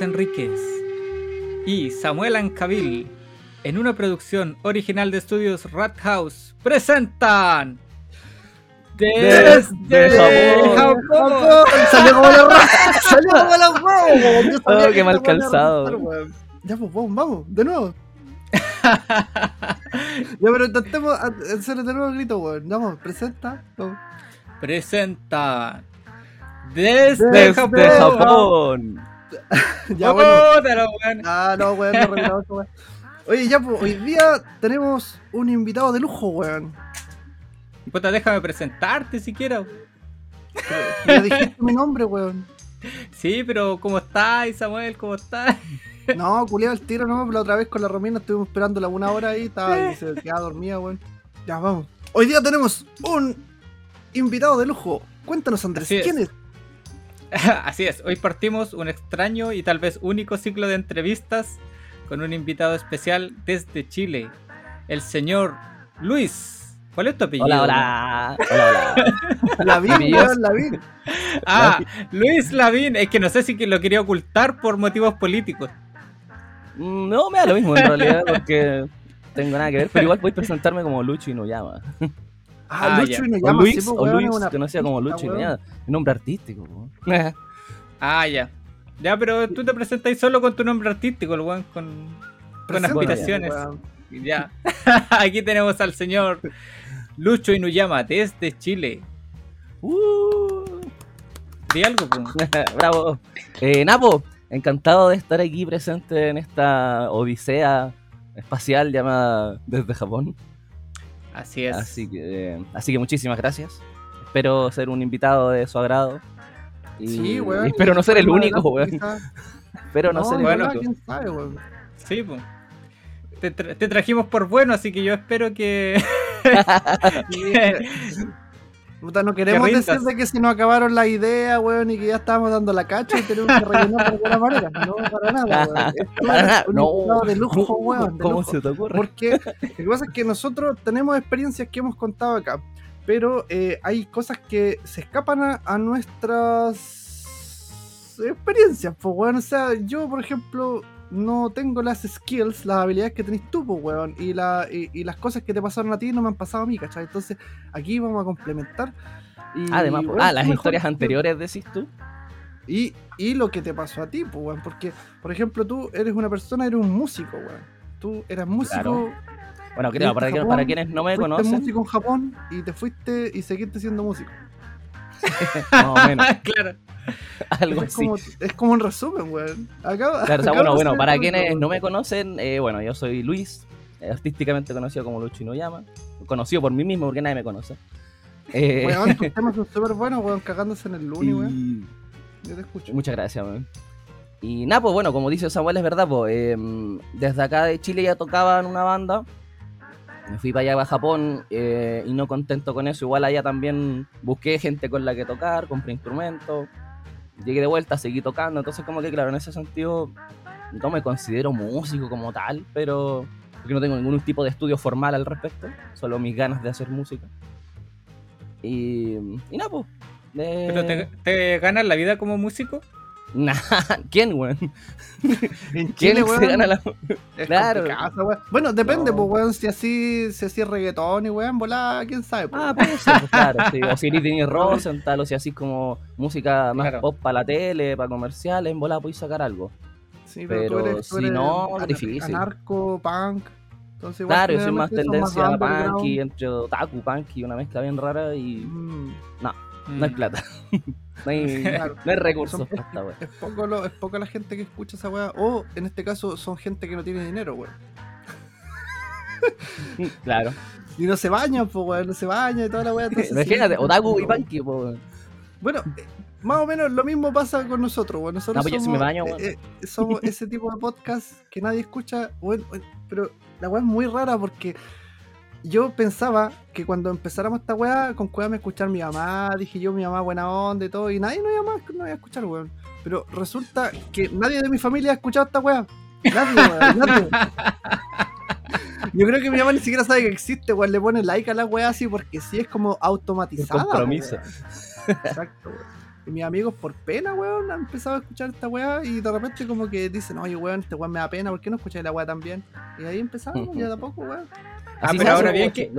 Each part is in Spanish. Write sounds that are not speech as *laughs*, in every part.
Enríquez y Samuel Ancabil, en una producción original de estudios Rat House, presentan. Desde Japón. Salió como la. *laughs* Salió como la Oh, que qué mal calzado. Ya, pues vamos, vamos, de nuevo. *laughs* Ya, pero intentemos hacer de nuevo el grito, weón. Vamos, presenta. Vamos. Presentan. Desde, Desde Japón. Japón. *laughs* Ya, bueno. Ah, no, weón, no repitamos *laughs* eso, weón. Oye, ya, pues, hoy día tenemos un invitado de lujo, weón. Puta, déjame presentarte siquiera. Ya dijiste mi nombre, weón. *laughs* Sí, pero ¿cómo estás, Samuel? ¿Cómo estás? No, culiado el tiro, no, pero la otra vez con la Romina estuvimos esperando la una hora ahí, estaba y se quedaba dormida, weón. Ya, vamos. Hoy día tenemos un invitado de lujo. Cuéntanos, Andrés, Así es. ¿quién es? *laughs* Así es, hoy partimos un extraño y tal vez único ciclo de entrevistas con un invitado especial desde Chile, el señor Luis. ¿Cuál es tu apellido? Hola, hola. Hola, hola. La vi, Maravilloso. weón, la vi. Ah, Luis Lavín. Es que no sé si que lo quería ocultar por motivos políticos. Mm, No, me da lo mismo en realidad porque tengo nada que ver, pero igual voy a presentarme como Lucho Inuyama. Ah, Ah, Lucho nos O Luis, así, pues, o Luis, es una conocida como Lucho. Inuyama. Un nombre artístico. weón. Ah, ya. Ya, pero tú te presentas solo con tu nombre artístico, el weón, con, con aspiraciones. Ya. *laughs* Aquí tenemos al señor Lucho Inuyama desde Chile. Uh, Di algo. *laughs* Bravo. Eh, Napo, encantado de estar aquí presente en esta odisea espacial llamada desde Japón. Así es. Así que, eh, así que muchísimas gracias. Espero ser un invitado de su agrado. Y, Sí, weón. y espero no ser el único, weón. *laughs* Espero no, No, ser el bueno, único. quién sabe, weón. Sí. Te, tra- te trajimos por bueno, así que yo espero que. *laughs* *laughs* Puta, no queremos decir de que se nos acabaron las ideas, weón, y que ya estábamos dando la cacha y tenemos que rellenar de alguna manera. No, para nada, weón. *laughs* Es nada, un no. de lujo, weón. ¿Cómo se te ocurre? Porque lo que pasa es que nosotros tenemos experiencias que hemos contado acá, pero eh, hay cosas que se escapan a, a nuestras experiencias, pues, weón. O sea, yo, por ejemplo, no tengo las skills, las habilidades que tenés tú, pues, weón. Y, la, y, y las cosas que te pasaron a ti no me han pasado a mí, ¿cachai? Entonces, aquí vamos a complementar. Y, Además, weón, ah, las mejor historias anteriores decís tú. y, y lo que te pasó a ti, pues, weón. Porque, por ejemplo, tú eres una persona, eres un músico, weón. Tú eras músico, Claro. Bueno, creo, para, a que- Japón, para quienes no me fuiste conocen, músico en Japón y te fuiste y seguiste siendo músico. *laughs* más o menos, *laughs* claro. algo es, así. como, es como un resumen, weón. Acaba, Claro, o sea, acabo bueno, bueno, para quienes no me conocen, eh, bueno, yo soy Luis, artísticamente conocido como Lucho Inuyama, conocido por mí mismo porque nadie me conoce. Eh, Weón, tus *laughs* temas son súper buenos, weón, cagándose en el weón. y- Yo te escucho. Muchas gracias, weón. Y nada, pues bueno, como dice Samuel, es verdad, pues eh, desde acá de Chile ya tocaba en una banda. Me fui para allá, para Japón, eh, y no contento con eso, igual allá también busqué gente con la que tocar, compré instrumentos, llegué de vuelta, seguí tocando, entonces como que claro, en ese sentido no me considero músico como tal, pero porque no tengo ningún tipo de estudio formal al respecto, solo mis ganas de hacer música. Y, y nada, pues. eh, ¿Pero te ganas la vida como músico? *laughs* Nah, ¿quién, weón? En ¿Quién Chile, se weón, gana la.? es claro. weón. Bueno, depende, No. pues, weón, si así, si así es reggaetón y weón, volá, quién sabe, pues. Ah, puede ser, pues, claro. Sí. O si eres Disney Rosenthal, o si así como música más Claro. pop para la tele, para comerciales, en volada podéis sacar algo. sí, pero si no, anar- difícil. Anarco, punk. Entonces, igual, Claro, yo soy más tendencia underground. punky, entre otaku, punky, una mezcla bien rara y Mm, no hay plata. no, hay, *laughs* *laughs* Claro. no hay recursos Son- para esta wea. Es poco, lo, es poco la gente que escucha esa weá. O en este caso son gente que no tiene dinero, weón. Claro. Y no se bañan, pues weón, no se bañan y toda la weá. Imagínate, sí, otaku y po, weón. Bueno, eh, más o menos lo mismo pasa con nosotros, weón. Nosotros No, pues somos, me baño, eh, eh, somos ese tipo de podcast que nadie escucha, weón, weón, pero la weá es muy rara porque yo pensaba que cuando empezáramos esta weá, con cueva me escuchar mi mamá, dije yo mi mamá buena onda y todo, y nadie no iba más, no iba a escuchar, weón. Pero resulta que nadie de mi familia ha escuchado esta weá. Nadie, weón, nadie. *laughs* Yo creo que mi mamá ni siquiera sabe que existe, weón. Le pone like a la weá así porque sí es como automatizada. Compromiso. weón. Exacto, weón. Y mis amigos, por pena, weón, han empezado a escuchar esta weá y de repente como que dicen, oye, weón, este weón me da pena, ¿por qué no escucháis la weá también? Y ahí empezamos, ya de a poco, weón. Ah, pero ahora bien que-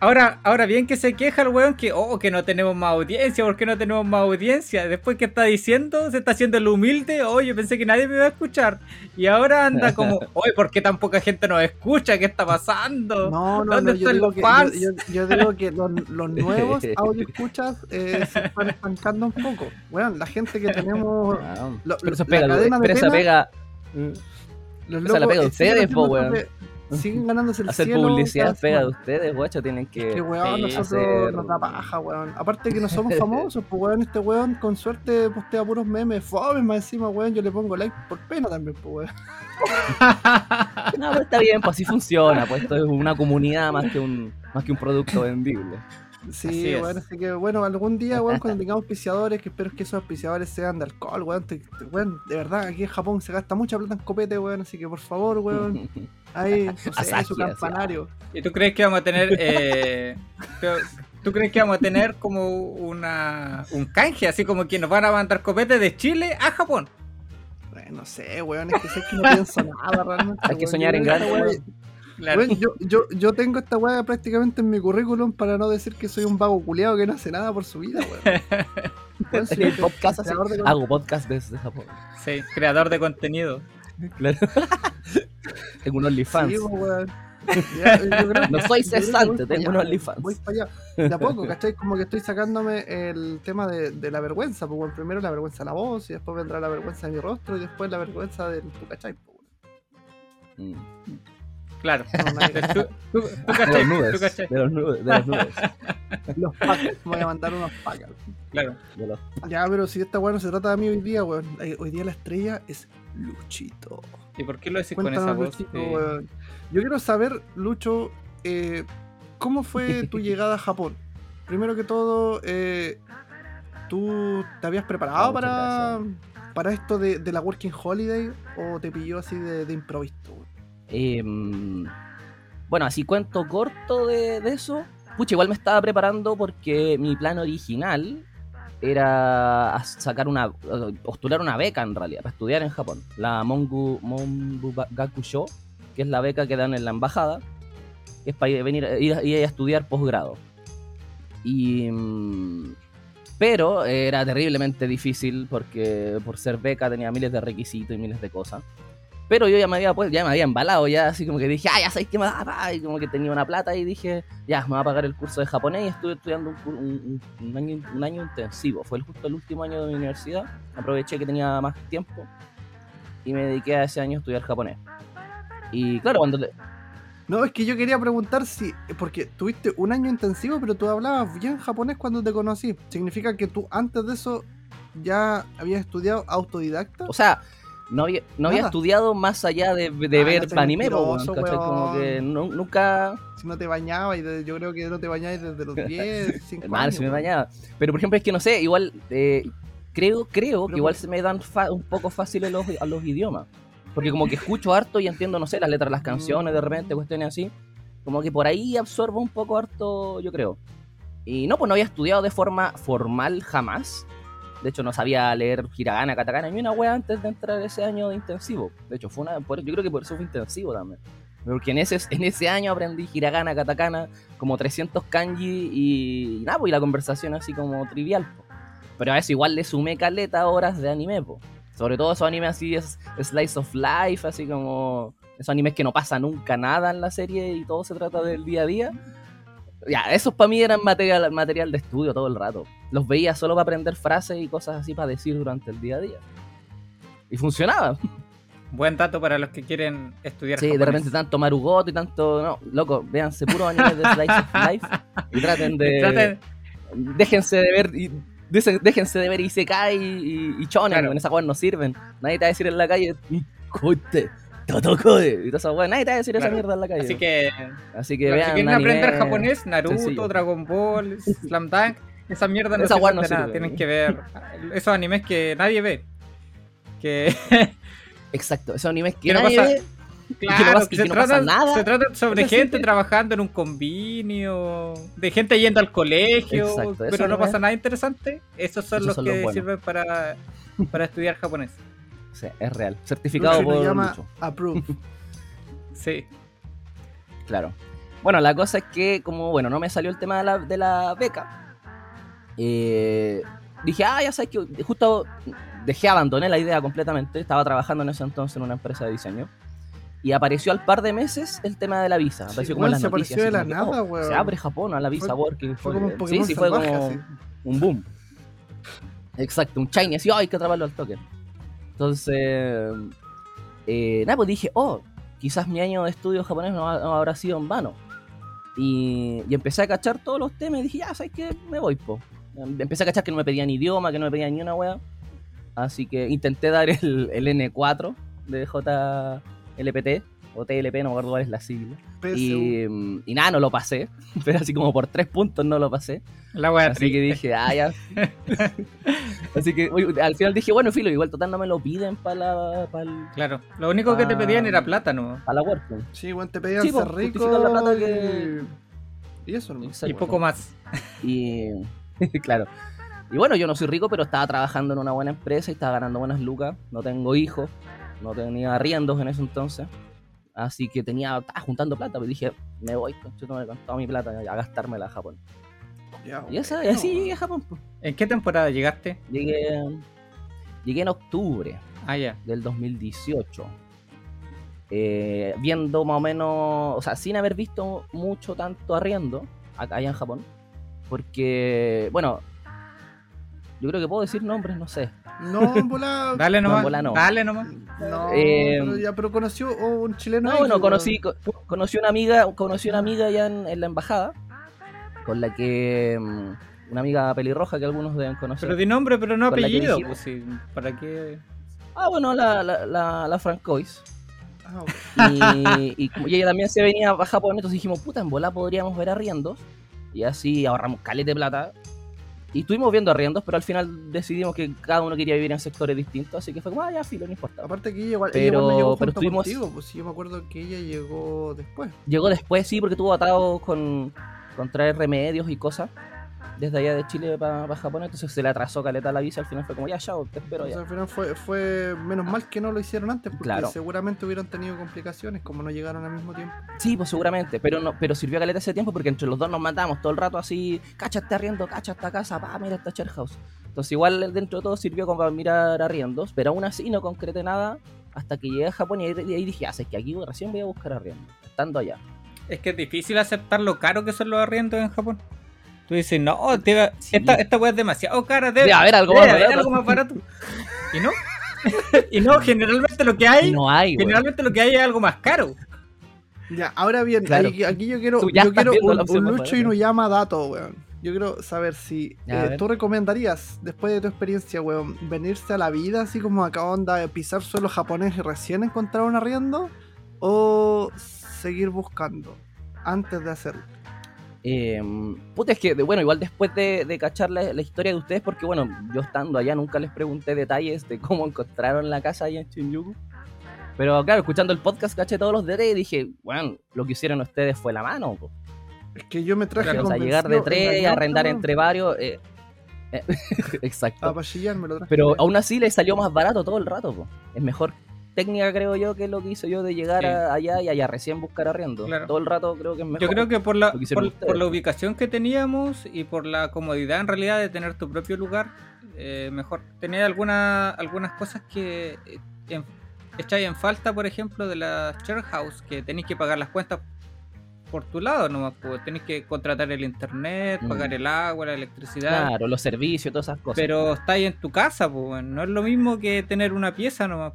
Ahora, ahora bien que se queja el weón que, oh, que no tenemos más audiencia, ¿por qué no tenemos más audiencia? Después que está diciendo, se está haciendo el humilde, oh, yo pensé que nadie me iba a escuchar. Y ahora anda *laughs* como, oye, ¿por qué tan poca gente nos escucha? ¿Qué está pasando? No, no, ¿Dónde no, están los que, fans? yo, yo- yo digo que los, los *laughs* nuevos audio escuchas eh, se están estancando un poco. Weón, la gente que tenemos, Ah, lo- pero eso la pega, cadena de pero esa pena- pega. los Esa la pega ustedes, po, weón. Siguen ganándose el Hacer cielo publicidad cada pega de ustedes, guacho, tienen que. Que weón, Sí, nosotros hacer- nos da paja, weón. Aparte que no somos *laughs* famosos, pues weón, este weón con suerte postea puros memes, fomes más encima, weón, yo le pongo like por pena también, pues weón. *laughs* No, pero está bien, pues así funciona, pues esto es una comunidad más que un, más que un producto vendible. Sí, es. weón, así que bueno, algún día, weón, cuando *laughs* tengamos auspiciadores, que espero que esos auspiciadores sean de alcohol, weón, te- te- weón, de verdad, aquí en Japón se gasta mucha plata en copete, weón, así que por favor, weón, *laughs* ahí, no sé, su así. campanario. ¿Y tú crees que vamos a tener, eh, *laughs* pero- tú crees que vamos a tener como una un canje, así como que nos van a mandar copetes de Chile a Japón? No sé, weón, es que sé que no pienso nada realmente. Hay que weón. soñar en grande, weón. Claro. Yo, yo, yo tengo esta weá prácticamente en mi currículum para no decir que soy un vago culiado que no hace nada por su vida, weón. *laughs* Soy El podcast creador de Hago podcast desde Japón. Sí, creador de contenido. Claro. *laughs* Tengo un OnlyFans. Sí, weón. Ya, *laughs* creo No soy cesante, tengo un allá, OnlyFans. Voy para allá. De a poco, ¿cachai? Como que estoy sacándome el tema de, de la vergüenza. Pues bueno, primero la vergüenza de la voz, y después vendrá la vergüenza de mi rostro, y después la vergüenza del tu cachai. weón. Mm. Claro. No, nadie- Tú, tú, tú De los cachai. De los nudes. De los nudes. *laughs* Los packs, me voy a mandar unos packs. Claro. de los- Ya, pero si esta weá no se trata de mí hoy día, weón. Hoy día la estrella es Luchito. ¿Y por qué lo decís con esa voz? Luchito, eh? weón. Yo quiero saber, Lucho, eh, ¿cómo fue *laughs* tu llegada a Japón? Primero que todo, eh, ¿tú te habías preparado para, para esto de, de la Working Holiday o te pilló así de, de improviso? Em, bueno, así cuento corto de, eso. Pucha, igual me estaba preparando porque mi plan original era sacar una, postular una beca en realidad, para estudiar en Japón. La Mongu, Monbugakusho, que es la beca que dan en la embajada, es para ir, venir, ir, ir a estudiar posgrado. Y, pero era terriblemente difícil porque por ser beca tenía miles de requisitos y miles de cosas. Pero yo ya me había pues, ya me había embalado, ya así como que dije, ah, ya sabéis que me da, pa", y como que tenía una plata y dije, ya, me va a pagar el curso de japonés y estuve estudiando un, un- año, un año intensivo. Fue justo el último año de mi universidad. Aproveché que tenía más tiempo y me dediqué a ese año a estudiar japonés. Y claro, cuando te- No, es que yo quería preguntar si, porque tuviste un año intensivo, pero tú hablabas bien japonés cuando te conocí. ¿Significa que tú antes de eso ya habías estudiado autodidacta? O sea, no había, no había estudiado más allá de, de Ah, ver no anime, weón. Como que nu- nunca. Si no te bañabas, y yo creo que no te bañabas desde los *laughs* 10, 5 Mal, años. se me bañaba. Pero por ejemplo, es que no sé, igual. eh, creo creo que Pero igual por- se me dan fa- un poco fáciles los, a los idiomas. Porque como que escucho harto y entiendo, no sé, las letras de las canciones de repente, cuestiones así. Como que por ahí absorbo un poco harto, yo creo. Y no, pues no había estudiado de forma formal jamás. De hecho, no sabía leer hiragana, katakana, ni una wea antes de entrar ese año de intensivo. De hecho, fue una, yo creo que por eso fue intensivo también. Porque en ese, en ese año aprendí hiragana, katakana, como 300 kanji y, nada, pues la conversación así como trivial. Pero a eso igual le sumé caleta horas de anime, po. Sobre todo esos animes así, es slice of life, así como esos animes que no pasa nunca nada en la serie y todo se trata del día a día. Ya, esos para mí eran material, material de estudio todo el rato. Los veía solo para aprender frases y cosas así para decir durante el día a día. Y funcionaba. *laughs* Buen dato para los que quieren estudiar Sí, de japonés. repente tanto Marugoto y tanto. No, loco, véanse puro animes de Slice of Life y traten de. *laughs* Traten- Déjense de ver. Y, déjense de ver Isekai y, y, y Shonen, Claro. en esas weas no sirven. Nadie te va a decir en la calle. *laughs* Totokode. Y todas esas weas, nadie te va a decir esa mierda en la calle. Así que, Así que vean. quieren anime aprender japonés, Naruto, sencillo. Dragon Ball, *laughs* Slam Dunk, esa mierda no Esa weá no de nada. sirve. Tienen que ver *laughs* esos animes que nadie ve. Que Exacto, esos animes que ¿Qué no nadie pasa? ve Claro, que que se, no pasa trata, nada. se trata sobre Eso sí gente que- trabajando en un convinio, de gente yendo al colegio, Exacto, pero no es- pasa nada interesante. Esos son Esos los son que los sirven para, para estudiar japonés. Sí, es real. Certificado por llama Lucho. Approve. *laughs* Sí. Claro. Bueno, la cosa es que, como bueno, no me salió el tema de la, de la beca, eh, dije, ah, ya sabes que justo dejé, abandoné la idea completamente. Estaba trabajando en ese entonces en una empresa de diseño. Y apareció al par de meses el tema de la visa. Sí, Apareció como en las se noticias. apareció de la como nada, oh, weón. Se abre Japón a la visa Fue- working. Fue como un Pokémon sí, sí, fue salvaje, como así. un boom. Exacto, un shiny así, ¡ay, hay que atraparlo al token! Entonces, eh, nada, pues dije, oh, quizás mi año de estudio japonés no, ha- no habrá sido en vano. Y, y empecé a cachar todos los temas y dije, ya, ¿sabes qué? Me voy, po. Empecé a cachar que no me pedían idioma, que no me pedían ni una wea. Así que intenté dar el, el N4 de JLPT o TLP, no me acuerdo cuál es la sigla. Y, y nada, no lo pasé. *laughs* Pero así como por tres puntos no lo pasé. La wea Así que dije, ah, ya. *laughs* Así que uy, al final dije, bueno, filo, igual total no me lo piden para la, pa el- Claro. Lo único que te pedían era plátano. pa la workflow. Sí, weón, te pedían Sí, ser rico. justifican la plata que- Y eso, hermano. Exacto. Y poco más. Y *laughs* claro. Y bueno, yo no soy rico, pero estaba trabajando en una buena empresa y estaba ganando buenas lucas. No tengo hijos, no tenía arriendos en ese entonces. Así que tenía, estaba juntando plata, pero dije, me voy con toda mi plata a gastármela a Japón. Ya, Y, esa- así llegué a Japón. pues. ¿En qué temporada llegaste? Llegué, llegué en octubre. Ah, ya. del 2018. Eh, viendo más o menos, o sea, sin haber visto mucho tanto arriendo acá allá en Japón. Porque, bueno, yo creo que puedo decir nombres, no sé. *laughs* No, en volá. Dale nomás. bola no. Dale nomás. No, Eh, pero ya, pero conoció a un chileno. No, ahí, bueno, conocí, co- conocí una amiga, conocí una amiga allá en, en la embajada, con la que mm, una amiga pelirroja que algunos deben conocer. Pero di nombre, pero no apellido. Pues sí, ¿Para qué? Ah, bueno, la, la, la, la Francois. Ah, ok. Y, y, ella también se venía a Japón, entonces dijimos, puta, en bola podríamos ver arriendos. Y así ahorramos calete de plata. Y estuvimos viendo arriendos, pero al final decidimos que cada uno quería vivir en sectores distintos, así que fue como, ah, ya, filo, no importa. Aparte que ella igual, Pero- ella igual no llegó pero estuvimos- contigo, pues sí, yo me acuerdo que ella llegó después. Llegó después, sí, porque tuvo atados con, con traer remedios y cosas desde allá de Chile para Japón, entonces se le atrasó caleta la visa, al final fue como, ya, chao, te espero Entonces, ya. al final fue, fue menos mal que no lo hicieron antes, porque Claro. seguramente hubieran tenido complicaciones como no llegaron al mismo tiempo. Sí, pues seguramente, pero no, pero sirvió caleta ese tiempo porque entre los dos nos matábamos todo el rato así, cacha arriendo, cacha esta casa, pa, mira esta share house. Entonces igual dentro de todo sirvió como para mirar arriendos, pero aún así no concreté nada hasta que llegué a Japón y ahí, y ahí dije, ah, es que aquí recién voy a buscar arriendo, estando allá. Es que es difícil aceptar lo caro que son los arriendos en Japón. Tú dices, no, te- Sí. esta, esta weá es demasiado cara. Debe, Debe haber algo debe más haber barato. algo más barato. *laughs* ¿Y no? *laughs* y no, generalmente lo que hay, No hay, generalmente lo que hay es algo más caro. Ya, ahora bien, Claro. aquí, aquí yo quiero, yo quiero un, un Lucho barata. Inuyama dato, weón. Yo quiero saber si Ya, eh, tú recomendarías, después de tu experiencia, weón, venirse a la vida así como acá onda, pisar suelo japonés y recién encontrar un arriendo, o seguir buscando antes de hacerlo. Eh, puta, es que, de- bueno, igual después de, de cachar la, la historia de ustedes, porque bueno, yo estando allá nunca les pregunté detalles de cómo encontraron la casa allá en Shinjuku. Pero claro, escuchando el podcast caché todos los detalles y dije, bueno, lo que hicieron ustedes fue la mano. po. Es que yo me traje Claro, O sea, convencido, llegar de tres, arrendar entre varios. eh, eh, *laughs* exacto. Me lo traje. Pero aún así le salió más barato todo el rato. po. Es mejor técnica, creo yo, que lo que hice yo de llegar Sí. a- allá y allá recién buscar arriendo. Claro. Todo el rato creo que es mejor. Yo creo que por la, que por, por la ubicación que teníamos y por la comodidad en realidad de tener tu propio lugar, eh, mejor. Tenía alguna, algunas cosas que eh, en- echáis en falta, por ejemplo, de la share house, que tenéis que pagar las cuentas por tu lado nomás, pues tenéis que contratar el internet, Mm. pagar el agua, la electricidad. Claro, los servicios, todas esas cosas. Pero estáis en tu casa, pues no es lo mismo que tener una pieza nomás.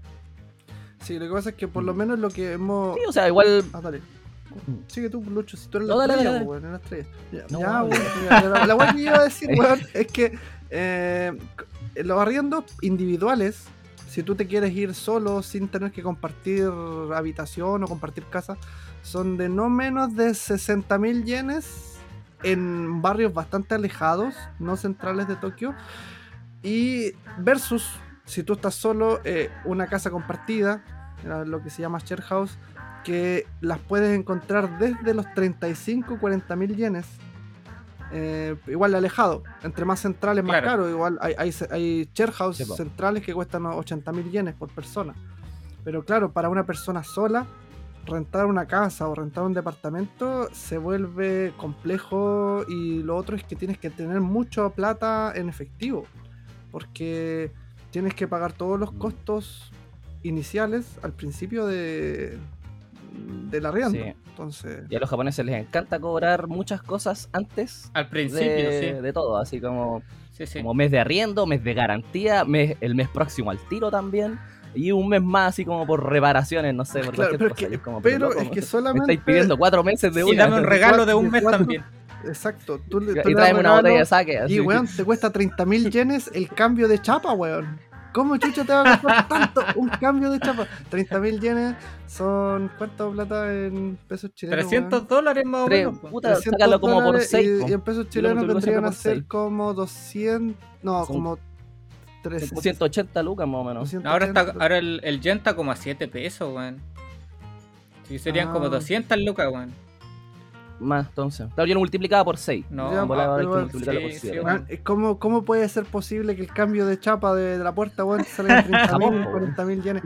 Sí, lo que pasa es que por lo menos lo que hemos... Sí, o sea, igual Ah, dale. Sigue tú, Lucho, si tú eres No, la estrella, weón, eres la estrella. Ya, No, ya, weón, mira, la, la weá que iba a decir, *laughs* weón, es que eh, los arriendos individuales, si tú te quieres ir solo sin tener que compartir habitación o compartir casa, son de no menos de 60 mil yenes en barrios bastante alejados, no centrales de Tokio. Y versus, si tú estás solo, eh, una casa compartida, lo que se llama share house, que las puedes encontrar desde los 35, 40 mil yenes. eh, igual alejado, entre más centrales más Claro. caro, igual hay, hay, hay share house Sí, centrales que cuestan 80 mil yenes por persona. Pero claro, para una persona sola, rentar una casa o rentar un departamento se vuelve complejo y lo otro es que tienes que tener mucha plata en efectivo, porque tienes que pagar todos los Mm. costos iniciales al principio de del arriendo. Sí. Entonces, Y a los japoneses les encanta cobrar muchas cosas antes Al principio, de, sí. de todo, así como, Sí, sí. como mes de arriendo, mes de garantía, mes, el mes próximo al tiro también, y un mes más así como por reparaciones, no sé, por claro, pero, es cosa. que- y como, pero loco, es que me solamente estáis pidiendo cuatro meses de Y una. dame un regalo de un de mes cuatro- también. exacto, tú, y tú tráeme una botella de saque. y así. weón, te cuesta 30 mil yenes el cambio de chapa, weón. ¿Cómo chucha te va a costar tanto un cambio de chapa? 30 mil yenes son ¿cuánto plata en pesos chilenos? 300 dólares más o menos. puta, 300 sácalo como por dólares 6. y, y en pesos chilenos vendrían a ser como 200, no, Son como 300. Como 180 lucas más o menos. Ahora, está, 280. ahora el, el yen está como a 7 pesos, weón. Sí, serían Ah. como 200 lucas, weón. Más entonces. Claro, yo lo multiplicaba por 6. No, Ya, En volada hay que pero- multiplicarlo por sí, ¿Cómo, ¿Cómo puede ser posible que el cambio de chapa de, de la puerta, weón, *laughs* salga en 30 Jamón, mil, po, 40 mil yenes?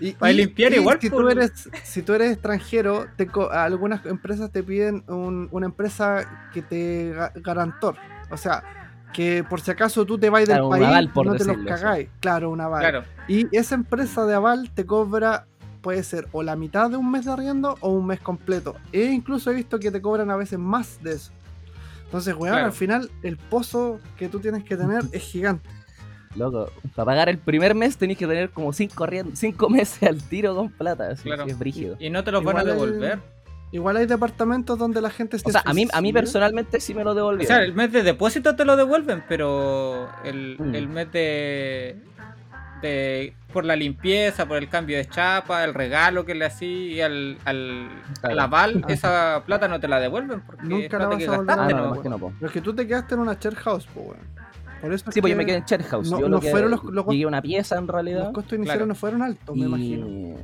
Y, Para limpiar igual, Si por- tú, eres, si tú eres extranjero, te algunas empresas te piden un- una empresa que te ga- garantor. O sea, que por si acaso tú te vas del Claro, un país, aval, por no te los cagáis. Claro, un aval. Claro. Y esa empresa de aval te cobra, puede ser o la mitad de un mes de arriendo o un mes completo. E incluso he visto que te cobran a veces más de eso. Entonces, weón, Claro. al final el pozo que tú tienes que tener *laughs* es gigante. Loco, para pagar el primer mes tenéis que tener como 5 cinco *laughs* meses al tiro con plata. Así Claro. que es brígido. Y no te los van a devolver. Igual hay departamentos donde la gente se O sea, a mí, a mí personalmente sí me lo O devolvieron. sea, el mes de depósito te lo devuelven, pero el, Mm. el mes de, de. por la limpieza, por el cambio de chapa, el regalo que le hacía al, al, Claro. al aval, esa plata no te la devuelven porque Nunca es la vas que a volver gastaste, ah, no, ¿no? que no, po. Pero es que tú te quedaste en una share house, po, weón. Por eso es Sí, pues yo me quedé en Share House. no- yo no lo que fueron los- los- llegué a una pieza en realidad. los costos iniciales Claro. no fueron altos, me y- imagino.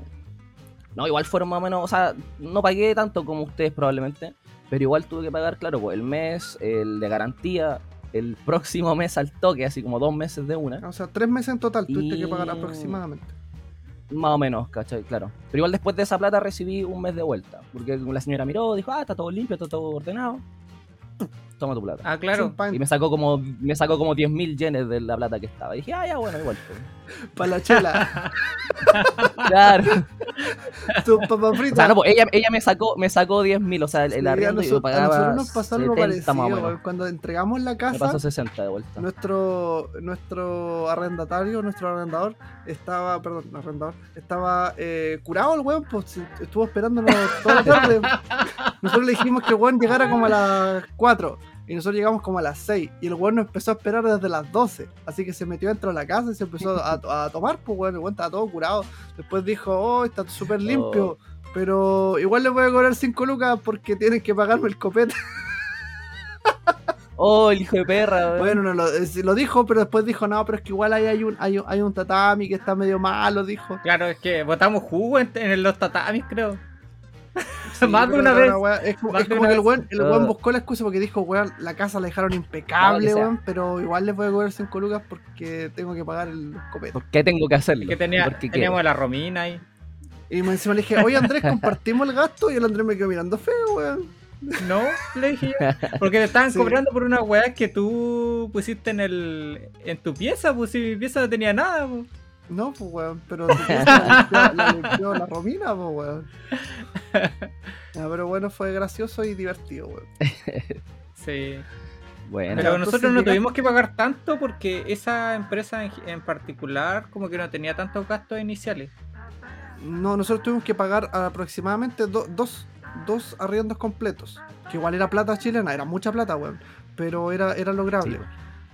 No, igual fueron más o menos, o sea, no pagué tanto como ustedes probablemente, pero igual tuve que pagar, claro, pues el mes, el de garantía, el próximo mes al toque, así como dos meses de una, O sea, tres meses en total tuviste que pagar Y- aproximadamente. más o menos, ¿cachai? Claro. Pero igual después de esa plata recibí un mes de vuelta, porque la señora miró, dijo, ah, está todo limpio, está todo ordenado, toma tu plata. Ah, claro. Y me sacó como me sacó como 10.000 yenes de la plata que estaba. Y dije, ah, ya, bueno, igual. pues". *laughs* para la chela. *laughs* Claro. tu papa frita. O sea, no, pues ella, ella me sacó me sacó 10.000, o sea, el, el arriendo y yo nosotros- a pagaba nosotros nos pasó algo 70 parecido. Cuando entregamos la Me casa, pasó 60 de vuelta. nuestro nuestro arrendatario, nuestro arrendador, estaba, perdón, arrendador, estaba eh, curado el weón, pues estuvo esperándonos toda la tarde. *laughs* Nosotros le dijimos que el weón llegara como a las 4 y nosotros llegamos como a las 6 y el weón nos empezó a esperar desde las 12. Así que se metió dentro de la casa y se empezó a, a tomar, pues weón, el weón estaba todo curado. Después dijo, oh, está súper limpio. Pero igual le voy a cobrar 5 lucas porque tienen que pagarme el copete. *laughs* Oh, el hijo de perra, weón. Bueno, no, lo, eh, lo dijo, pero después dijo, no, pero es que igual ahí hay un, hay, un- hay un tatami que está medio malo, dijo. Claro, es que botamos jugo en, en los tatamis, creo. Sí, Más de una vez. wea- es como, Más es de como una que el vez. weón, el Ah. weón buscó la excusa porque dijo, weón, la casa la dejaron impecable, weón, pero igual les voy a cobrar 5 lucas porque tengo que pagar el copete. ¿Por qué tengo que hacerlo? Que tenía, Porque teníamos la Romina ahí. Y me- encima le dije, oye Andrés, *laughs* compartimos el gasto y el Andrés me quedó mirando feo, weón. No, le dije yo. Porque te estaban *laughs* Sí. cobrando por una weá que tú pusiste en el en tu pieza, pues si mi pieza no tenía nada, pues. No, pues weón, pero la la limpió la Romina, pues weón. *laughs* Ya, pero bueno, fue gracioso y divertido, weón. *laughs* Sí. Bueno, Pero nosotros no llegaste- tuvimos que pagar tanto porque esa empresa en, en particular como que no tenía tantos gastos iniciales. No, nosotros tuvimos que pagar aproximadamente do- dos, dos arriendos completos. Que igual era plata chilena, era mucha plata, weón. Pero era, era lograble.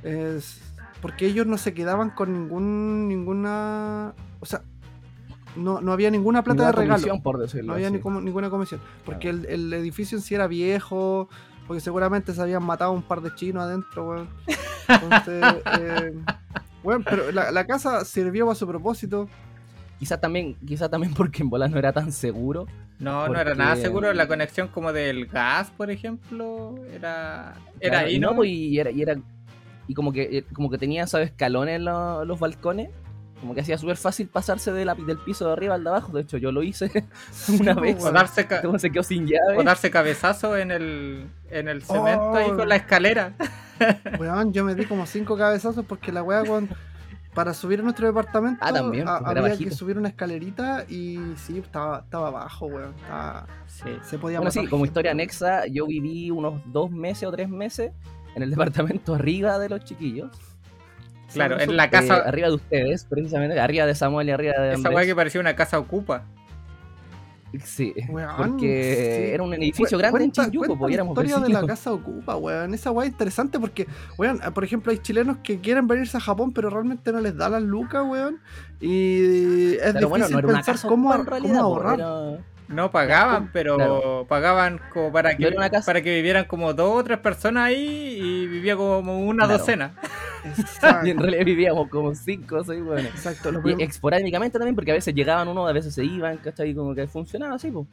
Sí. Es porque ellos no se quedaban con ningún ninguna. O sea, no, no había ninguna plata Ninguna de regalo. comisión, por decirlo No había así. ni como- ninguna comisión. Porque el, el edificio en sí era viejo. Porque seguramente se habían matado un par de chinos adentro, weón. Entonces, *laughs* eh, bueno, pero la, la casa sirvió para su propósito. Quizá también, quizá también porque en bola no era tan seguro. No, no era nada seguro. La conexión como del gas, por ejemplo, era, era Claro, ahí, y ¿no? y era, y era- y como que eh, como que tenía esos escalones en lo- los balcones, como que hacía súper fácil pasarse de la- del piso de arriba al de abajo. De hecho, yo lo hice *laughs* una Sí, vez. O darse, se quedó sin llave. o darse cabezazo en el, en el cemento ahí Oh. con la escalera. *laughs* Weón, yo me di como cinco cabezazos porque la weá con. Para subir a nuestro departamento Ah, también, a- había bajito. que subir una escalerita y sí, estaba, estaba abajo, weón. Estaba- Sí. se podía Bueno, sí, como historia anexa, yo viví unos dos meses o tres meses en el *laughs* departamento arriba de los chiquillos. Claro, en la casa. Eh, arriba de ustedes, precisamente, arriba de Samuel y arriba de esa weá que parecía una casa ocupa. Sí, porque sí. era un edificio grande cuenta- en cuenta pues la éramos historia de la casa ocupa, weón. Esa weá es interesante porque, weón, por ejemplo, hay chilenos que quieren venirse a Japón, pero realmente no les da las lucas, weón. Y es Pero difícil bueno, no era una pensar casa cómo, ocupa en realidad, cómo ahorrar. era- No pagaban, Claro. pero pagaban como para que, una casa- para que vivieran como dos o tres personas ahí y vivía como una Claro. docena. Exacto. *laughs* Y en realidad vivíamos como cinco o seis, bueno. Exacto, lo Y esporádicamente también, porque a veces llegaban uno, a veces se iban, ¿cachai? Como que funcionaba así, pues.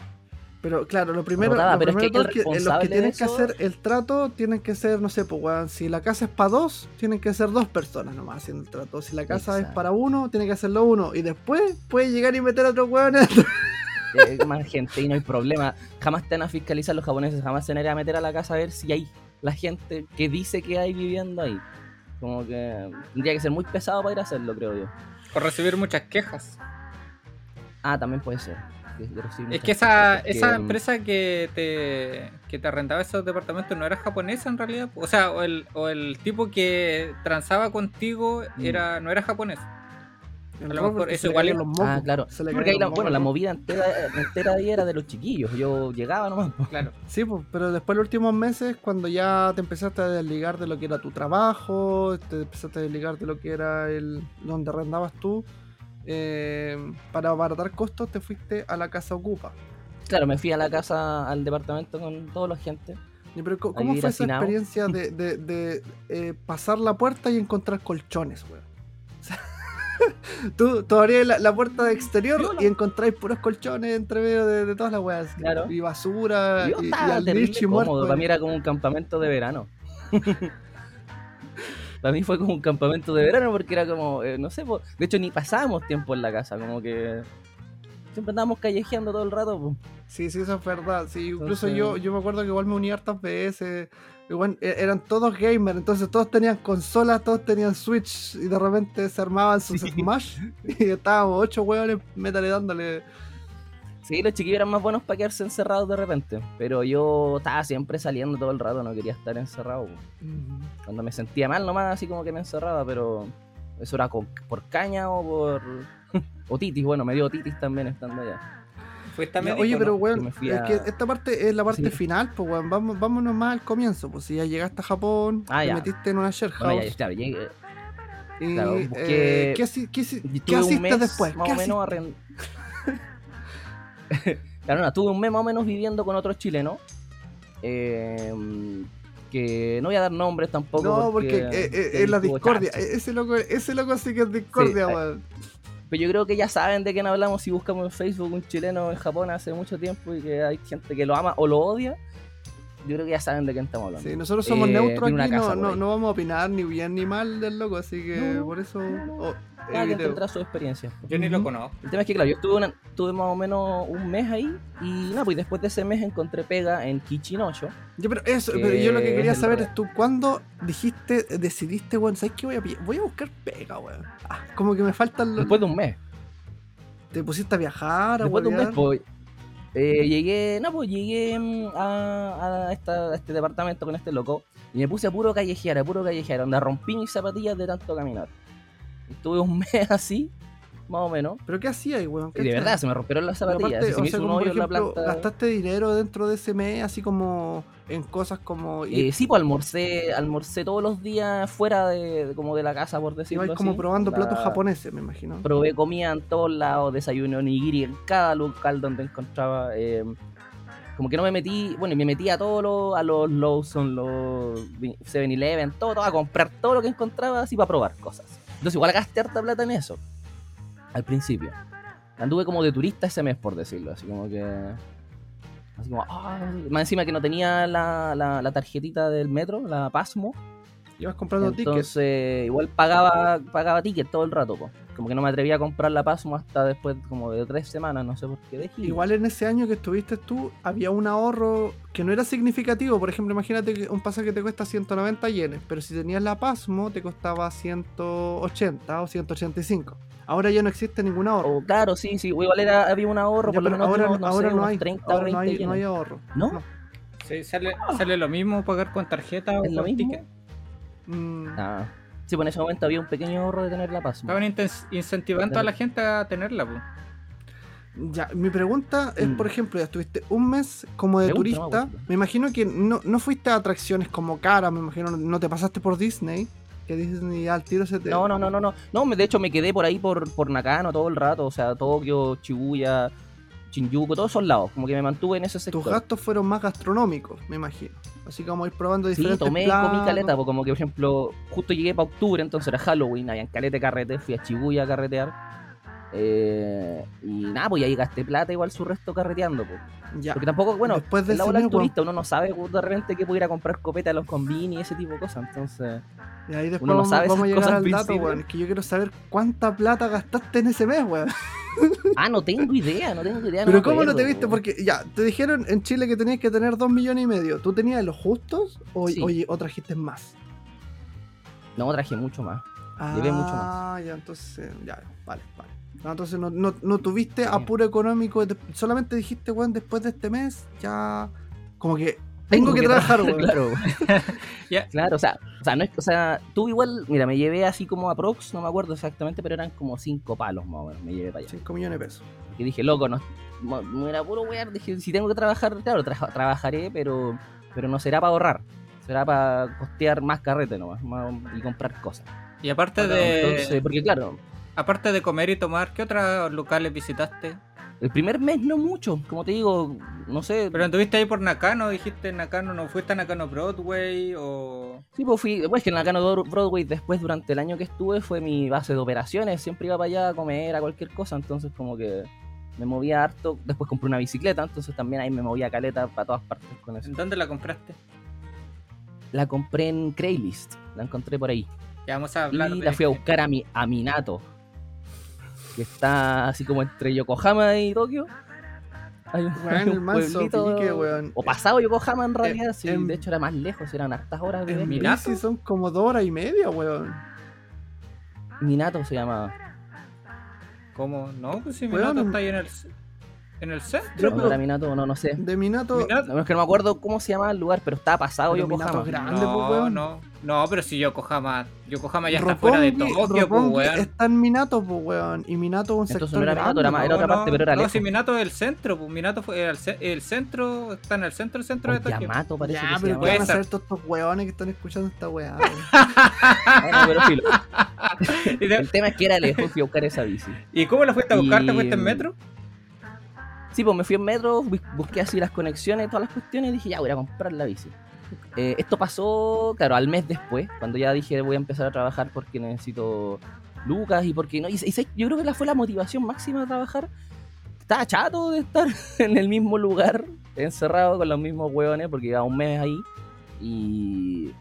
Pero claro, lo primero, Notaba, lo pero es que primero el que, en los que tienen que hacer el trato tienen que ser, no sé, pues weón, si la casa es para dos, tienen que ser dos personas nomás haciendo el trato. Si la casa es para uno, tiene que hacerlo uno. Y después puede llegar y meter a otro weón. Eh, más gente y no hay problema. Jamás te van a fiscalizar los japoneses, jamás se van a ir a meter a la casa a ver si hay la gente que dice que hay viviendo ahí. Como que tendría que ser muy pesado para ir a hacerlo, creo yo. Por recibir muchas quejas. Ah, también puede ser. Es que esa, esa empresa que te, que te arrendaba esos departamentos no era japonesa en realidad. O sea, o el, o el tipo que transaba contigo Mm. era, no era japonés. A lo mejor eso igual los mocos, Ah, claro. se le Porque ahí la, los bueno, la mocos. movida entera, entera ahí era de los chiquillos. Yo llegaba nomás. Claro. Sí, pues, pero después los últimos meses, cuando ya te empezaste a desligar de lo que era tu trabajo, te empezaste a desligar de lo que era el donde arrendabas tú, eh, para abaratar costos te fuiste a la casa ocupa. Claro, me fui a la casa, al departamento con toda la gente. Pero, ¿Cómo fue esa experiencia de, de- de, eh, pasar la puerta y encontrar colchones, weón? Tú, tú abrías la, la puerta de exterior Viola. y encontráis puros colchones entre medio de, de todas las weas. Claro. Y basura, y, y al cómodo. muerto. Para mí era como un campamento de verano. *laughs* Para mí fue como un campamento de verano porque era como, eh, no sé, po, de hecho ni pasábamos tiempo en la casa, como que siempre andábamos callejeando todo el rato. po. Sí, sí, eso es verdad. Sí, incluso Entonces- yo, yo me acuerdo que igual me uní hartas veces. E- eran todos gamers, entonces todos tenían consolas, todos tenían Switch y de repente se armaban sus Sí. Smash *laughs* y estábamos ocho hueones métale dándole. Sí, los chiquillos eran más buenos para quedarse encerrados de repente, pero yo estaba siempre saliendo todo el rato, no quería estar encerrado. Cuando me sentía mal nomás, así como que me encerraba, pero eso era con- por caña o por... *laughs* o titis, bueno, me dio titis también estando allá. A Ya, médico, Oye, pero ¿no? weón, fui es a- que esta parte es la parte Sí. final, pues weón, vamos, vámonos más al comienzo, pues si ya llegaste a Japón, Ah, te ya. metiste en una share Bueno, ya, house. llegué- y, claro, eh, busqué- ¿qué, haci- qué qué después? Más ¿Qué o menos hiciste? arrend- *laughs* claro, no, tuve un mes más o menos viviendo con otros chilenos. eh, que no voy a dar nombres tampoco. No, porque eh, eh, es la discordia. chancho. Ese loco, ese loco sí que es discordia, Sí, weón. Pero yo creo que ya saben de quién hablamos si buscamos en Facebook un chileno en Japón hace mucho tiempo y que hay gente que lo ama o lo odia. Yo creo que ya saben de quién estamos hablando. Sí, nosotros somos Eh, neutros aquí, no, no, no vamos a opinar ni bien ni mal del loco, así que No, por eso. oh, Cada quien eviteo. tendrá su experiencia. Yo ni lo conozco. El tema es que, claro, yo estuve, una- estuve más o menos un mes ahí y nada, pues después de ese mes encontré pega en Kichinocho. Yo, pero eso, que pero yo lo que quería es saber es tú, ¿cuándo dijiste, decidiste, weón, ¿sabes qué voy a pillar? Voy a buscar pega, weón. Ah, como que me faltan los. Después de un mes. Te pusiste a viajar, a Después de un mes, pues, eh, llegué, no, pues llegué mm, a, a esta- a este departamento con este loco y me puse a puro callejear, a puro callejear, donde rompí mis zapatillas de tanto caminar. Estuve un *laughs* mes así, más o menos, ¿Pero qué hacías ahí, weón? de verdad se me rompieron las zapatillas, aparte, se me sea, hizo un hoyo en la ejemplo, planta. ¿gastaste dinero dentro de ese mes, así como en cosas como... Eh, sí, pues almorcé, almorcé todos los días fuera de, como de la casa, por decirlo Ibais así. como probando La- platos japoneses, me imagino. Probé comida en todos lados, desayuno nigiri en cada local donde encontraba. eh, como que no me metí, bueno, me metí a todos los, a los Lawson, los 7-Eleven, todo, todo, a comprar todo lo que encontraba así para probar cosas. Entonces igual gasté harta plata en eso, al principio. Anduve como de turista ese mes, por decirlo, así como que Así como, ah, más encima que no tenía la, la, la tarjetita del metro, la Pasmo. Ibas comprando tickets. Entonces, igual pagaba, pagaba ticket todo el rato, po. Como que no me atrevía a comprar la Pasmo hasta después como de tres semanas, no sé por qué dejé. Igual en ese año que estuviste tú, había un ahorro que no era significativo. Por ejemplo, imagínate que un pasaje te cuesta 190 yenes, pero si tenías la Pasmo te costaba 180 o 185. Ahora ya no existe ningún ahorro. O, claro, sí, sí, igual era, había un ahorro, Ya, por lo pero menos ahora, unos, no ahora sé, no unos hay, 30 o ahora no 20 hay, no hay ahorro. ¿No? Sí, sale, sale lo mismo pagar con tarjeta o ¿Es lo con ticket. Mm, Ah. Sí, pues en ese momento había un pequeño ahorro de tener la Pasmo. Estaban incentivando a la gente a tenerla, pues. Ya, mi pregunta es, Mm. por ejemplo, ya estuviste un mes como de Me gusta, me turista. gusta. Me imagino que no, no fuiste a atracciones como caras, me imagino, no te pasaste por Disney. Que Disney al tiro se te. No, no, no, no, no. No, de hecho me quedé por ahí por, por Nakano todo el rato, o sea, Tokio, Shibuya, Shinjuku, todos esos lados. Como que me mantuve en ese sector. Tus gastos fueron más gastronómicos, me imagino. Así como ir probando Sí, diferentes tomé, platos. comí caleta, pues como que por ejemplo, justo llegué para octubre, entonces era Halloween, habían caleta de carrete, fui a Shibuya a carretear. Eh, y nada, pues ahí gasté plata igual su resto carreteando, pues. Ya. Porque tampoco, bueno, Después de en la weón. turista uno no sabe pues, de repente que pudiera comprar copeta a los combini y ese tipo de cosas, entonces... Y ahí después uno no vamos, sabe vamos a llegar cosas al dato, weón. Es que yo quiero saber cuánta plata gastaste en ese mes, weón. *laughs* Ah, no tengo idea, no tengo idea. Pero ¿cómo no te viste? Porque ya, te dijeron en Chile que tenías que tener 2 millones y medio. ¿Tú tenías los justos o, Sí. oye, o trajiste más? No, traje mucho más. Llevé mucho Ah, ya, entonces, ya, vale, vale. No, entonces no, no, no tuviste Sí. apuro económico, solamente dijiste, weón, después de este mes, ya, como que tengo, que, trabajar, weón. claro. *laughs* Ya. Claro, o sea, o sea, no es, o sea, tú igual, mira, me llevé así como a Prox, no me acuerdo exactamente, pero eran como cinco palos más o menos, me llevé para allá. 5 millones de pesos. Y dije, loco, no, no, era puro wear, dije, si tengo que trabajar, claro, tra- trabajaré, pero, pero no será para ahorrar, será para costear más carrete nomás, más- y comprar cosas. Y aparte de, Entonces, porque claro, aparte de comer y tomar, ¿qué otros locales visitaste? El primer mes no mucho, como te digo, no sé, Pero anduviste ahí por Nakano, dijiste Nakano, ¿no fuiste a Nakano Broadway o...? Sí, pues fui, pues que en Nakano Bro- Broadway después durante el año que estuve fue mi base de operaciones, siempre iba para allá a comer, a cualquier cosa, entonces como que me movía harto, después compré una bicicleta, entonces también ahí me movía caleta para todas partes con eso. ¿En dónde la compraste? La compré en Craigslist, la encontré por ahí. Ya vamos a hablar Y de- la fui a buscar a mi a Minato, que está así como entre Yokohama y Tokio. Hay un, Weón, hay el un manso pueblito- pique, weón. O pasado Yokohama en realidad, sí, en- de hecho era más lejos, eran hartas horas de En. ¿Minato? son como dos horas y media, weón. Minato se llamaba. ¿Cómo? No, pues si Weón, Minato está ahí en el, en el centro. Yo, No, era Minato, no, no sé. De Minato, Minato. No, es que no me acuerdo cómo se llamaba el lugar, pero estaba pasado Pero Yokohama. Grande, no, pues, weón. no, no, pero si Yokohama, Yokohama ya está fuera de Tokio, pues weón. está en Minato, pues, weón. Y Minato es un Entonces sector no era Minato, grande, era pues, era otra No, parte, pero era no, lejos. si Minato es el centro, pues Minato fue el, el centro, está en el centro, el centro de O Tokio. Yamato parece Ya, que pero llamaba. ¿qué van a Puede hacer ser. todos estos weones que están escuchando esta weá? *laughs* weón? Bueno, pero filo. ¿Y, *laughs* de- El tema es que era lejos, fui a buscar esa bici. ¿Y cómo la fuiste a buscar? ¿Te fuiste en metro? Sí, pues me fui en metro, bu- busqué así las conexiones, todas las cuestiones y dije, ya voy a comprar la bici. Eh, esto pasó, claro, al mes después, cuando ya dije voy a empezar a trabajar porque necesito lucas y porque no. Yo creo que la fue la motivación máxima de trabajar. Estaba chato de estar *laughs* en el mismo lugar, encerrado con los mismos hueones, porque iba un mes ahí. Y,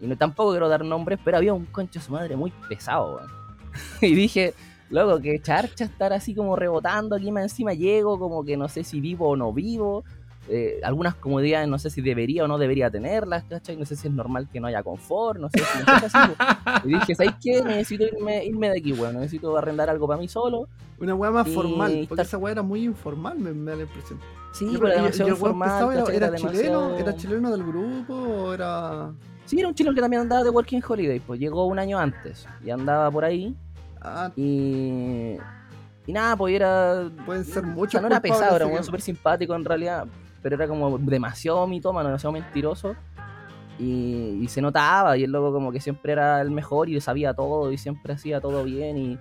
y no, tampoco quiero dar nombres, pero había un concho de su madre muy pesado. *laughs* Y dije, loco, que charcha estar así como rebotando aquí más encima. Llego, como que no sé si vivo o no vivo. Eh, algunas comodidades no sé si debería o no debería tenerlas, ¿cachai? No sé si es normal que no haya confort, no sé si pasa así, po. Y dije, ¿sabes qué? Necesito irme, irme de aquí, weón. Necesito arrendar algo para mí solo. Una weá más Y formal, porque estar- esa weá era muy informal, me, me da la impresión. Sí, Yo- pero demasiado informal, pesado era, era Era chileno, demasiado- era chileno del grupo o era. Sí, era un chileno que también andaba de Working Holiday, pues llegó un año antes y andaba por ahí Ah, y... Y nada, pues era... pueden ser O muchos. sea, no era pesado, era un súper simpático en realidad, pero era como demasiado mitómano, demasiado mentiroso. Y, y se notaba, y el loco como que siempre era el mejor y sabía todo y siempre hacía todo bien y,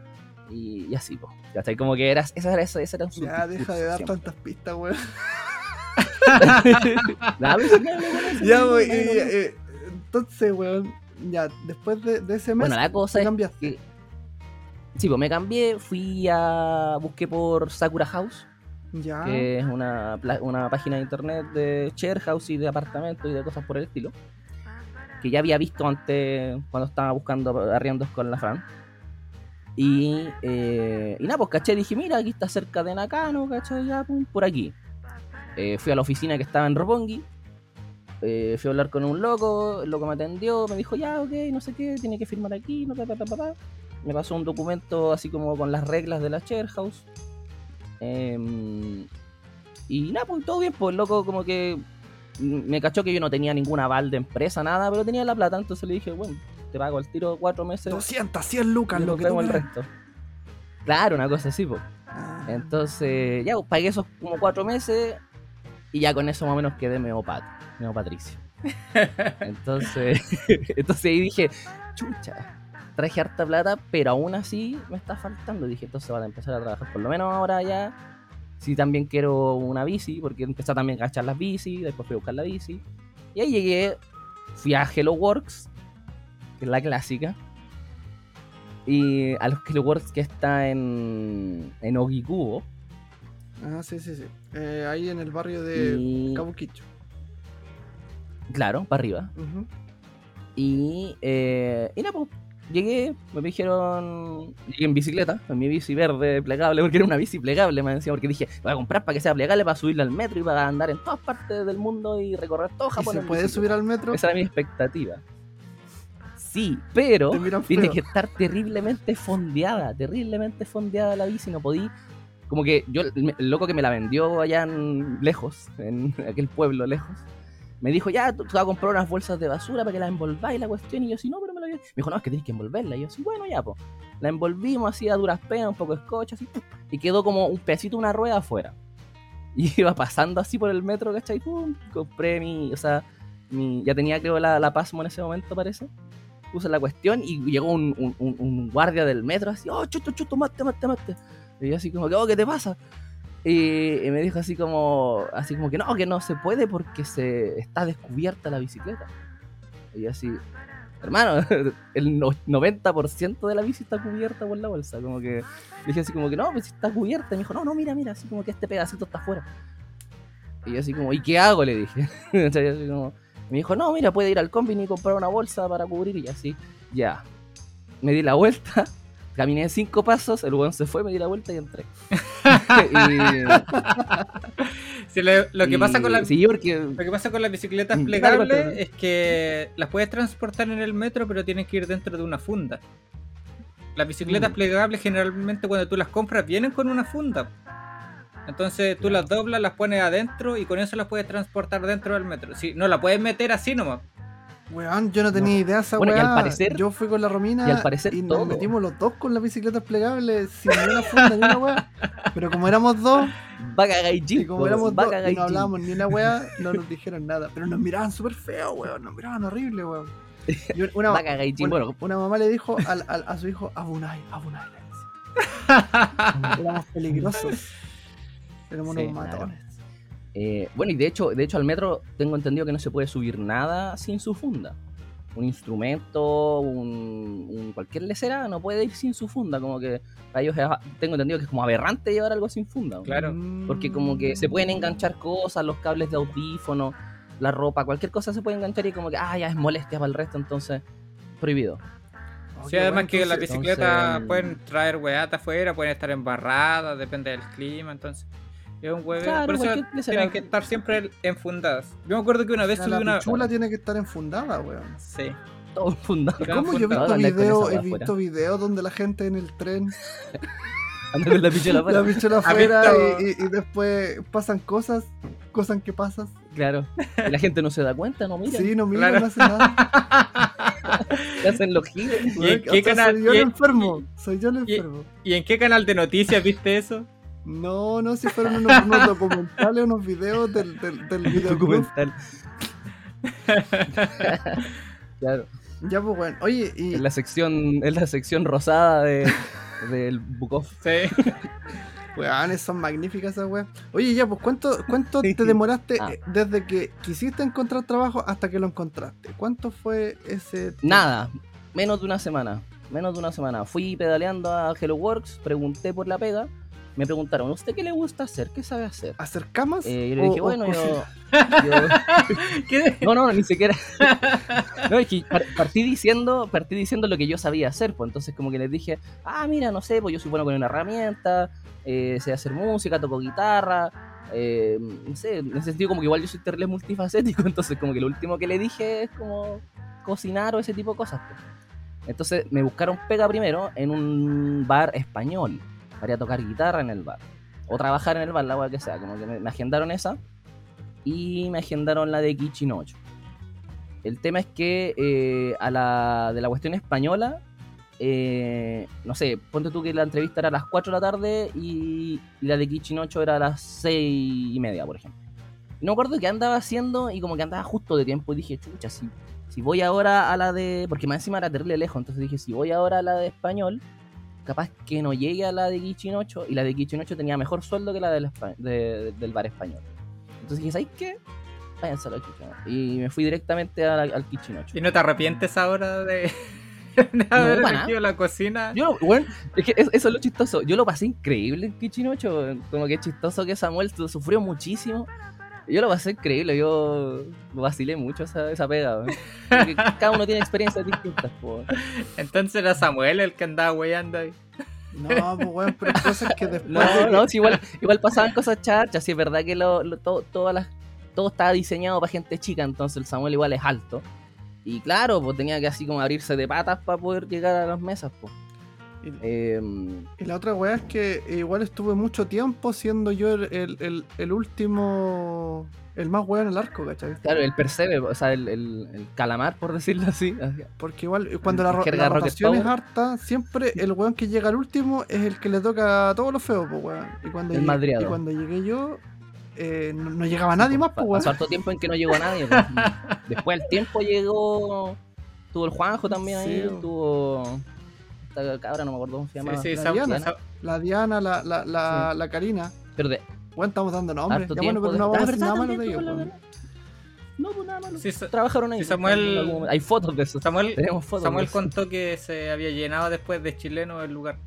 y, y así, pues. ¿Cachai? Como que era, esa era, esa, esa era su Ya, deja de dar siempre. tantas pistas, weón. *laughs* *laughs* Pues, Ya, eh, entonces, weón, ya, después de, de ese mes, Bueno, la cosa es cambiaste. que... Sí, pues me cambié, fui a... busqué por Sakura House, Ya. que es una, una página de internet de share house y de apartamentos y de cosas por el estilo. Que ya había visto antes cuando estaba buscando arriendos con la Fran. Y, eh, y nada, pues caché, dije, mira, aquí está cerca de Nakano, caché, ya, pum, por aquí. Eh, fui a la oficina que estaba en Roppongi. eh, fui a hablar con un loco, el loco me atendió, me dijo, ya, ok, no sé qué, tiene que firmar aquí, no, pa, pa, pa, pa". Me pasó un documento así como con las reglas de la share house. Em, y nada, pues todo bien, pues el loco como que me cachó que yo no tenía ningún aval de empresa, nada, pero tenía la plata, entonces le dije, bueno, te pago el tiro cuatro meses 200, 100 lucas, y lo que tú el resto. Claro, una cosa así, pues. Ah. Entonces, ya, pues, pagué esos como cuatro meses y ya con eso más o menos quedé medio pat, medio patricio. *laughs* Entonces, *laughs* entonces ahí dije, chucha, traje harta plata, pero aún así me está faltando. Dije, entonces van a empezar a trabajar por lo menos ahora ya. Si también quiero una bici, porque empecé también a cachar las bici, después fui a buscar la bici. Y ahí llegué, fui a Hello Works, que es la clásica. Y a los Hello Works que está en, en Ogikubo. Ah, sí, sí, sí. Eh, ahí en el barrio de Y, Kabukicho. claro, para arriba. Y, eh, y pues, llegué, me dijeron, llegué en bicicleta, en mi bici verde plegable, porque era una bici plegable, me decía, porque dije, voy a comprar para que sea plegable, para subirla al metro y para andar en todas partes del mundo y recorrer todo ¿Y Japón. se en puede bicicleta. subir al metro? Esa era mi expectativa. Sí, pero tiene que estar terriblemente fondeada, terriblemente fondeada la bici, no podí. Como que yo, el loco que me la vendió allá en, lejos, en aquel pueblo lejos, me dijo, ya, tú, vas a comprar unas bolsas de basura para que la envolváis la cuestión. Y yo, sí, no, pero me la voy a-". Me dijo, no, es que tienes que envolverla. Y yo, sí, bueno, ya, pues. La envolvimos así a duras penas, un poco de scotch, así, y quedó como un pedacito una rueda afuera. Y *laughs* iba pasando así por el metro, ¿cachai? Pum, compré mi, o sea, ya tenía creo la, la Pasmo en ese momento, parece. Puse la cuestión y llegó un, un- guardia del metro así, oh, chuto, chuto, mate, mate, mate. Y yo así como oh, ¿qué te pasa? Y, y me dijo así como, así como que no, que no se puede porque se está descubierta la bicicleta. Y yo así, hermano, *laughs* el no- 90% de la bici está cubierta por la bolsa. Como que dije así como que no, pues está cubierta. Y me dijo, no, no, mira, mira, así como que este pedacito está afuera. Y yo así como, ¿y qué hago? Le dije. *laughs* Yo así como- me dijo, no, mira, puede ir al combine y comprar una bolsa para cubrir y así. Ya. Me di la vuelta, *laughs* caminé cinco pasos, el weón se fue, me di la vuelta y entré. Sí, lo, lo que Y- pasa con la, Sí, porque... lo que pasa con las bicicletas Mm, plegables es que las puedes transportar en el metro, pero tienes que ir dentro de una funda. Las bicicletas Mm. plegables generalmente cuando tú las compras vienen con una funda. Entonces tú las doblas, las pones adentro y con eso las puedes transportar dentro del metro. Sí, no la puedes meter así nomás. Weón, yo no tenía No. idea de esa Bueno, y weá. al parecer- yo fui con la Romina y al parecer nos todo. metimos los dos con las bicicletas plegables sin ni una funda ni una weá. Pero como éramos dos, y como éramos dos y no hablábamos ni una weá, *laughs* no nos dijeron nada. Pero nos miraban súper feo, weón. Nos miraban horrible, weón. Y una, *laughs* una, bueno, una mamá le dijo al- al- a su hijo, Abunai, Abunai. *laughs* Éramos peligrosos. Éramos Sí, unos claro. Eh, bueno, y de hecho, de hecho al metro tengo entendido que no se puede subir nada sin su funda. Un instrumento, un, un- cualquier lecera no puede ir sin su funda. Como que para ellos es- tengo entendido que es como aberrante llevar algo sin funda. Claro. Porque como que se pueden enganchar cosas, los cables de audífono, la ropa, cualquier cosa se puede enganchar y como que, ah, ya es molestia para el resto, entonces prohibido. Oh, Sí, además bueno, que las bicicletas entonces- pueden traer weata afuera, pueden estar embarradas, depende del clima, entonces. Es un hueve. Claro, Por eso tienen que estar siempre enfundadas. Yo me acuerdo que una vez O sea, subí la una. pichula tiene que estar enfundada, weón. Sí. Todo fundado. Claro, ¿Cómo yo he visto videos, he visto videos donde la gente en el tren *laughs* Anda con la pichola afuera. la pichula ¿Has afuera y, y- y después pasan cosas, cosas que pasan. Claro. Y la gente no se da cuenta, no mira. Sí, no Claro. no hacen nada. *laughs* Le hacen los giros. ¿Y en Weón, qué o sea, canal- Soy yo y el en- enfermo. Soy yo el y- enfermo. ¿Y en qué canal de noticias viste eso? No, no, si fueron unos, unos documentales, unos videos del, del, del *laughs* videoclub. documental. *laughs* claro. Ya, pues, bueno. Oye, y En la sección, en la sección rosada de, del Book of. Sí. *laughs* weones, son magníficas esas weas. Oye, ya, pues, ¿cuánto, cuánto te demoraste Ah. desde que quisiste encontrar trabajo hasta que lo encontraste? ¿Cuánto fue ese tiempo? Nada, menos de una semana. Menos de una semana. Fui pedaleando a Hello Works, pregunté por la pega. Me preguntaron, ¿usted qué le gusta hacer? ¿Qué sabe hacer? ¿Hacer camas? Eh, yo le o- dije, o bueno, yo, cocinar? yo- *laughs* ¿Qué? No, no, ni siquiera. *laughs* No, es que par- partí diciendo, partí diciendo lo que yo sabía hacer, pues entonces como que les dije, ah, mira, no sé, pues yo soy bueno con una herramienta, eh, sé hacer música, toco guitarra, eh, no sé, en ese sentido como que igual yo soy terrible multifacético, *laughs* entonces como que lo último que le dije es como cocinar o ese tipo de cosas. pues. Entonces me buscaron pega primero en un bar español, para a tocar guitarra en el bar, o trabajar en el bar, la wea que sea, como que me, me agendaron esa y me agendaron la de Kichinocho. El tema es que eh, a la de la cuestión española, eh, no sé, ponte tú que la entrevista era a las 4 de la tarde y, y la de Kichinocho era a las 6 y media, por ejemplo. No me acuerdo qué andaba haciendo y como que andaba justo de tiempo y dije, chucha, si, si voy ahora a la de... Porque más encima era terrible lejos, entonces dije, si voy ahora a la de español, capaz que no llegue a la de Kichinocho y la de Kichinocho tenía mejor sueldo que la del, de- del bar español. Entonces dije, ¿sabes qué? Váyanse a la Kichinocho. Y me fui directamente la- al Kichinocho. ¿Y no te arrepientes ahora de, *laughs* de haber nada. elegido la cocina? Yo, bueno, es que es- eso es lo chistoso. Yo lo pasé increíble en Kichinocho. Como que es chistoso que Samuel su- sufrió muchísimo. Yo lo pasé increíble. Yo vacilé mucho esa, esa pega. *laughs* cada uno tiene experiencias distintas. po. Entonces era Samuel el que andaba weyando ahí. No, pues weón, pero hay cosas que después. No, de- no, sí, igual, igual pasaban cosas charchas. Sí, es verdad que lo, lo- todo, todas las, todo estaba diseñado para gente chica. Entonces el Samuel igual es alto. Y claro, pues tenía que así como abrirse de patas para poder llegar a las mesas. Pues. Y- Em, Y la otra weá es que igual estuve mucho tiempo siendo yo el, el, el- el último. El más weón en el arco, ¿cachai? Claro, el percebe, o sea, el, calamar, por decirlo así. Porque igual cuando la, la rotación es harta, siempre el weón que llega al último es el que le toca a todos los feos, pues weón. Y cuando, El llegué, madriado. y cuando llegué yo, eh, no, no llegaba nadie más, pues weón. Pasó harto tiempo en que no llegó nadie. pues. *laughs* Después el tiempo llegó. Tuvo el Juanjo también ahí. Tuvo. Esta cabra, no me acuerdo cómo se llama. Sí, sí, la Sam- Diana. Sam- La Diana, la, la, la, la Karina. Pero de Weón, estamos dando nombres. Ya bueno, pero no vamos a decir nada malo de ellos. No, pues nada malo. sí, Trabajaron ahí. Sí, Samuel- pues, Hay fotos de eso. Samuel, Tenemos fotos. Samuel de eso. contó que se había llenado después de chileno el lugar.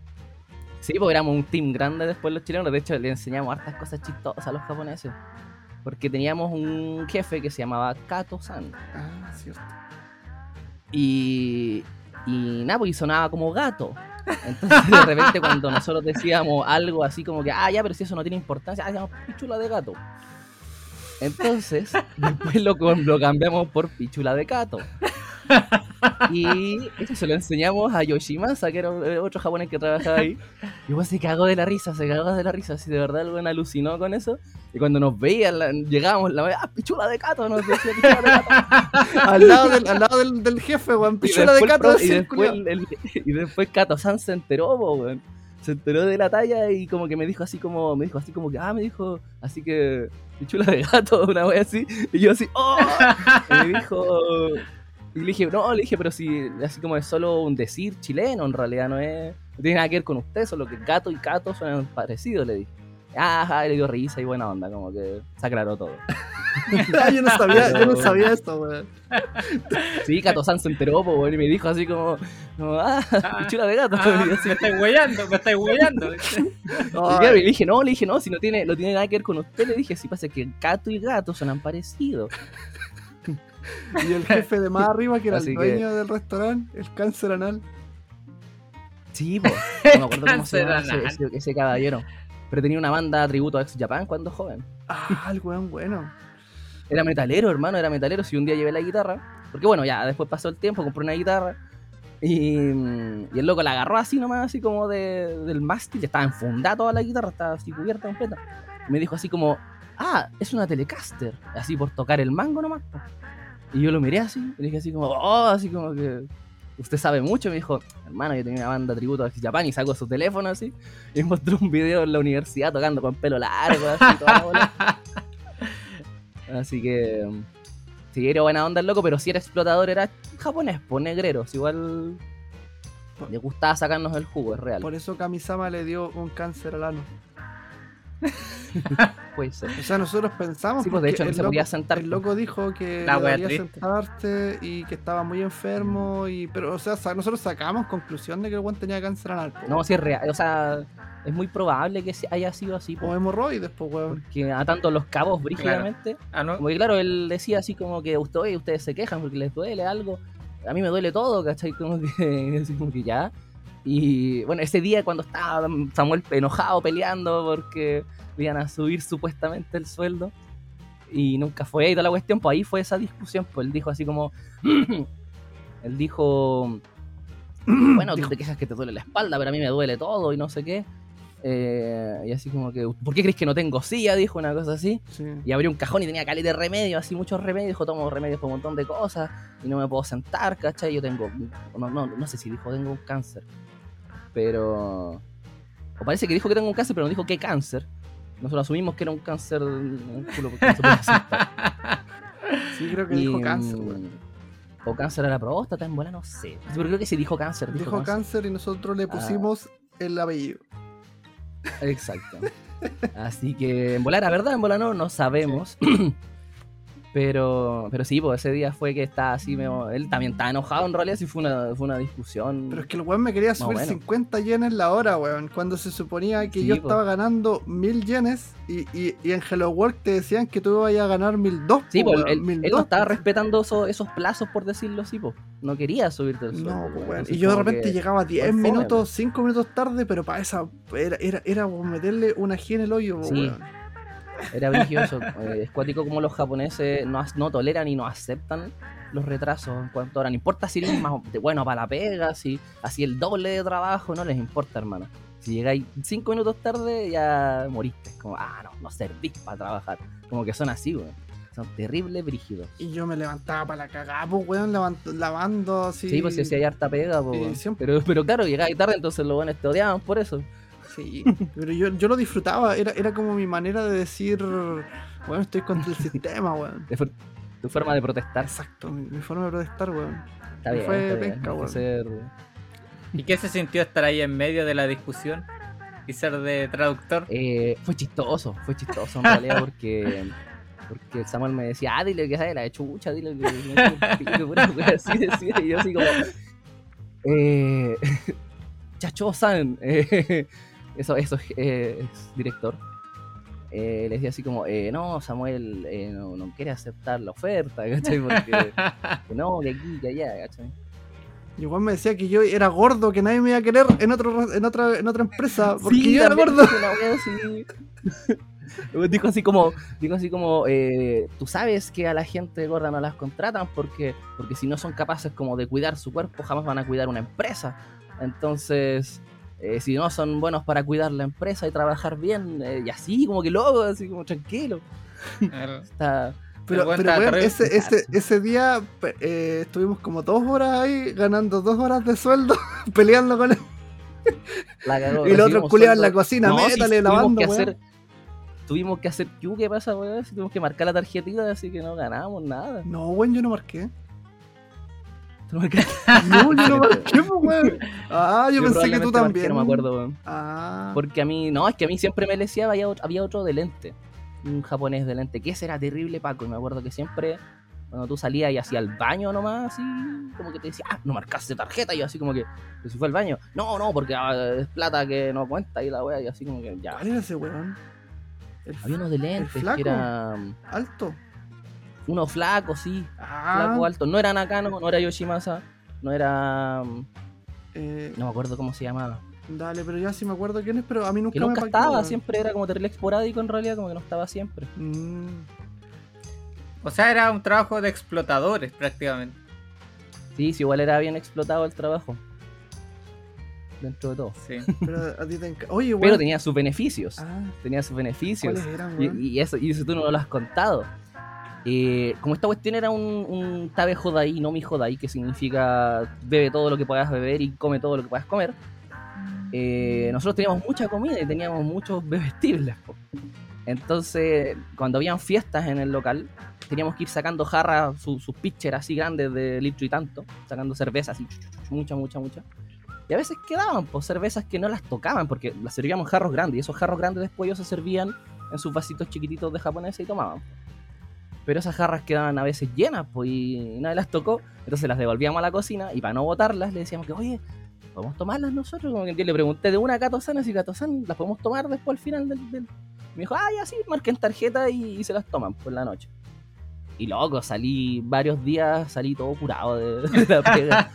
Sí, porque éramos un team grande después los chilenos. De hecho, le enseñamos hartas cosas chistosas a los japoneses. Porque teníamos un jefe que se llamaba Kato-san. Ah, cierto. Y, y nada, pues sonaba como gato. Entonces, de repente, cuando nosotros decíamos algo así como que, ah, ya, pero si eso no tiene importancia, ah, se llama pichula de gato. Entonces, después lo, lo cambiamos por pichula de gato. Y eso se lo enseñamos a Yoshimasa, que era eh, otro japonés que trabajaba ahí. Y pues se cagó de la risa, se cagó de la risa. Así de verdad, el buen alucinó con eso. Y cuando nos veía, la- llegábamos, la ah, pichula de gato, nos decía pichula de gato. *laughs* al lado del, al lado del, del jefe, weón. Pichula de gato y y después Kato San se enteró, weón. Se enteró de la talla y como que me dijo así como, me dijo así como que, ah, me dijo, así que, pichula de gato, *laughs* una wea así. Y yo así, oh, y me dijo, y le dije, no, le dije, pero si, así como es solo un decir chileno, en realidad no es, no tiene nada que ver con usted, solo que gato y cato suenan parecidos, le dije. Ajá, y le dio risa y buena onda, como que se aclaró todo. Ah, *laughs* yo no sabía, yo no sabía *laughs* esto, weón. Sí, Kato San se enteró, po, weón, y me dijo así como, como, ah, pichula de gato. Ah, *laughs* así, me estáis weyando, me estáis weyando. Y le dije, no, le dije, no, si no tiene, no tiene nada que ver con usted, le dije, si pasa que gato y gato suenan parecidos. *laughs* y el jefe de más arriba, que era Así el que- dueño del restaurante, el cáncer anal. Sí, pues. No me acuerdo cómo se llama ese, Cancelanal. ese- ese caballero. Pero tenía una banda tributo a Ex Japan cuando joven. Ah, el weón bueno. Era metalero, hermano, era metalero. Si un día llevé la guitarra. Porque bueno, ya después pasó el tiempo, compré una guitarra. Y, y el loco la agarró así nomás, así como de, del mástil. Estaba enfundada toda la guitarra, estaba así cubierta completa. Y me dijo así como, ah, es una Telecaster. Así por tocar el mango nomás. Y yo lo miré así, y le dije así como, oh, así como que usted sabe mucho. Me dijo, hermano, yo tenía una banda tributo a Japan y saco su teléfono así. Y mostró un video en la universidad tocando con pelo largo, así, toda la. *laughs* Así que. Sí, era buena onda el loco, pero si era explotador, era japonés, pues negreros. Igual. Le gustaba sacarnos el jugo, es real. Por eso Kamisama le dio un cáncer al ano. *laughs* Puede ser. O sea, nosotros pensamos. Sí, pues de hecho no el se loco- podía sentar. El loco dijo que La no triste. sentarse y que estaba muy enfermo. y Pero, o sea, nosotros sacamos conclusión de que el weón tenía cáncer anal. po. No, si es real. O sea, es muy probable que se- haya sido así. po, O hemorroides, pues, weón. Porque atando los cabos brígidamente. Ah, no. Como que claro, él decía así como que usted, oye, ustedes se quejan porque les duele algo. A mí me duele todo, ¿cachai? Como que, *laughs* como que ya. Y bueno, ese día cuando estaba Samuel enojado peleando porque le iban a subir supuestamente el sueldo y nunca fue y toda la cuestión, pues ahí fue esa discusión, pues él dijo así como, *clears throat* él dijo, *clears throat* bueno, tú te quejas que te duele la espalda, pero a mí me duele todo y no sé qué. Eh, y así como que, ¿por qué crees que no tengo silla? Dijo una cosa así. Sí. Y abrió un cajón y tenía caleta de remedios, así muchos remedios. Dijo, tomo remedios por un montón de cosas y no me puedo sentar, ¿cachai? Yo tengo, no, no, no sé si dijo tengo un cáncer, pero... O parece que dijo que tengo un cáncer, pero no dijo qué cáncer. Nosotros asumimos que era un cáncer el culo porque no se podía sentar. *laughs* Sí, creo que Y, dijo cáncer, mm, weón. O cáncer a la próstata, en bola, no sé. Pero creo que sí dijo cáncer. Dijo, Dijo cáncer. cáncer y nosotros le Ah. pusimos el apellido. Exacto. Así que en volar, la verdad, en volar no, no sabemos. *clears throat* Pero, pero sí, pues ese día fue que está así, medio- él también está enojado en realidad, sí fue una, fue una discusión. Pero es que el weón me quería subir bueno. 50 yenes la hora, weón. Cuando se suponía que Sí, yo po. estaba ganando 1000 yenes y, y, y en Hello Work te decían que tú ibas a ganar 1002. sí, pues él, él 1002, no estaba po. respetando eso- esos plazos, por decirlo así, pues. No quería subirte el sueldo. No, pues, pues, entonces Y yo de repente llegaba 10 fome, minutos, 5 minutos tarde, pero para esa. Era, era, era meterle una G en el hoyo, po, Sí. Era brilloso. es cuático como los japoneses no, no toleran y no aceptan los retrasos en cuanto a hora. No importa si eres más bueno para la pega, si así el doble de trabajo, no les importa, hermano. Si llegáis cinco minutos tarde, ya moriste. Como, ah, no, no servís para trabajar. Como que son así, weón. Son terribles brígidos. Y yo me levantaba para la cagada, pues, weón, lavando, lavando así. Sí, pues si hacía harta pega, pues, pero, pero claro, llegáis tarde, entonces los buenos te odiaban por eso. Sí, pero yo, yo lo disfrutaba, era, era como mi manera de decir, bueno, estoy contra el sistema, weón. *laughs* Tu forma de protestar. Exacto, mi, mi forma de protestar, weón. Está bien, fue está bien. penca, weón. ser- ¿Y qué se sintió estar ahí en medio de la discusión y ser de traductor? Eh, fue chistoso, fue chistoso en realidad porque, porque Samuel me decía, ah, dile que sabe la chucha, dile que *laughs* así decía, y yo así como, eh, *laughs* Chacho-san, eh, *laughs* eso, eso eh, es director. Eh, le decía así como, eh, no, Samuel eh, no, no quiere aceptar la oferta, ¿cachai? Porque que no, que aquí, que allá, ¿cachai? Y igual me decía que yo era gordo, que nadie me iba a querer en, otro, en, otra, en otra empresa, porque Sí, yo era gordo. *laughs* dijo así. como, dijo así como, eh, tú sabes que a la gente gorda no las contratan porque, porque si no son capaces como de cuidar su cuerpo, jamás van a cuidar una empresa. Entonces, eh, si no son buenos para cuidar la empresa y trabajar bien, eh, y así, como que loco, así como tranquilo. *laughs* Está, Pero, terrible. ese, ese, ese día eh, estuvimos como dos horas ahí, ganando dos horas de sueldo, *laughs* peleando con él. la cagó. Y los otros culiados en la cocina, No, métale, lavando, que weón. hacer Tuvimos que hacer ¿qué pasa, weón? Si tuvimos que marcar la tarjetita, así que no ganamos nada. No, weón, yo no marqué. Tú no marcaste No, yo no *laughs* marqué, pues, weón. Ah, yo, pensé que tú marqué, también. No me acuerdo, weón. Ah, Porque a mí, no, es que a mí siempre me leseaba, había otro, había otro de lente. Un japonés de lente, que ese era terrible, Paco. Y me acuerdo que siempre, cuando tú salías y hacías el baño nomás, así, como que te decía, ah, no marcaste tarjeta. Y yo así como que, "¿Pero si fue al baño. No, no, porque ah, es plata que no cuenta y la wea, y así como que ya. ¿cuál era ese weón? El Había uno de lentes, flaco? que era alto. uno flaco, sí, Ah, flaco alto. No era Nakano, no era Yoshimasa, no era. um, eh, No me acuerdo cómo se llamaba. dale, pero ya sí me acuerdo quién es, pero a mí nunca Que nunca estaba, siempre era como terrible esporádico en realidad, como que no estaba siempre. Mm, O sea, era un trabajo de explotadores prácticamente. Sí, sí, igual era bien explotado el trabajo. Dentro de todo. Sí. pero a ti te Oye. Pero tenía sus beneficios. Ah, Tenía sus beneficios. ¿cuáles eran, Y, y eso, y eso tú no lo has contado. Eh, como esta cuestión era un, un tabe jodai, no mi jodai, que significa bebe todo lo que puedas beber y come todo lo que puedas comer. eh, nosotros teníamos mucha comida y teníamos muchos *laughs* bebestibles. po. Entonces, cuando habían fiestas en el local, teníamos que ir sacando jarras, su- sus pitchers así grandes de litro y tanto, sacando cerveza así, mucha, mucha, mucha. Y a veces quedaban pues, cervezas que no las tocaban, porque las servíamos jarros grandes, y esos jarros grandes después ellos se servían en sus vasitos chiquititos de japonesa y tomaban. Pero esas jarras quedaban a veces llenas, pues, y nadie las tocó. Entonces las devolvíamos a la cocina y para no botarlas le decíamos que, oye, ¿podemos tomarlas nosotros? Como que yo le pregunté de una a si Catozán las podemos tomar después al final del... del... Me dijo, ah, ya sí, marquen tarjeta y se las toman por la noche. Y loco, salí varios días, salí todo curado de, *laughs* de la pega.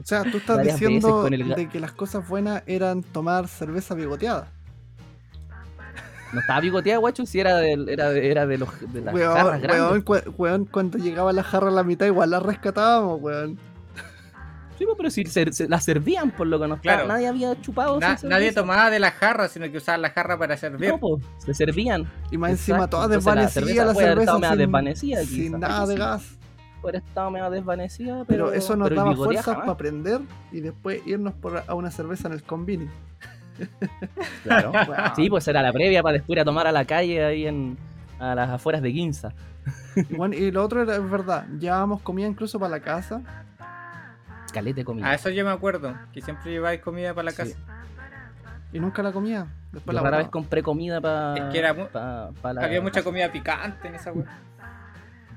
O sea, tú estás Varias diciendo el de que las cosas buenas eran tomar cerveza bigoteada. No estaba bigoteada, guacho, si era de, era de, era de, los, de las jarras Weón, grandes. weón, cu- weón, cuando llegaba la jarra a la mitad, igual la rescatábamos, weón. Sí, pues, pero si se, se- la servían, por lo que nos Claro. nadie había chupado. Na- nadie tomaba de la jarra, sino que usaba la jarra para servir. No, pues, se servían. Y más encima Exacto, toda entonces la desvanecida la cerveza sin, sin quizás. nada de Sí. gas. Por estado medio desvanecida, Pero, pero, eso nos pero daba fuerzas para aprender y después irnos por a una cerveza en el convini. *laughs* Claro. Sí, pues era la previa para después ir a tomar a la calle ahí en a las afueras de Ginza. Y, bueno, y lo otro era es verdad, llevábamos comida incluso para la casa. Calete de comida. A eso yo me acuerdo, que siempre lleváis comida para la Sí. casa. Y nunca la comía. Después la rara vez compré comida para. Es que era mu- Había mucha comida picante en esa wea.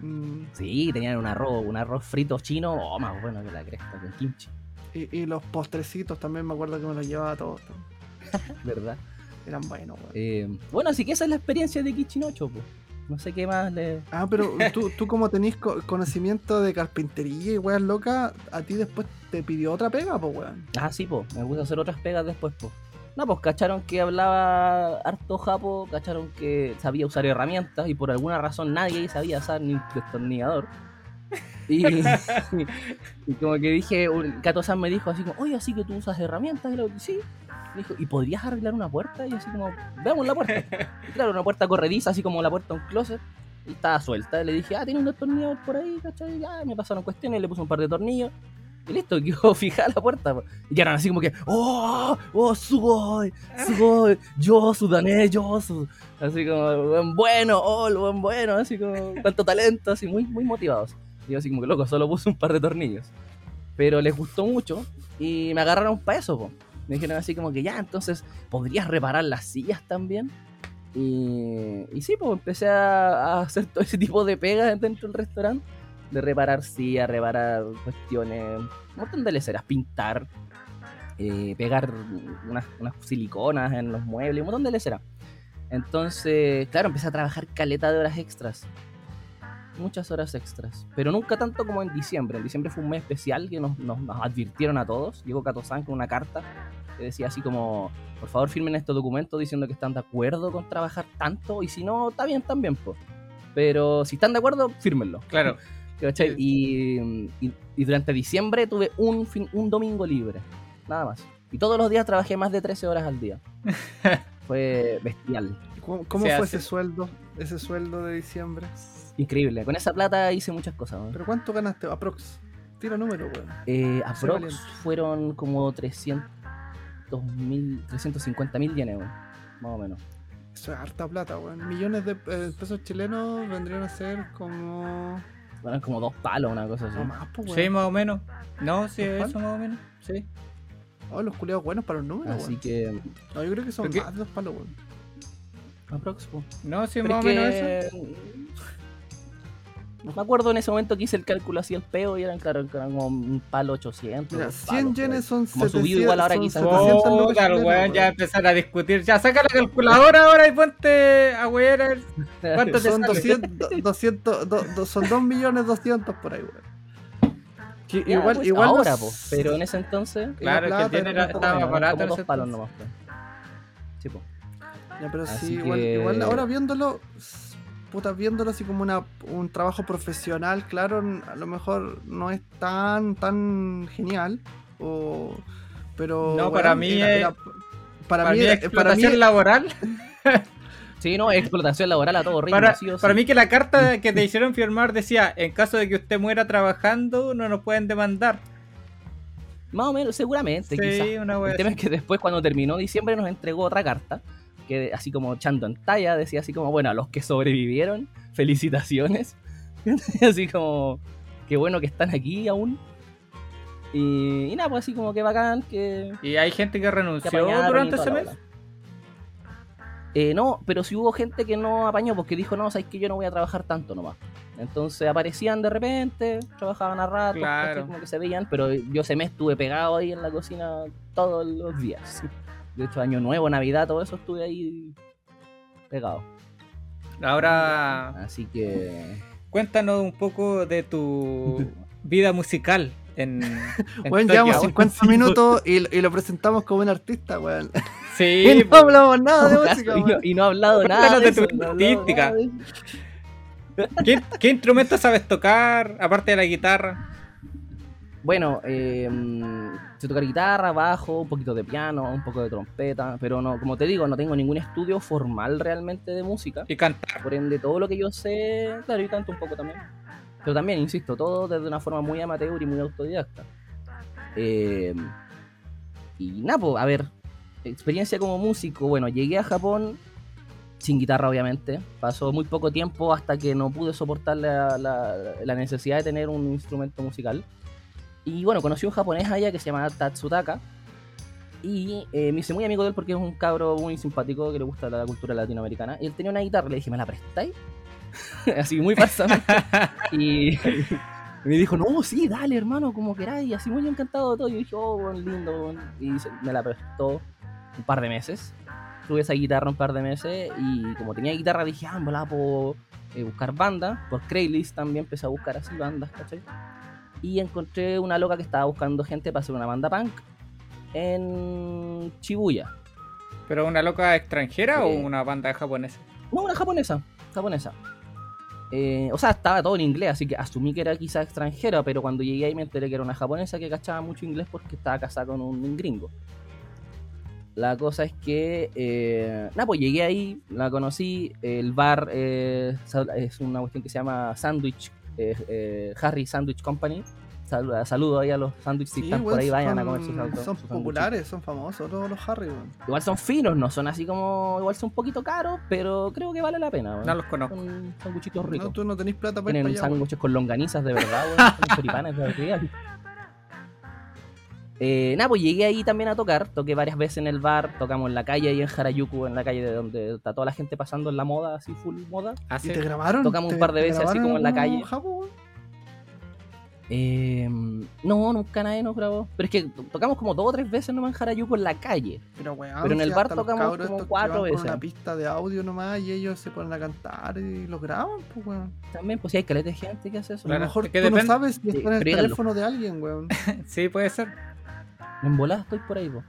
Mm, Sí, tenían un arroz, un arroz frito chino, oh, más bueno que la cresta, con kimchi, y, y los postrecitos también me acuerdo que me los llevaba todos. *laughs* ¿verdad? Eran buenos, weón. Eh, bueno, así que esa es la experiencia de Kichinocho, pues. No sé qué más le. Ah, pero *laughs* tú, tú como tenés co- conocimiento de carpintería y weas locas, a ti después te pidió otra pega, pues weón. Ah, sí, pues. Me gusta hacer otras pegas después, pues. No, pues cacharon que hablaba harto japo, cacharon que sabía usar herramientas y por alguna razón nadie sabía usar ni un destornillador. Y, *laughs* y como que dije, Kato San me dijo así como, oye, así que tú usas herramientas. Y le digo, sí. Me dijo, ¿y podrías arreglar una puerta? Y así como, veamos la puerta. Y *laughs* claro, una puerta corrediza, así como la puerta de un closet. Y estaba suelta. Y le dije, ah, tiene un destornillador por ahí, ¿cachai? Ya, me pasaron cuestiones, le puse un par de tornillos. Y listo, *laughs* quedó fijada la puerta. Y quedaron así como que, ¡Oh! ¡Oh, sugoi! ¡Sugoi! ¡Yo, sudanés! ¡Yo, su! Así como, buen bueno, ¡Oh, lo buen bueno! Así como, tanto talento, así muy, muy motivados. Y yo así como que, loco, solo puse un par de tornillos. Pero les gustó mucho y me agarraron para eso, po. Me dijeron así como que, ya, entonces, ¿podrías reparar las sillas también? Y, y sí, pues empecé a, a hacer todo ese tipo de pegas dentro del restaurante. De reparar sillas, reparar cuestiones, un montón de leceras, pintar, eh, pegar unas, unas siliconas en los muebles, un montón de leceras. Entonces, claro, empecé a trabajar caleta de horas extras. Muchas horas extras. Pero nunca tanto como en diciembre. En diciembre fue un mes especial que nos, nos- nos advirtieron a todos. Llegó Catozán con una carta que decía así como, por favor firmen este documento diciendo que están de acuerdo con trabajar tanto. Y si no, está bien también, pues. Pero si están de acuerdo, fírmenlo. Claro. *laughs* ¿Cachai? Sí. Y, y- y durante diciembre tuve un, fin, un domingo libre, nada más. Y todos los días trabajé más de 13 horas al día. *laughs* Fue bestial, ¿Cómo, fue hace. ese sueldo? Ese sueldo de diciembre. Increíble. Con esa plata hice muchas cosas. ¿no? ¿Pero cuánto ganaste? Aprox. Tira número, weón. Eh, aprox fueron como 300 mil, 350 mil yenes, weón, más o menos. Eso es harta plata, weón. Millones de eh, pesos chilenos vendrían a ser como. Fueron como dos palos, una cosa así. No más, pues, Sí, weón. más o menos. No, sí, eso más o menos. Sí. Oh, los culiados buenos para los números, Así weón. que, No, yo creo que son más de dos palos, weón. aprox. No, sí, Pero más o menos eso. Que- Me acuerdo en ese momento que hice el cálculo así el peo y eran, claro, que eran como un palo 800. Mira, dos 100 palos, por ahí. yenes son Como 700. subido igual ahora son quizás. 700 lucas Puta, el chilenas, weón, ya weón. empezar a discutir. Ya saca la calculadora ahora y ponte a ver *laughs* ¿Cuánto te Son sale? 200, 200 *laughs* do- do- son 2 millones 200 por ahí, weón. Que Ya, igual, pues, igual ahora, los- po, pero en ese entonces. Claro, que plata, un poco estaba barato dos palos nomás. po. Sí, po. Ya, pero Así sí, igual, que- igual ahora viéndolo, puta, viéndolo así como una, un trabajo profesional, claro, a lo mejor no es tan, tan genial, o, pero... No, para mí era- era- para, Para mí, era- explotación para mí- laboral. *laughs* Sí, no, explotación laboral a todo ritmo. Para, sí mí que la carta que te hicieron firmar decía, en caso de que usted muera trabajando, no nos pueden demandar. Más o menos, seguramente, Sí, quizás. una El tema es que después, cuando terminó diciembre, nos entregó otra carta. Que así como echando en talla, decía así como, bueno, a los que sobrevivieron, felicitaciones. *laughs* así como, qué bueno que están aquí aún. Y, y nada, pues así como que bacán, que... ¿Y hay gente que renunció durante ese mes? Eh, no, pero sí hubo gente que no apañó porque dijo, no, sabes que yo no voy a trabajar tanto nomás. Entonces aparecían de repente, trabajaban a rato, Claro. como que se veían, pero yo ese mes estuve pegado ahí en la cocina todos los días. De hecho, Año Nuevo, Navidad, todo eso estuve ahí pegado. Ahora, Así que... cuéntanos un poco de tu vida musical en, *laughs* Tokio. llevamos 50 minutos y, y lo presentamos como un artista, weón. Sí, *laughs* Y no hablamos nada de *laughs* música, y, no, y no he hablado nada de de, tu no artística. de. ¿Qué, qué instrumento sabes tocar, aparte de la guitarra? Bueno, eh, sé tocar guitarra, bajo, un poquito de piano, un poco de trompeta, pero no, como te digo, no tengo ningún estudio formal realmente de música. Y cantar. Por ende, todo lo que yo sé, claro, y canto un poco también. Pero también, insisto, todo desde una forma muy amateur y muy autodidacta. Eh, y nada, pues, a ver, experiencia como músico, bueno, llegué a Japón sin guitarra, obviamente. Pasó muy poco tiempo hasta que no pude soportar la, la- la necesidad de tener un instrumento musical. Y bueno, conocí a un japonés allá que se llama Tatsutaka. Y eh, me hice muy amigo de él porque es un cabro muy simpático que le gusta la cultura latinoamericana. Y él tenía una guitarra, le dije, ¿me la prestáis? *laughs* Así muy falsamente. *laughs* y me dijo, no, sí, dale, hermano, como queráis. Así muy encantado de todo. Y yo dije, oh, bueno, lindo. bueno. Y me la prestó un par de meses. Tuve esa guitarra un par de meses. Y como tenía guitarra, dije, ah, me la puedo eh, buscar bandas. Por Craigslist también empecé a buscar así bandas, ¿cachai? Y encontré una loca que estaba buscando gente para hacer una banda punk en Shibuya. ¿Pero una loca extranjera o Eh. una banda japonesa? No, una japonesa. Japonesa. Eh, o sea, estaba todo en inglés, así que asumí que era quizá extranjera, pero cuando llegué ahí me enteré que era una japonesa que cachaba mucho inglés porque estaba casada con un gringo. La cosa es que, eh, nada, pues llegué ahí, la conocí, el bar eh, es una cuestión que se llama Sandwich, eh, eh, Harry Sandwich Company. Sal- saludo ahí a los sándwiches si Sí, están por ahí, vayan a son- comer sus autos. Son sus populares, son famosos todos los Harry, weón. Igual son finos, no son así como. Igual son un poquito caros, pero creo que vale la pena. weón. No los conozco. Son sanguchitos ricos. No, tú no tenés plata para ir Tienen sándwiches con longanizas de verdad, weón. Son choripanes de verdad. *laughs* Eh, nada, pues llegué ahí también a tocar. Toqué varias veces en el bar. Tocamos en la calle ahí en Harajuku, en la calle de donde está toda la gente pasando en la moda, así full moda. ¿Y Hace- te grabaron? Tocamos un ¿Te- par de veces así como en la calle. Eh, no, nunca nadie nos grabó. Pero es que to- tocamos como dos o tres veces nomás en Harajuku en la calle. Pero, weón, Pero en el si bar tocamos como cuatro con veces. una pista de audio nomás y ellos se ponen a cantar y los graban, pues, weón. También, pues si hay caleta de gente que hace eso. A lo mejor es que tú no depende- sabes si Sí, está en el teléfono de alguien, weón. *laughs* Sí, puede ser. En volada estoy por ahí, po.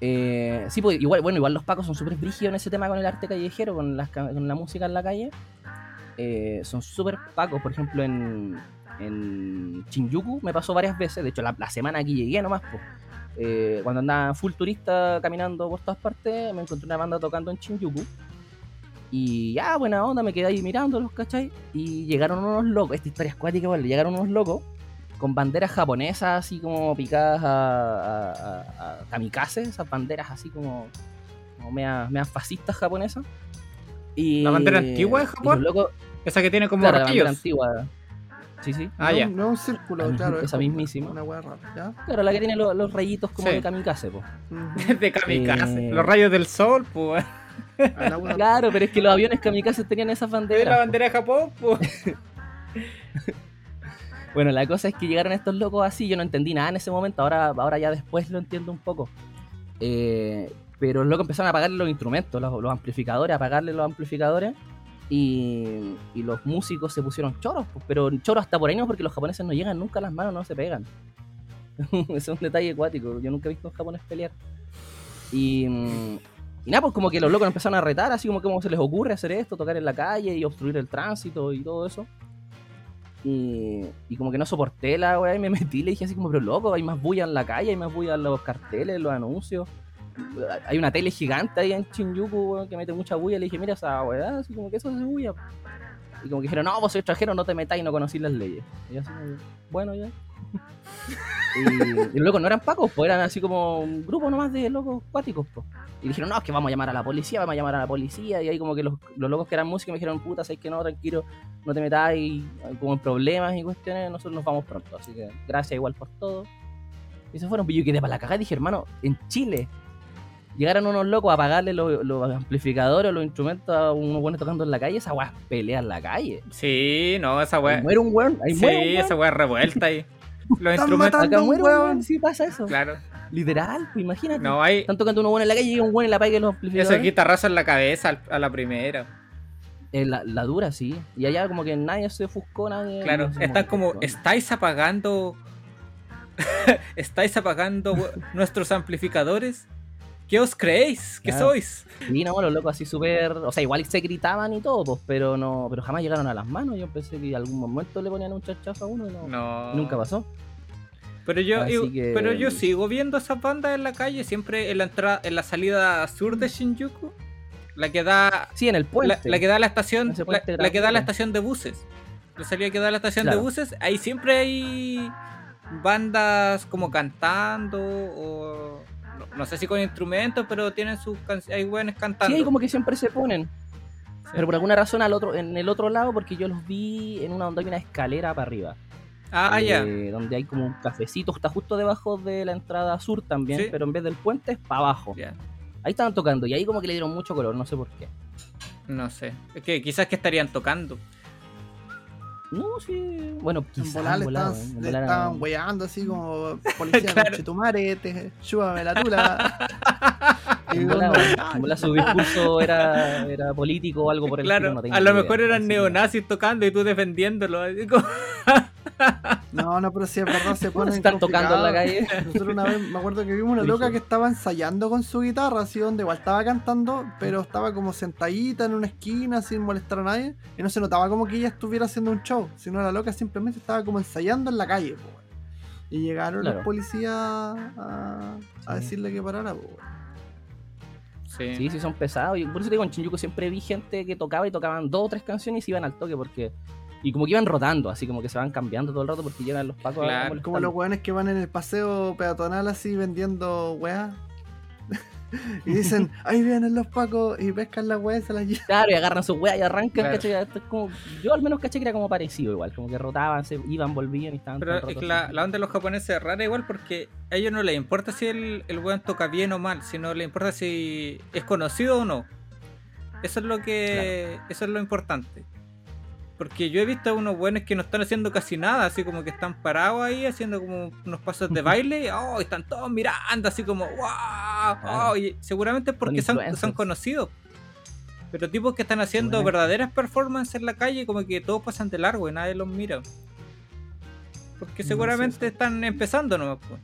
Eh, sí, pues igual, bueno, igual los pacos son súper brígidos en ese tema con el arte callejero, con, las con la música en la calle. Eh, son súper pacos, por ejemplo, en, en Shinjuku me pasó varias veces, de hecho la, la semana que llegué nomás, po. Eh, cuando andaba full turista caminando por todas partes, me encontré una banda tocando en Shinjuku. Y ya, buena onda, me quedé ahí mirándolos, ¿cachai? Y llegaron unos locos, esta historia es cuática, igual, llegaron unos locos con banderas japonesas así como picadas a, a, a- a kamikaze, esas banderas así como, como meas, meas fascistas japonesas. Y, ¿La bandera antigua de Japón? locos- Esa que tiene como claro, la bandera antigua. Sí, sí. Ah, no, ya. no es un círculo, Esa claro. es como mismísima. Una rara, ¿ya? Claro, la que tiene lo- los rayitos como Sí. de kamikaze, po. *laughs* De kamikaze. Eh. Los rayos del sol, pues. La Claro, pero es que los aviones kamikaze tenían esas De banderas. la po. bandera de Japón, pues. *laughs* Bueno, la cosa es que llegaron estos locos así, yo no entendí nada en ese momento, ahora, ahora ya después lo entiendo un poco. Eh, pero los locos empezaron a apagarle los instrumentos, los, amplificadores, a apagarle los amplificadores. Y, los músicos se pusieron choros, pues, pero choros hasta por ahí no, porque los japoneses no llegan nunca a las manos, no se pegan. *laughs* Es un detalle acuático, yo nunca he visto a un japonés pelear. Y, y nada, pues como que los locos empezaron a retar, así como cómo se les ocurre hacer esto, tocar en la calle y obstruir el tránsito y todo eso. Y, y como que no soporté la weá y me *laughs* metí le dije así como, pero loco, hay más bulla en la calle, hay más bulla en los carteles, los anuncios. Hay una tele gigante ahí en Shinjuku que mete mucha bulla. Le dije, mira esa weá, así como que eso es bulla. Y como que dijeron, no, vos sois extranjero, no te metáis, no conocís las leyes. Y yo así bueno, ya. *laughs* y, y los locos no eran pacos, pues eran así como un grupo nomás de locos cuáticos, pues. Y dijeron, no, es que vamos a llamar a la policía, vamos a llamar a la policía. Y ahí como que los, los locos que eran músicos me dijeron, puta, sabes que no, tranquilo, no te metáis como en problemas y cuestiones, nosotros nos vamos pronto. Así que gracias igual por todo. Y se fueron, pero yo quedé para la cagada y dije, hermano, en Chile llegaron unos locos a pagarle los, los amplificadores o los instrumentos a unos buenos tocando en la calle, esa weá pelea en la calle. Sí, no, esa Ahí weá. muere un weón, ahí Sí, muere un weón. esa weá revuelta ahí. *laughs* Los Están instrumentos. matando Acá un muere un weón. weón, sí pasa eso. Claro. Literal, pues imagínate. No, hay Están tocando unos buenos en la calle y llega un weón y le apague los amplificadores. ese guitarrazo en la cabeza a la primera. Eh, la, la dura, sí. Y allá como que nadie se ofuscó, nadie... Claro, no están como. ¿estáis apagando? *laughs* ¿Estáis apagando *laughs* nuestros amplificadores? ¿Qué os creéis Claro. sois? Sí, no, los locos así súper... O sea, igual se gritaban y todo, pues, pero no pero jamás llegaron a las manos. Yo pensé que en algún momento le ponían un chachazo a uno y no, No. nunca pasó. Pero yo, Así yo- que- pero yo sigo viendo esas bandas en la calle, siempre en la entrada, en la salida sur de Shinjuku, la que da, Sí, en el puente. la que da la estación, la, que da a la estación de buses, la salida que da a la estación de buses, ahí siempre hay bandas como cantando o no, sé si con instrumentos, pero tienen sus canciones, hay buenos cantando. Sí, como que siempre se ponen. Sí. Pero por alguna razón al otro, en el otro lado, porque yo los vi en una donde hay una escalera para arriba. Ah, ya. eh, Donde hay como un cafecito, está justo debajo de la entrada sur también, Sí. pero en vez del puente es para abajo. Ya. Ahí estaban tocando y ahí como que le dieron mucho color, no sé por qué. No sé. Es que quizás que estarían tocando. No, sí. Bueno, En quizás en volar, le estaban weando así como *laughs* policía Claro. chetumare, te chúbame la tula. *laughs* En volar- su discurso era, era político o algo por el Claro, estilo, no tengo a lo idea. mejor eran neonazis tocando y tú defendiéndolo. así como- *laughs* *laughs* No, no, pero si es verdad se ¿Cómo ponen se están tocando en la calle? Nosotros una vez me acuerdo que vimos una loca que estaba ensayando con su guitarra, así donde igual estaba cantando, pero estaba como sentadita en una esquina sin molestar a nadie. Y no se notaba como que ella estuviera haciendo un show, sino la loca simplemente estaba como ensayando en la calle. po. Y llegaron Claro. los policías a, a Sí. decirle que parara. po. Sí. Sí, sí, son pesados. Y por eso te digo, en Shinjuku siempre vi gente que tocaba y tocaban dos o tres canciones y se iban al toque porque. Y como que iban rotando, así como que se van cambiando todo el rato porque llegan los pacos a Claro. molestando. Como los weones que van en el paseo peatonal así vendiendo weá. *laughs* y dicen, *laughs* ahí vienen los pacos y pescan las weas y se las llevan. Claro, y agarran sus weas y arrancan, Claro. ¿cachai? Esto es como, yo al menos caché que era como parecido igual, como que rotaban, se iban, volvían y estaban Pero es la, la onda de los japoneses es rara igual porque a ellos no les importa si el, el weón toca bien o mal, sino les importa si es conocido o no. Eso es lo que. Eso es lo importante. Porque yo he visto a unos buenos que no están haciendo casi nada, así como que están parados ahí haciendo como unos pasos de baile, y, oh, están todos mirando, así como, wow, oh, y seguramente es porque son, son conocidos. Pero tipos que están haciendo verdaderas performances en la calle, como que todos pasan de largo y nadie los mira. Porque seguramente están empezando nomás. pues.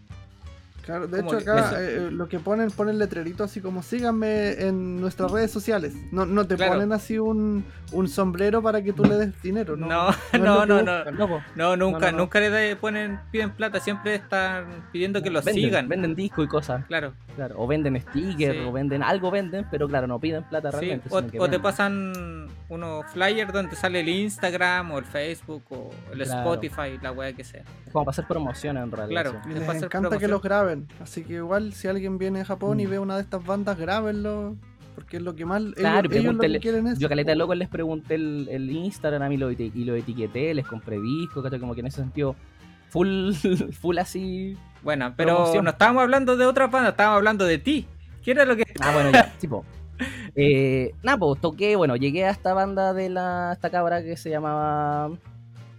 Claro, de hecho acá eh, lo que ponen, ponen letrerito así como síganme en nuestras redes sociales. No, no te Claro. ponen así un, un sombrero para que tú le des dinero, ¿no? No, *laughs* no, no, no. nunca, no, no. nunca le ponen, piden plata, siempre están pidiendo que los venden, sigan. Venden disco y cosas, Claro. Claro. O venden stickers, Sí. o venden algo, venden, pero claro, no piden plata Sí, realmente. o, sino que o te pasan unos flyers donde sale el Instagram o el Facebook o el Claro. Spotify, la weá que sea. Como para hacer promoción en realidad. Claro. Les a encanta que los graben. Así que igual si alguien viene a Japón y Mm. ve una de estas bandas, grábenlo. Porque es lo que más ellos, Claro, y ellos lo que quieren es. Yo caleta de loco les pregunté el, el Instagram y lo, eti- y lo etiqueté, les compré discos. Como que en ese sentido, full, *laughs* full así. Bueno, pero Promoción. no estábamos hablando de otra banda, estábamos hablando de ti. ¿Qué era lo que.? Ah, bueno, ya, tipo. *laughs* Eh, nada, pues toqué, bueno, llegué a esta banda de la, esta cabra que se llamaba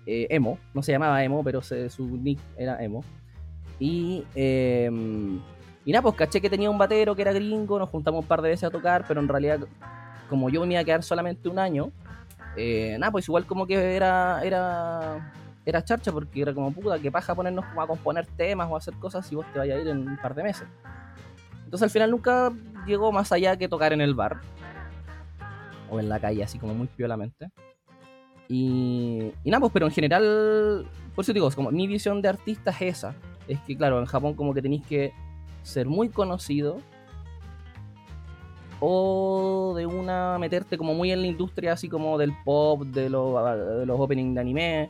eh, Emo, no se llamaba Emo, pero se- su nick era Emo. Y, eh, y nada, pues caché que tenía un batero que era gringo, nos juntamos un par de veces a tocar, pero en realidad, como yo me iba a quedar solamente un año, eh, nada, pues igual como que era, era, era charcha, porque era como puta, que paja ponernos como a componer temas o a hacer cosas si vos te vayas a ir en un par de meses. Entonces al final nunca llegó más allá que tocar en el bar. O en la calle, así como muy piolamente. Y, y nada, pues, pero en general, por eso digo, como mi visión de artista es esa. Es que, claro, en Japón como que tenéis que ser muy conocido. O de una meterte como muy en la industria así como del pop, de, los de los openings de anime.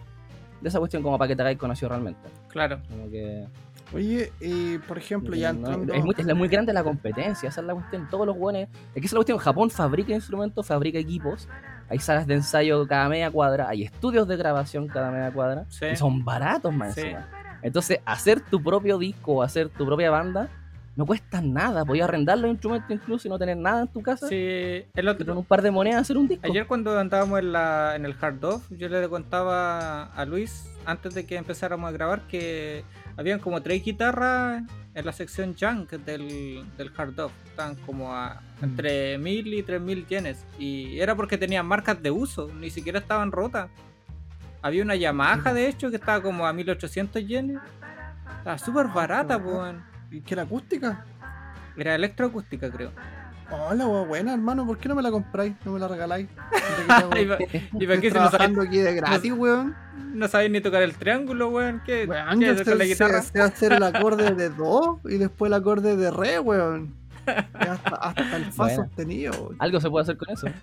De esa cuestión como para que te hagáis conocido realmente. Claro. Como que... Oye, y por ejemplo, ya No, entrando. es, muy, es muy grande la competencia, esa es la cuestión. Todos los buenos. Es que esa es la cuestión. Japón fabrica instrumentos, fabrica equipos. Hay salas de ensayo cada media cuadra. Hay estudios de grabación cada media cuadra. Sí. Y son baratos, más Sí. encima. Entonces, hacer tu propio disco o hacer tu propia banda no cuesta nada. Podías arrendar los instrumentos incluso y no tener nada en tu casa. Sí, el Y con otro. un par de monedas hacer un disco. Ayer cuando andábamos en, la, en el Hard Off, yo le contaba a Luis, antes de que empezáramos a grabar, que habían como tres guitarras en la sección junk del, del Hard Off. Estaban como a entre 1000 y 3000 yenes. Y era porque tenían marcas de uso, ni siquiera estaban rotas. Había una Yamaha, de hecho, que estaba como a 1800 yenes. Estaba súper barata, pues. ¿Y que era acústica? Era electroacústica, creo. Hola, wea buena, hermano. ¿Por qué no me la compráis? ¿No me la regaláis? *laughs* ¿Y pa- para qué si no trabajando aquí de gratis, weón. no sabéis ni tocar el triángulo, weón? ¿Qué, Weón, qué hacer con la guitarra? sé- hacer el acorde de *laughs* do y después el acorde de re, weón. Hasta, hasta el fa Buena. sostenido, weón. Algo se puede hacer con eso. *laughs*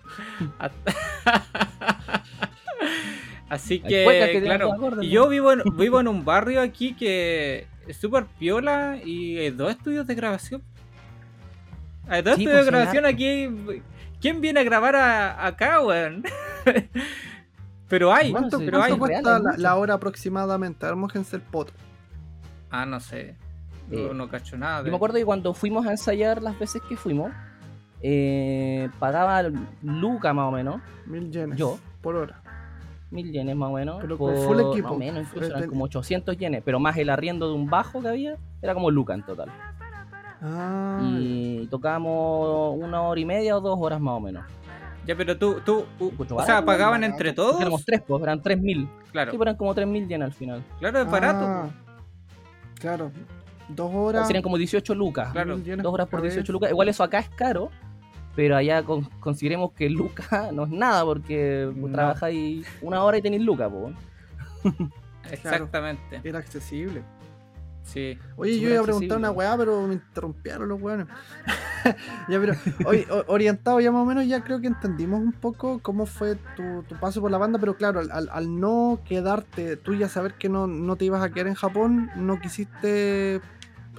Así que claro, ¿no? yo vivo en, vivo en un barrio aquí que es súper piola y hay dos estudios de grabación. Hay dos Sí, estudios pues, de grabación aquí. ¿Quién viene a grabar a- acá, weón? *laughs* Pero hay, ¿Cuánto, pero cuánto hay. cuesta la, hora aproximadamente? Armójense el poto. Ah, no sé. No, Eh, no cacho nada. Yo de- me acuerdo que cuando fuimos a ensayar las veces que fuimos, eh, pagaba Luca más o menos, Mil yenes. Yo. Por hora. Mil yenes más o menos. Pero con full equipo. Más o menos, incluso eran como 800 yenes, pero más el arriendo de un bajo que había, era como Luca en total. Ah, Y tocábamos una hora y media o dos horas más o menos. Ya, pero tú, tú, o sea, pagaban entre Porque todos. Éramos tres, pues, eran 3000. Claro, Sí, pero eran como 3000 yenes al final. claro, es barato. ah, Claro. Dos horas. Serían como 18 lucas. Claro. mil Dos horas por cabeza. 18 lucas. Igual eso acá es caro, pero allá con- consideremos que lucas *laughs* no es nada porque No. trabajáis una hora y tenéis lucas, pues. Exactamente. Era accesible. Sí. Oye, yo iba a preguntar una weá, pero me interrumpieron los weones. *laughs* ya, pero, o- orientado ya más o menos, ya creo que entendimos un poco cómo fue tu, tu paso por la banda, pero claro, al, al- al no quedarte, tú ya saber que no, no te ibas a quedar en Japón, no quisiste,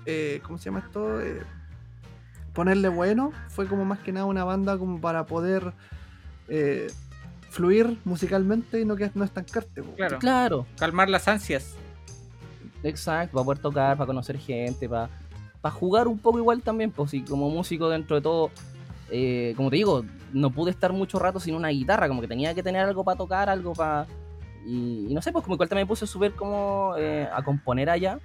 eh, ¿cómo se llama esto? Eh, ponerle bueno, fue como más que nada una banda como para poder eh, fluir musicalmente y no, que, no estancarte. Claro. Claro, Calmar las ansias. exacto, para poder tocar, para conocer gente, para, para jugar un poco igual también, pues sí, como músico dentro de todo, eh, como te digo, no pude estar mucho rato sin una guitarra, como que tenía que tener algo para tocar, algo para... Y, y no sé, pues como igual también me puse súper como eh, a componer allá,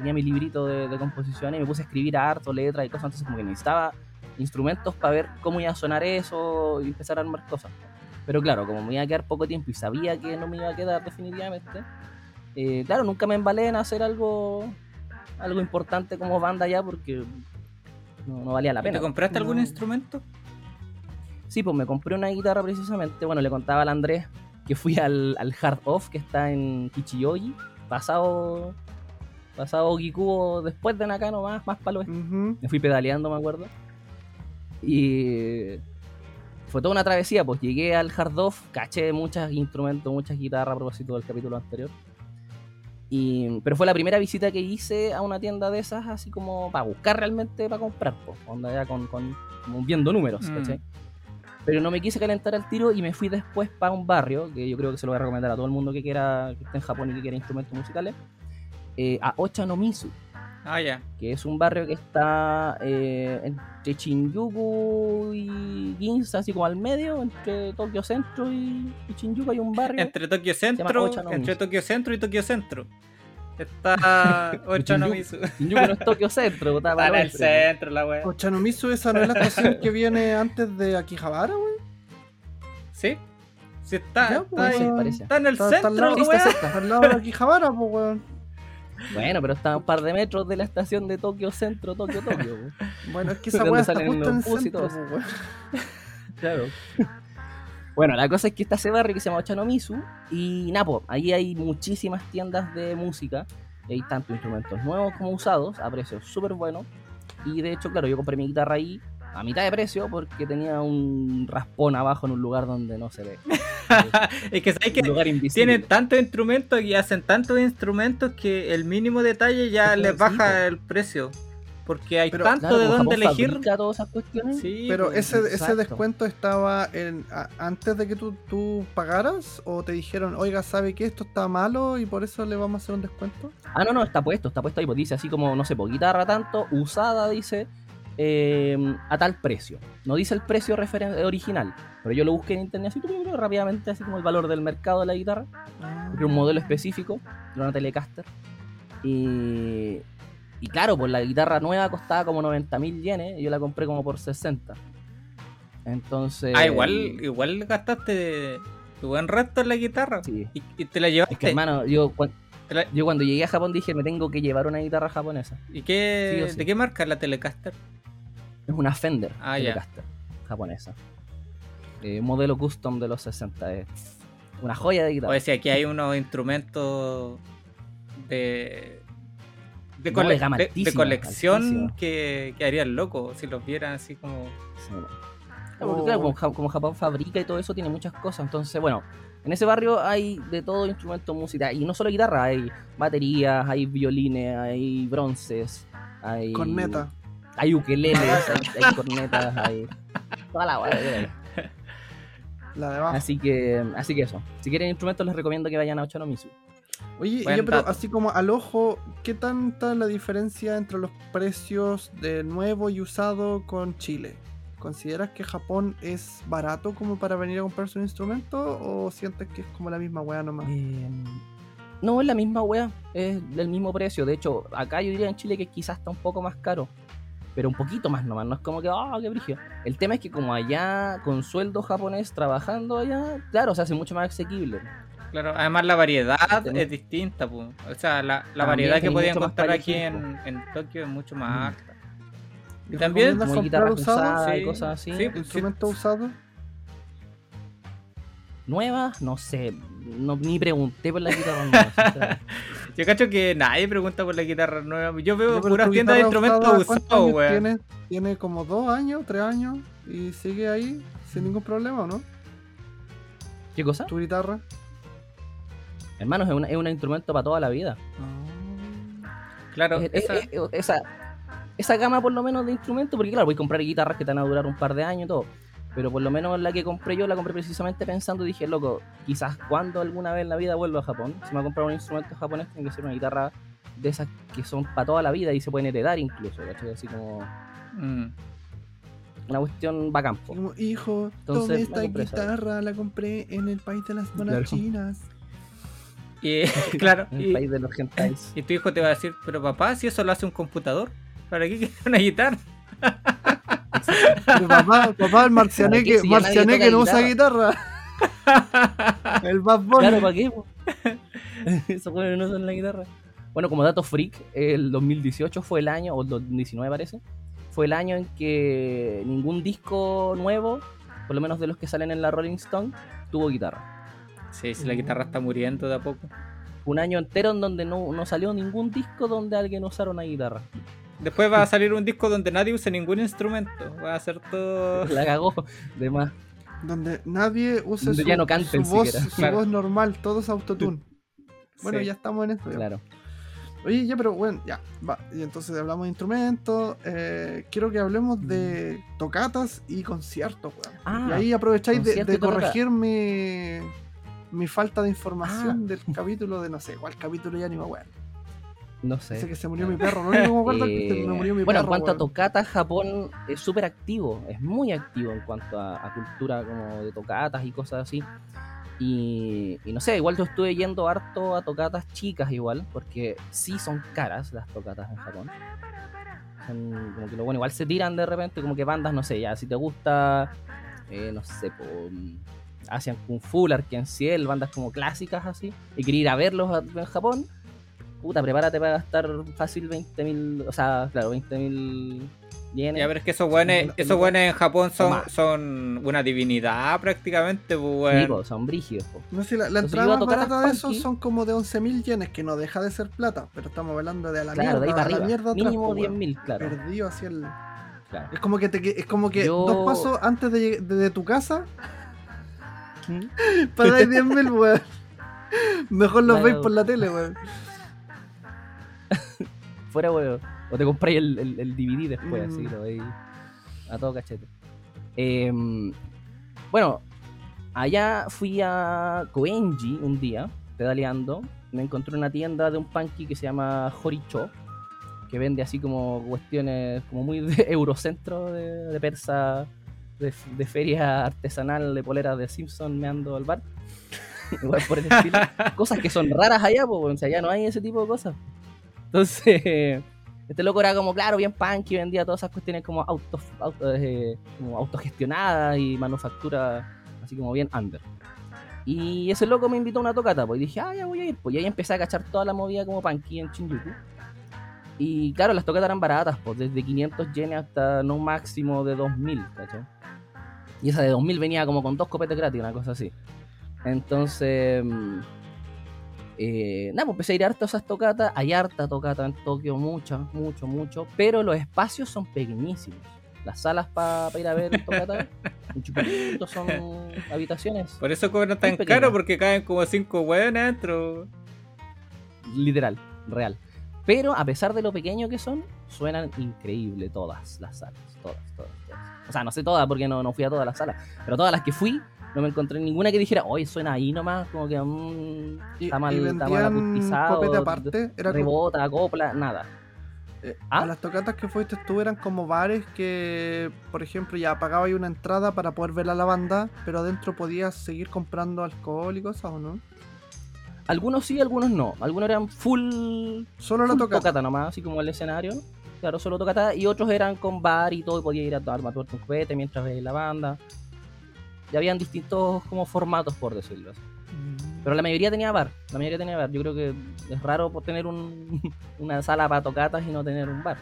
tenía mi librito de, de composición y me puse a escribir harto, letras y cosas, entonces como que necesitaba instrumentos para ver cómo iba a sonar eso y empezar a armar cosas. Pero claro, como me iba a quedar poco tiempo y sabía que no me iba a quedar definitivamente, eh, claro, nunca me embalé en hacer algo algo importante como banda ya porque no, no valía la ¿Y pena. ¿Te compraste algún instrumento? Sí, pues me compré una guitarra precisamente. Bueno, le contaba al Andrés que fui al, al Hard Off que está en Kichiyogi, pasado pasado Gikubo después de Nakano más, más para el oeste. Ujú. Me fui pedaleando, me acuerdo. Y fue toda una travesía, pues llegué al Hard Off, caché muchos instrumentos, muchas guitarras a propósito del capítulo anterior. Y, pero fue la primera visita que hice a una tienda de esas, así como para buscar realmente para comprar, pues, onda ya con, con como viendo números, Mm. ¿cachai? Pero no me quise calentar al tiro y me fui después para un barrio, que yo creo que se lo voy a recomendar a todo el mundo que quiera, que esté en Japón y que quiera instrumentos musicales, eh, a Ochanomizu Ah, ya. que es un barrio que está eh, entre Shinjuku y Ginza, así como al medio, entre Tokio Centro y, y Shinjuku hay un barrio. Entre Tokio Centro, entre Tokio Centro y Tokio Centro. Está *laughs* Ochanomizu. Shinjuku no es Tokio Centro, está Está para en el centro la wea. Ochanomizu, esa no es la estación que viene antes de Akihabara, weón. ¿Sí? Sí, está, Ya, está, pues, ahí. parece. está en el Está- está al centro, lado- está wea. cerca. Está al lado de Akihabara, pues, weón. Bueno, pero está a un par de metros de la estación de Tokio Centro, Tokio, Tokio. *laughs* Bueno, es que *laughs* esa weá está justo en centro, pues. *laughs* Claro. Bueno, la cosa es que está ese barrio que se llama Ochanomizu y Napo, ahí hay muchísimas tiendas de música hay tanto instrumentos nuevos como usados a precios súper buenos y de hecho, claro, yo compré mi guitarra ahí a mitad de precio porque tenía un raspón abajo en un lugar donde no se ve. *laughs* Es que sabes que tienen tantos instrumentos y hacen tantos instrumentos que el mínimo detalle ya les baja el precio. porque hay Pero- tanto Claro, de dónde elegir. todas esas cuestiones. Sí, Pero pues. ese, ese descuento estaba en, a- antes de que tú, tú pagaras o te dijeron, oiga, ¿sabe que esto está malo y por eso le vamos a hacer un descuento? Ah, no, no, está puesto, está puesto ahí, pues dice así como, no sé, por guitarra tanto, usada, dice, eh, a tal precio. No dice el precio original, pero yo lo busqué en internet así rápidamente, así como el valor del mercado de la guitarra, porque era un modelo específico, era una Telecaster. Y, y claro, pues la guitarra nueva costaba como 90 mil yenes y yo la compré como por 60. Entonces... Ah, igual, igual gastaste tu buen resto en la guitarra. Sí. Y, y te la llevaste. Es que hermano, yo, cuan- Te la- yo cuando llegué a Japón dije, me tengo que llevar una guitarra japonesa. ¿Y qué, Sí o sí. de qué marca es la Telecaster? Es una Fender Ah, japonesa. Eh, un modelo custom de los 60. Es una joya de O guitarra. sea, aquí hay unos instrumentos de. Cole- colección que, que harían loco si los vieran así como. Sí, porque, claro, como, Ja- como Japón fabrica y todo eso, tiene muchas cosas. Entonces, bueno, en ese barrio hay de todo instrumento musical. Y no solo guitarra, hay baterías, hay violines, hay bronces, hay. Corneta. Hay ukeleles, hay, hay cornetas, hay. Toda la hay. La de. Así que, así que eso. Si quieren instrumentos, les recomiendo que vayan a Ochanomizu. Oye, ya, pero así como al ojo, ¿qué tanta la diferencia entre los precios de nuevo y usado con Chile? ¿Consideras que Japón es barato como para venir a comprarse un instrumento o sientes que es como la misma weá nomás? Eh, no, es la misma wea, es del mismo precio. De hecho, acá yo diría en Chile que quizás está un poco más caro, pero un poquito más nomás. No es como que, ah, qué brillo. El tema es que, como allá, con sueldo japonés trabajando allá, claro, se hace mucho más asequible. Claro, además la variedad es distinta, po. o sea, la, la variedad que podía encontrar aquí en, en Tokio es mucho Mm. más alta. ¿Y también Como guitarras usadas y Sí, cosas así. sí. ¿Instrumento usado? Nuevas, no sé, no, ni pregunté por la guitarra nueva. *laughs* Yo cacho que nadie pregunta por la guitarra nueva. Yo veo puras tiendas de instrumentos usada, ¿cuántos usados, weón. Tiene, tiene como dos años, tres años y sigue ahí sin ningún problema, ¿o no? ¿Qué cosa? Tu guitarra. Hermanos, es, una- es un instrumento para toda la vida. Claro, Es- es- esa- es- es- esa, esa gama por lo menos de instrumentos, porque claro, voy a comprar guitarras que te van a durar un par de años y todo. Pero por lo menos la que compré yo la compré precisamente pensando, dije, loco, quizás cuando alguna vez en la vida vuelva a Japón, si me voy a comprar un instrumento japonés, tiene que ser una guitarra de esas que son para toda la vida y se pueden heredar incluso, ¿cachai? Así como mm. una cuestión bacán. po. Como, hijo, Entonces, esta esa. guitarra, la compré en el país de las *laughs* monas Claro. chinas. Y, *laughs* claro, En el y, país de los gentais. *laughs* y tu hijo te va a decir, pero papá, si eso lo hace un computador, ¿para qué quieres una guitarra? Papá, papá, el marcianeque, ¿Para qué si ya nadie marcianeque no usa guitarra. el Bad Bunny. Claro, ¿para qué? po? Eso bueno, no son la guitarra. Bueno, como dato freak, el 2018 fue el año, o el 2019 parece, fue el año en que ningún disco nuevo, por lo menos de los que salen en la Rolling Stone, tuvo guitarra. Sí, si la guitarra está muriendo de a poco. Un año entero en donde no, no salió ningún disco donde alguien usara una guitarra. Después va a salir un disco donde nadie use ningún instrumento. Va a ser todo. *laughs* La cagó de más. Donde nadie use Donde su, ya no canten su voz, siquiera. su Claro. voz normal, todo es autotune. Bueno, Sí. ya estamos en esto. ya. Claro. Oye, ya, pero bueno, ya, va. Y entonces hablamos de instrumentos. eh, quiero que hablemos de tocatas y conciertos, weón. Ah, y ahí aprovecháis de, de corregir mi, mi falta de información Ah. del capítulo de no sé cuál capítulo ya ni me acuerdo. No Dice sé. que se murió mi perro. Que me acuerdo es que se *laughs* Eh, me murió mi bueno, perro. en cuanto a weón. tocatas, Japón es súper activo, es muy activo en cuanto a, a cultura como de tocatas y cosas así. Y, y no sé, igual yo estuve yendo harto a tocatas chicas igual, porque sí son caras las tocatas en Japón. Son como que lo bueno, igual se tiran de repente, como que bandas, no sé, ya, si te gusta, eh, no sé, po, mm, Asian Kung Fu, Arken Ciel, bandas como clásicas así, y querer ir a verlos a- en Japón, puta, prepárate para gastar fácil 20 mil, o sea, claro, 20 mil yenes. Ya, pero es que esos buenos, no- esos buenos en Japón son, son una divinidad prácticamente, pues, Sí, po, son brígidos, po. No sé, la, la Entonces entrada más barata de esos son como de 11.000 yenes, que no deja de ser plata, pero estamos hablando de a la Claro, de ahí mierda, para a la arriba. mierda atrás, Mínimo po, 10 weón. mil, claro. Perdido hacia el... claro. Es como que, te, es como que Yo- dos pasos antes de, de, de tu casa ¿Mm? *laughs* pagáis 10.000, weón. Mejor los Claro. veis por la tele, weón. Fuera, weón. O te compráis el, el, el DVD después, así, Mm. lo veis a todo cachete. Em, bueno, allá fui a Koenji un día, pedaleando. Me encontré una tienda de un punky que se llama Horicho, que vende así como cuestiones como muy de *laughs* eurocentro de, de persa, de, de feria artesanal de poleras de Simpson meando al bar. *laughs* Igual por el estilo. *laughs* Cosas que son raras allá, pues, o sea, allá no hay ese tipo de cosas. Entonces, *laughs* este loco era como, claro, bien punky, vendía todas esas cuestiones como, auto, auto- eh, como autogestionadas y manufactura así como bien under. Y ese loco me invitó a una tocata, pues, y dije, ah, ya voy a ir. Pues y ahí empecé a cachar toda la movida como punky en Shinjuku. Y claro, las tocatas eran baratas, pues, desde 500 yenes hasta no máximo de 2000, ¿cachai? Y esa de 2000 venía como con dos copetes gratis, una cosa así. Entonces, mm, eh, nada, pues empecé a ir harto a esas tocatas. Hay harta tocata en Tokio, mucha, mucho, mucho. Pero los espacios son pequeñísimos. Las salas para ir a ver *laughs* tocatas, son habitaciones. Por eso cobran tan caro, porque caen como cinco hueones adentro. literal, real. Pero a pesar de lo pequeño que son, suenan increíble todas las salas, todas, todas, todas. O sea, no sé todas porque no, no fui a todas las salas, pero todas las que fui, no me encontré ninguna que dijera, oye, suena ahí nomás, como que mm, Y, está mal, y está mal acustizado, aparte. Era como- rebota, acopla, nada. eh, ¿Ah? A las tocatas que fuiste tú eran como bares que, por ejemplo, ya pagabas una entrada para poder ver a la banda, pero adentro podías seguir comprando alcohol y cosas, ¿o no? Algunos sí, algunos no. Algunos eran full, Solo la tocata. tocata nomás, así como el escenario. Claro, solo tocata. Y otros eran con bar y todo, y podía ir a tomar un juguete mientras veía la banda. Y habían distintos como formatos, por decirlo así. Pero la mayoría tenía bar. La mayoría tenía bar. Yo creo que es raro por tener un, *laughs* una sala para tocatas y no tener un bar.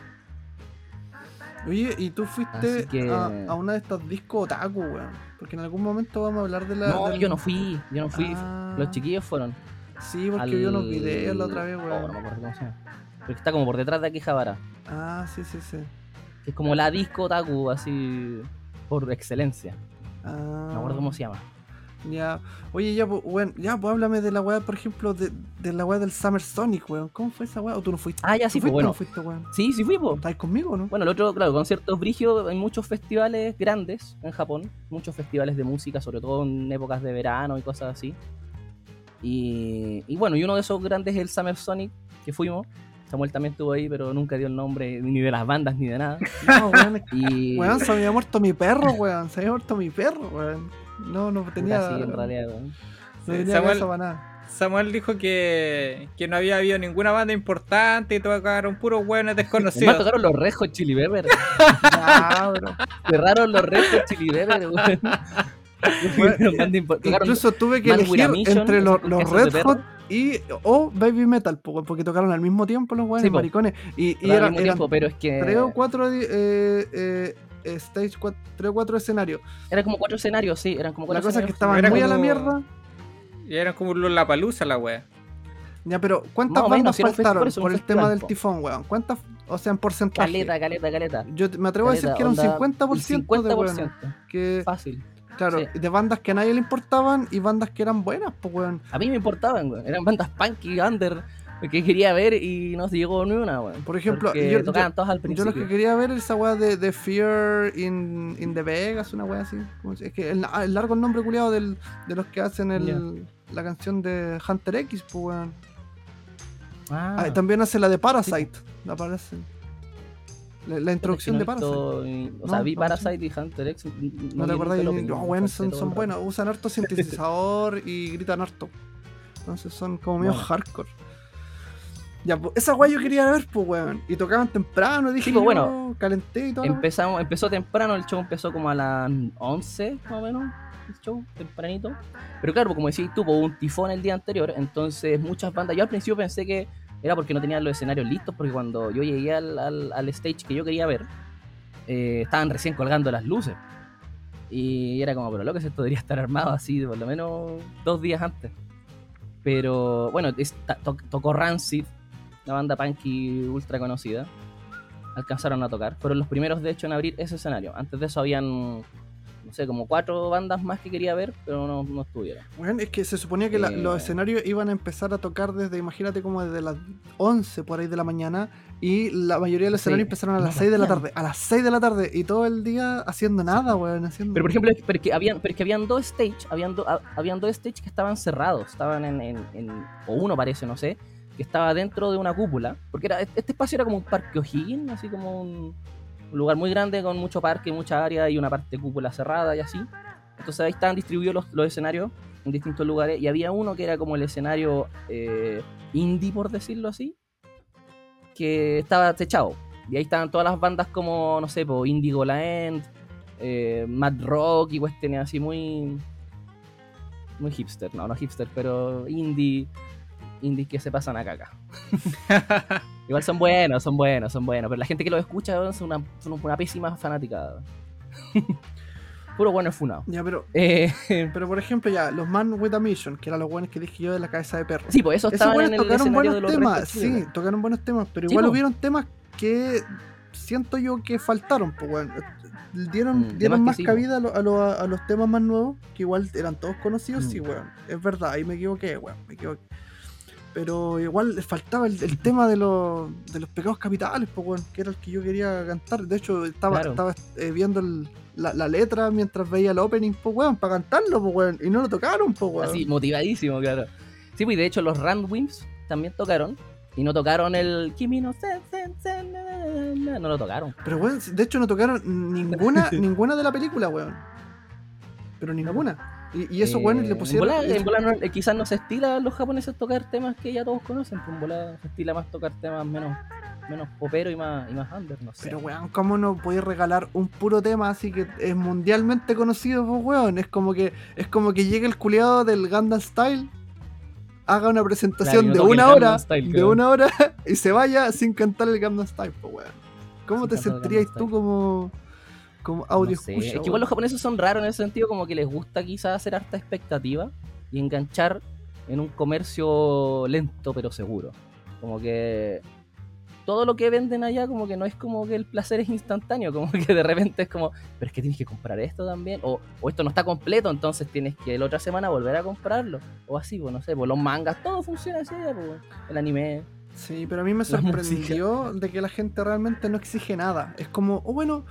Oye, ¿y tú fuiste que- a, a una de estas discos otaku, weón? Porque en algún momento vamos a hablar de la. No, del- yo no fui. Yo no fui. Ah, Los chiquillos fueron. Sí, porque al- vi unos videos la otra vez, Oh, weón. no me acuerdo cómo se llama. Pero que está como por detrás de aquí Javara. Ah, sí, sí, sí. Es como la disco otaku, así por excelencia. Ah, No me acuerdo cómo se llama. Ya. Oye, ya, pues, weón, ya, pues háblame de la weá, por ejemplo, de, de la weá del Summer Sonic, weón. ¿Cómo fue esa weá? ¿O tú no fuiste? Ah, ya ¿Tú sí, pues o bueno. no fuiste, weón? Sí, sí fui, po. ¿Estáis conmigo o no? Bueno, el otro, claro, conciertos brigios, hay muchos festivales grandes en Japón, muchos festivales de música, sobre todo en épocas de verano y cosas así. Y, y bueno, y uno de esos grandes es el Summer Sonic, que fuimos. Samuel también estuvo ahí, pero nunca dio el nombre ni de las bandas ni de nada. *laughs* No, weón, Y weón, se había muerto mi perro, weón. Se había muerto mi perro, weón. No, no tenía. Puta, sí, en realidad, weón. No tenía Samuel- para nada. Samuel dijo que, que no había habido ninguna banda importante y tocaron puros hueones Además desconocidos. tocaron los Red Hot Chili *laughs* bro. Cerraron los Red Hot Chili Peppers, weón. *laughs* Incluso tuve que Man elegir entre los, Red. Hot y o Baby Metal, po, porque tocaron al mismo tiempo los Sí, po. maricones. Y, y al era- mismo eran tiempo, pero es que tres o cuatro eh, eh, stage, cuatro, tres o cuatro escenarios. eran como cuatro escenarios, sí, eran como La cosa es que estaban Era muy a la mierda. Y eran como la palusa la wea. Ya, pero ¿cuántas menos, bandas faltaron por eso, por un el tema del po. tifón, weón? ¿Cuántas? O sea, en porcentaje. Caleta, caleta, caleta. Yo me atrevo a decir que era un onda, 50%, el de weones. 50%. Que, Fácil. Claro, sí. de bandas que a nadie le importaban y bandas que eran buenas, pues, weón. A mí me importaban, weón. Eran bandas punky, under, que quería ver y no se llegó ni una, weón. Por ejemplo, yo- tocaban yo- todos al Yo principio. lo que quería ver es esa weá de, de Fear in, in the Vegas, una weá así. ¿Cómo se- Es que el, el largo el nombre culiado del, de los que hacen el, la canción de Hunter X, pues weón. Ah, Ah, también hace la de Parasite. La, Parasite. La, la introducción de Parasite. O sea, vi no, Parasite y Hunter X. ¿No te acordás? No, weón, son, son buenos. Usan harto *laughs* sintetizador y gritan harto. Entonces son como medio Bueno. hardcore. Ya, esa weá yo quería ver, pues weón. Y tocaban temprano, dije Sí, pues, bueno. calenté y todo. Empezamos, empezó temprano, el show empezó como a las 11, más o menos, el show, tempranito. Pero claro, como decís tú, hubo un tifón el día anterior, entonces muchas bandas, yo al principio pensé que era porque no tenían los escenarios listos, porque cuando yo llegué al, al- stage que yo quería ver, eh, estaban recién colgando las luces. Y era como, pero lo que esto debería estar armado así, por lo menos dos días antes. Pero bueno, tocó Rancid, una banda punky ultra conocida alcanzaron a tocar. Fueron los primeros, de hecho, en abrir ese escenario. Antes de eso habían no sé, como cuatro bandas más que quería ver, pero no, no estuvieron. Bueno, es que se suponía que la- Eh. los escenarios iban a empezar a tocar desde, imagínate, como desde las 11 por ahí de la mañana. Y la mayoría de los Sí. escenarios empezaron a las No 6 de la tarde. A las 6 de la tarde. Y todo el día haciendo nada, weón. Haciendo... Pero por ejemplo, es- pero es que habían, pero es que habían dos stage, habían, do- habían dos stage que estaban cerrados, estaban en, en- en- o uno parece, no sé, que estaba dentro de una cúpula, porque era, este espacio era como un parque O'Higgins, así como un, un lugar muy grande con mucho parque, mucha área y una parte cúpula cerrada y así. Entonces ahí estaban distribuidos los, los escenarios en distintos lugares y había uno que era como el escenario eh, indie, por decirlo así, que estaba techado. Y ahí estaban todas las bandas como, no sé, po, Indigo Land, eh, Mad Rock y cuestiones así muy. Muy hipster, no, no hipster, pero indie. Indie que se pasan a caca. *laughs* Igual son buenos, son buenos, son buenos. Pero la gente que los escucha son una, son una pésima fanática. *laughs* Puro bueno funado. Ya, pero, Eh, *laughs* pero por ejemplo, ya, los Man with a Mission, que eran los buenos que dije yo de la cabeza de perro. sí, pues eso Esos estaban buenos en el tocaron buenos temas, sí, tocaron buenos temas, pero igual po. hubieron temas que siento yo que faltaron, pues, weón. Dieron, Mm, dieron más sí, po. cabida a, lo- a lo- a los temas más nuevos, que igual eran todos conocidos, Mm. sí, weón. Es verdad, ahí me equivoqué, weón, me equivoqué. Pero igual faltaba el, el tema de los, de los pecados capitales, pues, weón, que era el que yo quería cantar. De hecho, estaba, Claro. estaba eh, viendo el- la, la letra mientras veía el opening, pues, weón, para cantarlo, pues, weón. Y no lo tocaron, pues, weón. Así, motivadísimo, claro. Sí, pues y de hecho los Randwimps también tocaron. Y no tocaron el Kimi no Sen, No lo tocaron. Pero, weón, de hecho no tocaron ninguna, *laughs* ninguna de la película, weón. Pero ninguna. Y, Eh, weones le pusieron. En bola, es- en bola no- eh, quizás no se estila a los japoneses tocar temas que ya todos conocen. pues En bola se estila más tocar temas menos, menos popero y más, y más under, no sé. Pero, weón, ¿cómo no podéis regalar un puro tema así que es mundialmente conocido, pues, weón? Es como que es como que llegue el culiado del Gundam Style, haga una presentación Claro, y no de una Gangnam hora, Style, de una hora, *laughs* y se vaya sin cantar el Gundam Style, pues, weón. ¿Cómo Sin te sentirías Gangnam tú como, como audio No sé, escucha, Es que igual los japoneses son raros en ese sentido, como que les gusta quizás hacer harta expectativa y enganchar en un comercio lento pero seguro. Como que todo lo que venden allá, como que no es como que el placer es instantáneo, *laughs* como que de repente es como, pero es que tienes que comprar esto también, o, o esto no está completo, entonces tienes que la otra semana volver a comprarlo, o así, pues no sé, pues los mangas, todo funciona así, pues, el anime. Sí, pero a mí me *laughs* sorprendió de que la gente realmente no exige nada. Es como, oh, bueno,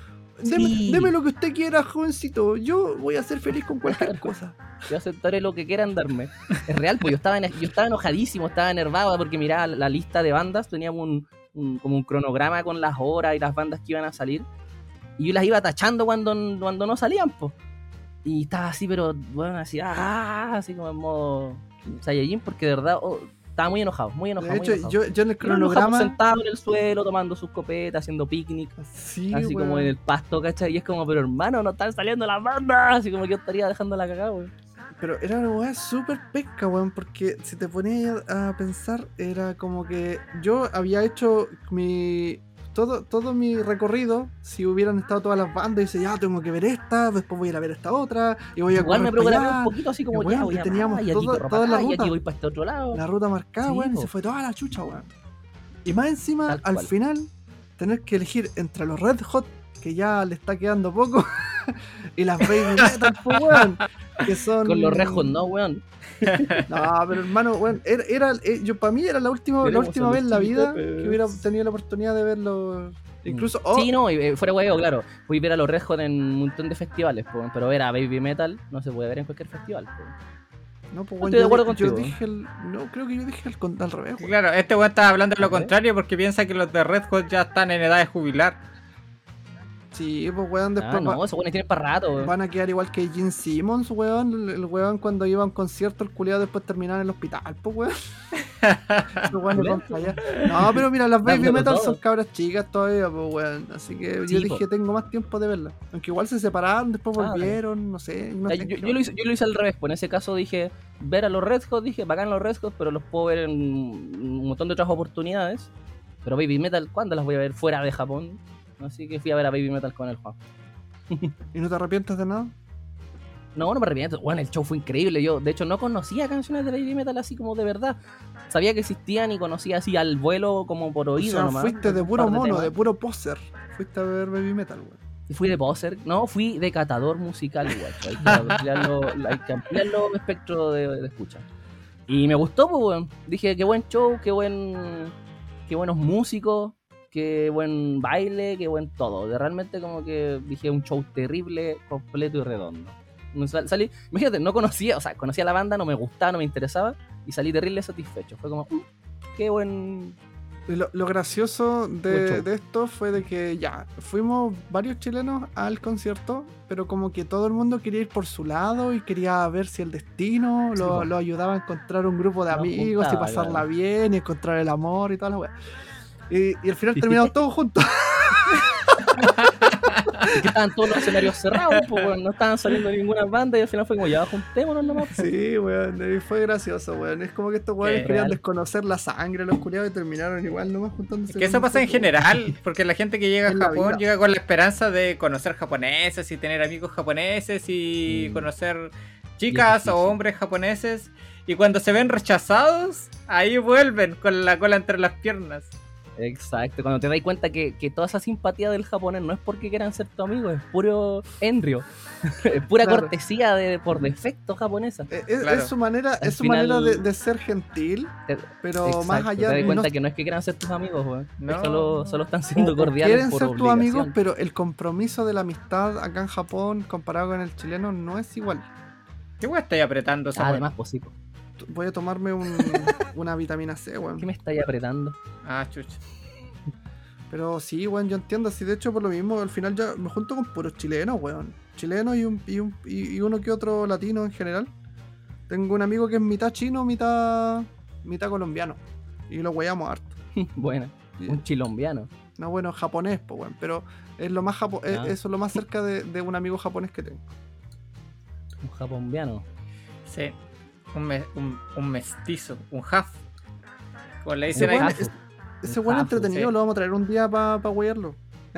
deme, Sí. deme lo que usted quiera, jovencito. Yo voy a ser feliz con cualquier cosa. Yo aceptaré lo que quieran darme. Es real, pues yo estaba, en- yo estaba enojadísimo, estaba enervado porque miraba la lista de bandas, teníamos un, un- como un cronograma con las horas y las bandas que iban a salir. Y yo las iba tachando cuando, cuando no salían, pues. Y estaba así, pero bueno, así, ah, así como en modo Saiyajin, porque de verdad oh, estaba muy enojado, muy enojado. De hecho, enojado. yo, yo en el cronograma. sentado en el suelo, tomando sus copetas, haciendo picnic, Sí, así como en el pasto, ¿cachai? Y es como, pero hermano, no están saliendo las bandas, así como que yo estaría dejando la cagada, weón. Pero era una weá súper pesca, weón, porque si te ponías a pensar, era como que yo había hecho mi. Todo, todo mi recorrido, si hubieran estado todas las bandas, y dice, ya tengo que ver esta, después voy a ir a ver esta otra, y voy a Igual me allá, un poquito así como Y, ya weón, voy y a teníamos y todo- toda para la acá, y ruta. aquí voy para este otro lado. la ruta marcada, Sí, weón, y se fue toda la chucha, weón. Y más encima, Tal al cual. final, tener que elegir entre los Red Hot, que ya le está quedando poco, *laughs* y las Baby *laughs* Metal, pues, weón, que son... Con los rejos, no, weón. *laughs* No, pero hermano, weón, era, era- eh, yo para mí era la última, la última vez en la vida que hubiera tenido la oportunidad de verlo. Incluso, oh, Sí, no, y, eh, fuera huevo, claro. Voy a ver a los rejos en un montón de festivales, po, pero ver a Baby Metal no se puede ver en cualquier festival. po. no, pues, estoy weón, de yo, acuerdo yo contigo. dije el, no, creo que yo dije el, al revés. Claro, este weón estaba hablando de lo contrario porque piensa que los de Red Hot ya están en edad de jubilar. Sí, pues weón, después Ah, no, esos weones tienen para rato, weón. van a quedar igual que Gene Simmons, weón. El, el weón cuando iba a un concierto, el culiado después terminaba en el hospital, pues weón. *laughs* No, pero mira, las Baby Metal todo. son cabras chicas todavía, pues weón. Así que yo dije, tengo más tiempo de verlas. Aunque igual se separaron, después Ah, volvieron, no sé. no O sea, sé yo, qué yo lo hice, yo lo hice al revés, pues en ese caso dije, ver a los Red Hot, dije, bacán los Red Hot, pero los puedo ver en un montón de otras oportunidades. Pero Baby Metal, ¿cuándo las voy a ver fuera de Japón? Así que fui a ver a Baby Metal con el Juan. ¿Y no te arrepientes de nada? No, no me arrepiento. Bueno, el show fue increíble. Yo, de hecho, no conocía canciones de Baby Metal así como de verdad. Sabía que existían y conocía así al vuelo como por O oído sea, nomás. fuiste de puro mono, temas. de puro poser. Fuiste a ver Baby Metal, weón. Fui de poser, no, fui de catador musical, igual. Hay que ampliarlo, hay que ampliarlo espectro de, de escucha. Y me gustó, pues, weón. Dije, qué buen show, qué buen. Qué buenos músicos, qué buen baile, qué buen todo. De realmente como que dije un show terrible, completo y redondo. Sal- Salí, imagínate, no conocía, o sea, conocía la banda, no me gustaba, no me interesaba, y salí terrible satisfecho. Fue como, "Mm, qué buen. Y Lo, lo gracioso de, de esto fue de que ya, fuimos varios chilenos al concierto, pero como que todo el mundo quería ir por su lado y quería ver si el destino Sí, lo, po. lo ayudaba a encontrar un grupo de Nos amigos y juntaba, pasarla claro. bien y encontrar el amor y toda la weá. Y, y al final terminamos todos juntos. *laughs* *laughs* Que estaban todos los escenarios cerrados, pues, weón, no estaban saliendo ninguna banda, y al final fue como, ya juntémonos nomás. pues". Sí, weón, y fue gracioso, weón. Es como que estos weones querían real. desconocer la sangre, los culiados, y terminaron igual nomás juntándose. Es que eso pasa en general, porque la gente que llega a *laughs* Japón llega con la esperanza de conocer japoneses y tener amigos japoneses y Mm. conocer chicas difícil. o hombres japoneses. Y cuando se ven rechazados, ahí vuelven con la cola entre las piernas. Exacto, cuando te das cuenta que, que toda esa simpatía del japonés no es porque quieran ser tu amigo, es puro enrio. *laughs* es pura Claro. cortesía de, por defecto japonesa. Eh, Es, Claro. es su manera, Al es su final- manera de, de ser gentil, pero Exacto, más allá te das no cuenta que no es que quieran ser tus amigos, weón. No. Solo, solo están siendo o cordiales quieren por ser tus amigos, pero el compromiso de la amistad acá en Japón comparado con el chileno no es igual. ¿Qué weá estáis apretando esa Ah, además, pues sí, po. Voy a tomarme un- *laughs* una vitamina C, ¿qué weón. me estáis apretando? Ah, chucha. Pero sí, weón, yo entiendo. Así de hecho, por lo mismo, al final ya me junto con puros chilenos, weón. Chilenos y, un, y, un- y- uno que otro latino en general. Tengo un amigo que es mitad chino, mitad, mitad colombiano. Y lo weyamos harto. *laughs* bueno, Y- un chilombiano. No, bueno, japonés, pues, weón. Pero es lo más japo es- Ah. eso es lo más cerca de, de un amigo japonés que tengo. Un japonbiano. Sí. Un, me- un, un mestizo, un half. Como le Ese dicen ahí. Ese Un weón jafu, entretenido sí. lo vamos a traer un día para pa weyarlo. *laughs*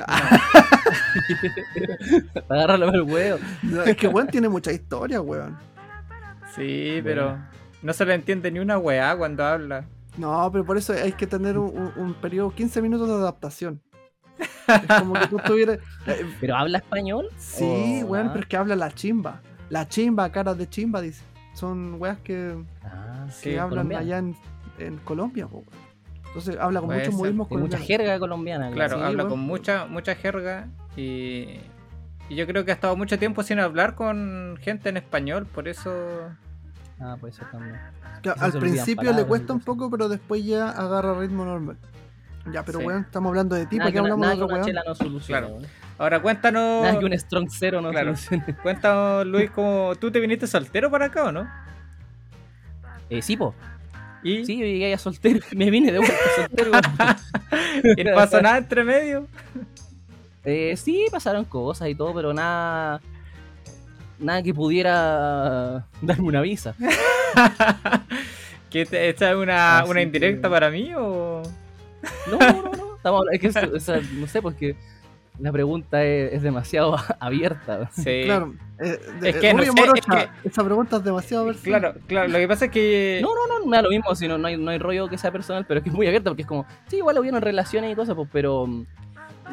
Agárralo el huevo. No, es que weón tiene mucha historia, weón. Sí, pero no se le entiende ni una weá cuando habla. No, pero por eso hay que tener un, un- un periodo, 15 minutos de adaptación. Es *laughs* como que tú estuvieras. eh, ¿Pero habla español? sí, Oh, weón, ah. pero es que habla la chimba. La chimba, caras de chimba, dice. Son weas que, Ah, que sí, hablan allá en, en Colombia, po. Entonces habla con Puede muchos modismos Hay mucha colombianos. jerga colombiana. Claro, Sí, habla bueno. con mucha, mucha jerga y, y yo creo que ha estado mucho tiempo sin hablar con gente en español, por eso Ah, puede ser también. Que al principio le cuesta un poco, pero después ya agarra ritmo normal. Ya, pero Sí. weón, estamos hablando de ti, ¿para qué hablamos nada de otro weón? no. Claro. Ahora cuéntanos, Nada que un strong cero no Claro. *laughs* cuéntanos Luis, cómo tú te viniste soltero para acá o no? Eh, sí, po. Y, Sí, yo llegué a soltero. *laughs* Me vine de vuelta soltero. *laughs* y no pasó nada entre medio. Eh, sí, pasaron cosas y todo, pero nada. Nada que pudiera darme una visa. ¿Que te- ¿Esta es una, una indirecta que- para mí o...? No, no, no. no. Estamos, es que, o sea, no sé, porque la pregunta es, es demasiado *laughs* abierta. Sí. Claro, eh, de- Es que no sé, es Morocha, esa pregunta es demasiado personal. Claro, claro, lo que pasa es que... No, no, no, me da lo mismo, sino no hay, no hay rollo que sea personal, pero es que es muy abierta porque es como, sí, igual lo en relaciones y cosas, pues, pero mm,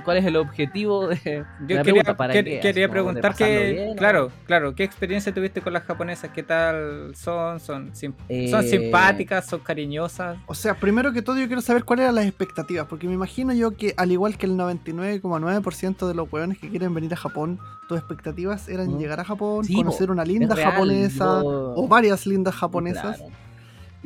¿cuál es el objetivo de, Yo la quería, pregunta? ¿Para quer- qué? Así quería como de preguntar que, claro, claro, ¿qué experiencia tuviste con las japonesas? ¿Qué tal son? ¿Son, sim- son Eh, simpáticas? ¿Son cariñosas? O sea, primero que todo yo quiero saber cuáles eran las expectativas, porque me imagino yo que al igual que el 99,9% de los hueones que quieren venir a Japón, tus expectativas eran Mm. llegar a Japón, Sí, conocer una linda real, japonesa yo- o varias lindas japonesas Claro,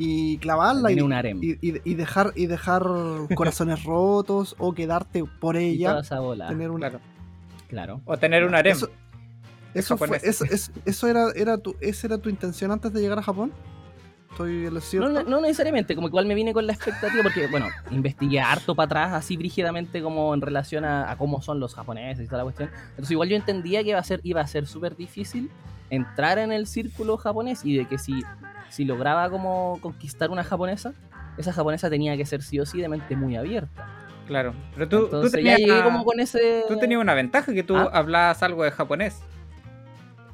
y clavarla y, Tiene un harem. y, y- y dejar y dejar *laughs* corazones rotos o quedarte por y ella, toda esa bola. tener una Claro. Claro. O tener un harem. Eso, eso, fue, eso, eso, eso era, era tu, ¿Esa era tu intención antes de llegar a Japón? ¿Estoy No, cierto? no, no necesariamente, como igual me vine con la expectativa, porque, bueno, investigué harto para atrás, así brígidamente como en relación a, a cómo son los japoneses y toda la cuestión. Entonces igual yo entendía que iba a ser, iba a ser súper difícil entrar en el círculo japonés y de que si, si lograba como conquistar una japonesa, esa japonesa tenía que ser sí o sí de mente muy abierta. Claro. Pero tú, tú tenías, ya como con ese... tú tenías una ventaja que tú Ah. hablabas algo de japonés.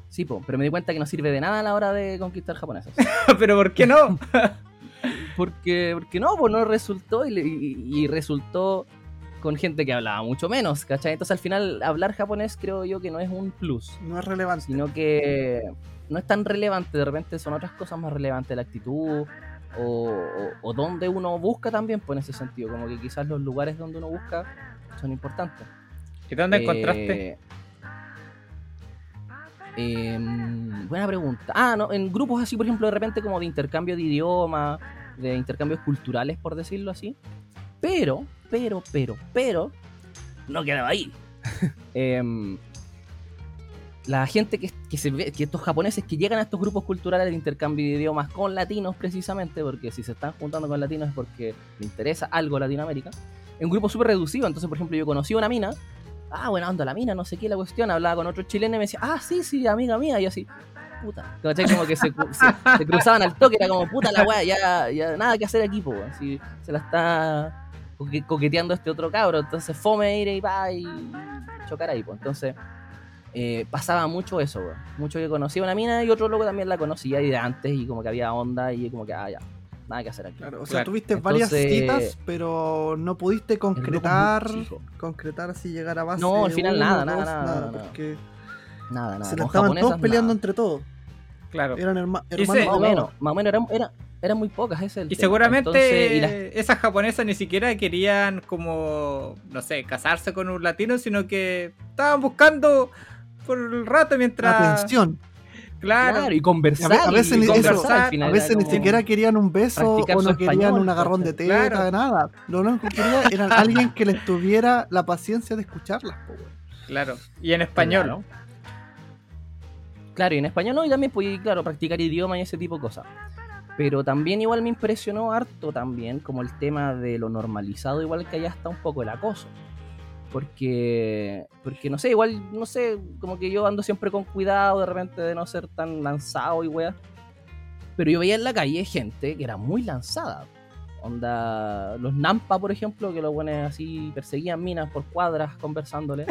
Sí, po, pero me di cuenta que no sirve de nada a la hora de conquistar japonesas. *laughs* Pero ¿por qué no? *laughs* porque, porque no, pues no resultó y, le- y- y resultó con gente que hablaba mucho menos, ¿cachai? Entonces al final hablar japonés creo yo que no es un plus, No es relevante. sino que no es tan relevante, de repente son otras cosas más relevantes, la actitud o, o, o donde uno busca también, pues en ese sentido, como que quizás los lugares donde uno busca son importantes. ¿Y dónde Eh, encontraste? em, buena pregunta. Ah, no, en grupos así, por ejemplo, de repente como de intercambio de idioma, de intercambios culturales, por decirlo así. Pero, pero, pero, pero, no quedaba ahí. *laughs* Em, la gente que, que se ve, que estos japoneses que llegan a estos grupos culturales de intercambio de idiomas con latinos precisamente, porque si se están juntando con latinos es porque le interesa algo Latinoamérica, es un grupo súper reducido. Entonces, por ejemplo, yo conocí una mina, ah, buena onda la mina, no sé qué la cuestión, hablaba con otro chileno y me decía, ah, sí, sí, amiga mía, y así, puta. Como que se, se- se cruzaban al toque, era como, puta la weá, ya, ya nada que hacer aquí, weón. así se la está coque- coqueteando este otro cabro, entonces fome ir y va y chocar ahí, pues. Entonces, eh, pasaba mucho eso, weón. Mucho que conocía una mina y otro loco también la conocía y de antes y como que había onda y como que, ah, ya, nada que hacer aquí. Claro, o sea, Claro. tuviste varias Entonces- citas, pero no pudiste concretar, concretar así llegar a base. No, al final uno, nada, dos, nada, nada, nada. porque Nada, nada. se la estaban japonesas, todos peleando nada. entre todos. Claro. Eran herma- hermanos. Más o menos, más o menos, eran, era- eran muy pocas, ese es el Y tema. seguramente Entonces, y las- esas japonesas ni siquiera querían como, no sé, casarse con un latino, sino que estaban buscando por el rato mientras... Atención. Claro. Claro, y conversar. A ve- a veces y conversar eso, al A veces ni siquiera querían un beso o no querían español, un agarrón de teta, Claro. nada. Lo único que quería era alguien que les tuviera la paciencia de escucharlas. Claro. Y en español. Claro. Claro, y en español no, y también pues, claro, practicar idioma y ese tipo de cosas. Pero también igual me impresionó harto también como el tema de lo normalizado, igual que allá está un poco el acoso. Porque, porque no sé, igual, no sé, como que yo ando siempre con cuidado de repente de no ser tan lanzado y weá. Pero yo veía en la calle gente que era muy lanzada. Onda, los Nampa, por ejemplo, que los buenos así perseguían minas por cuadras conversándole.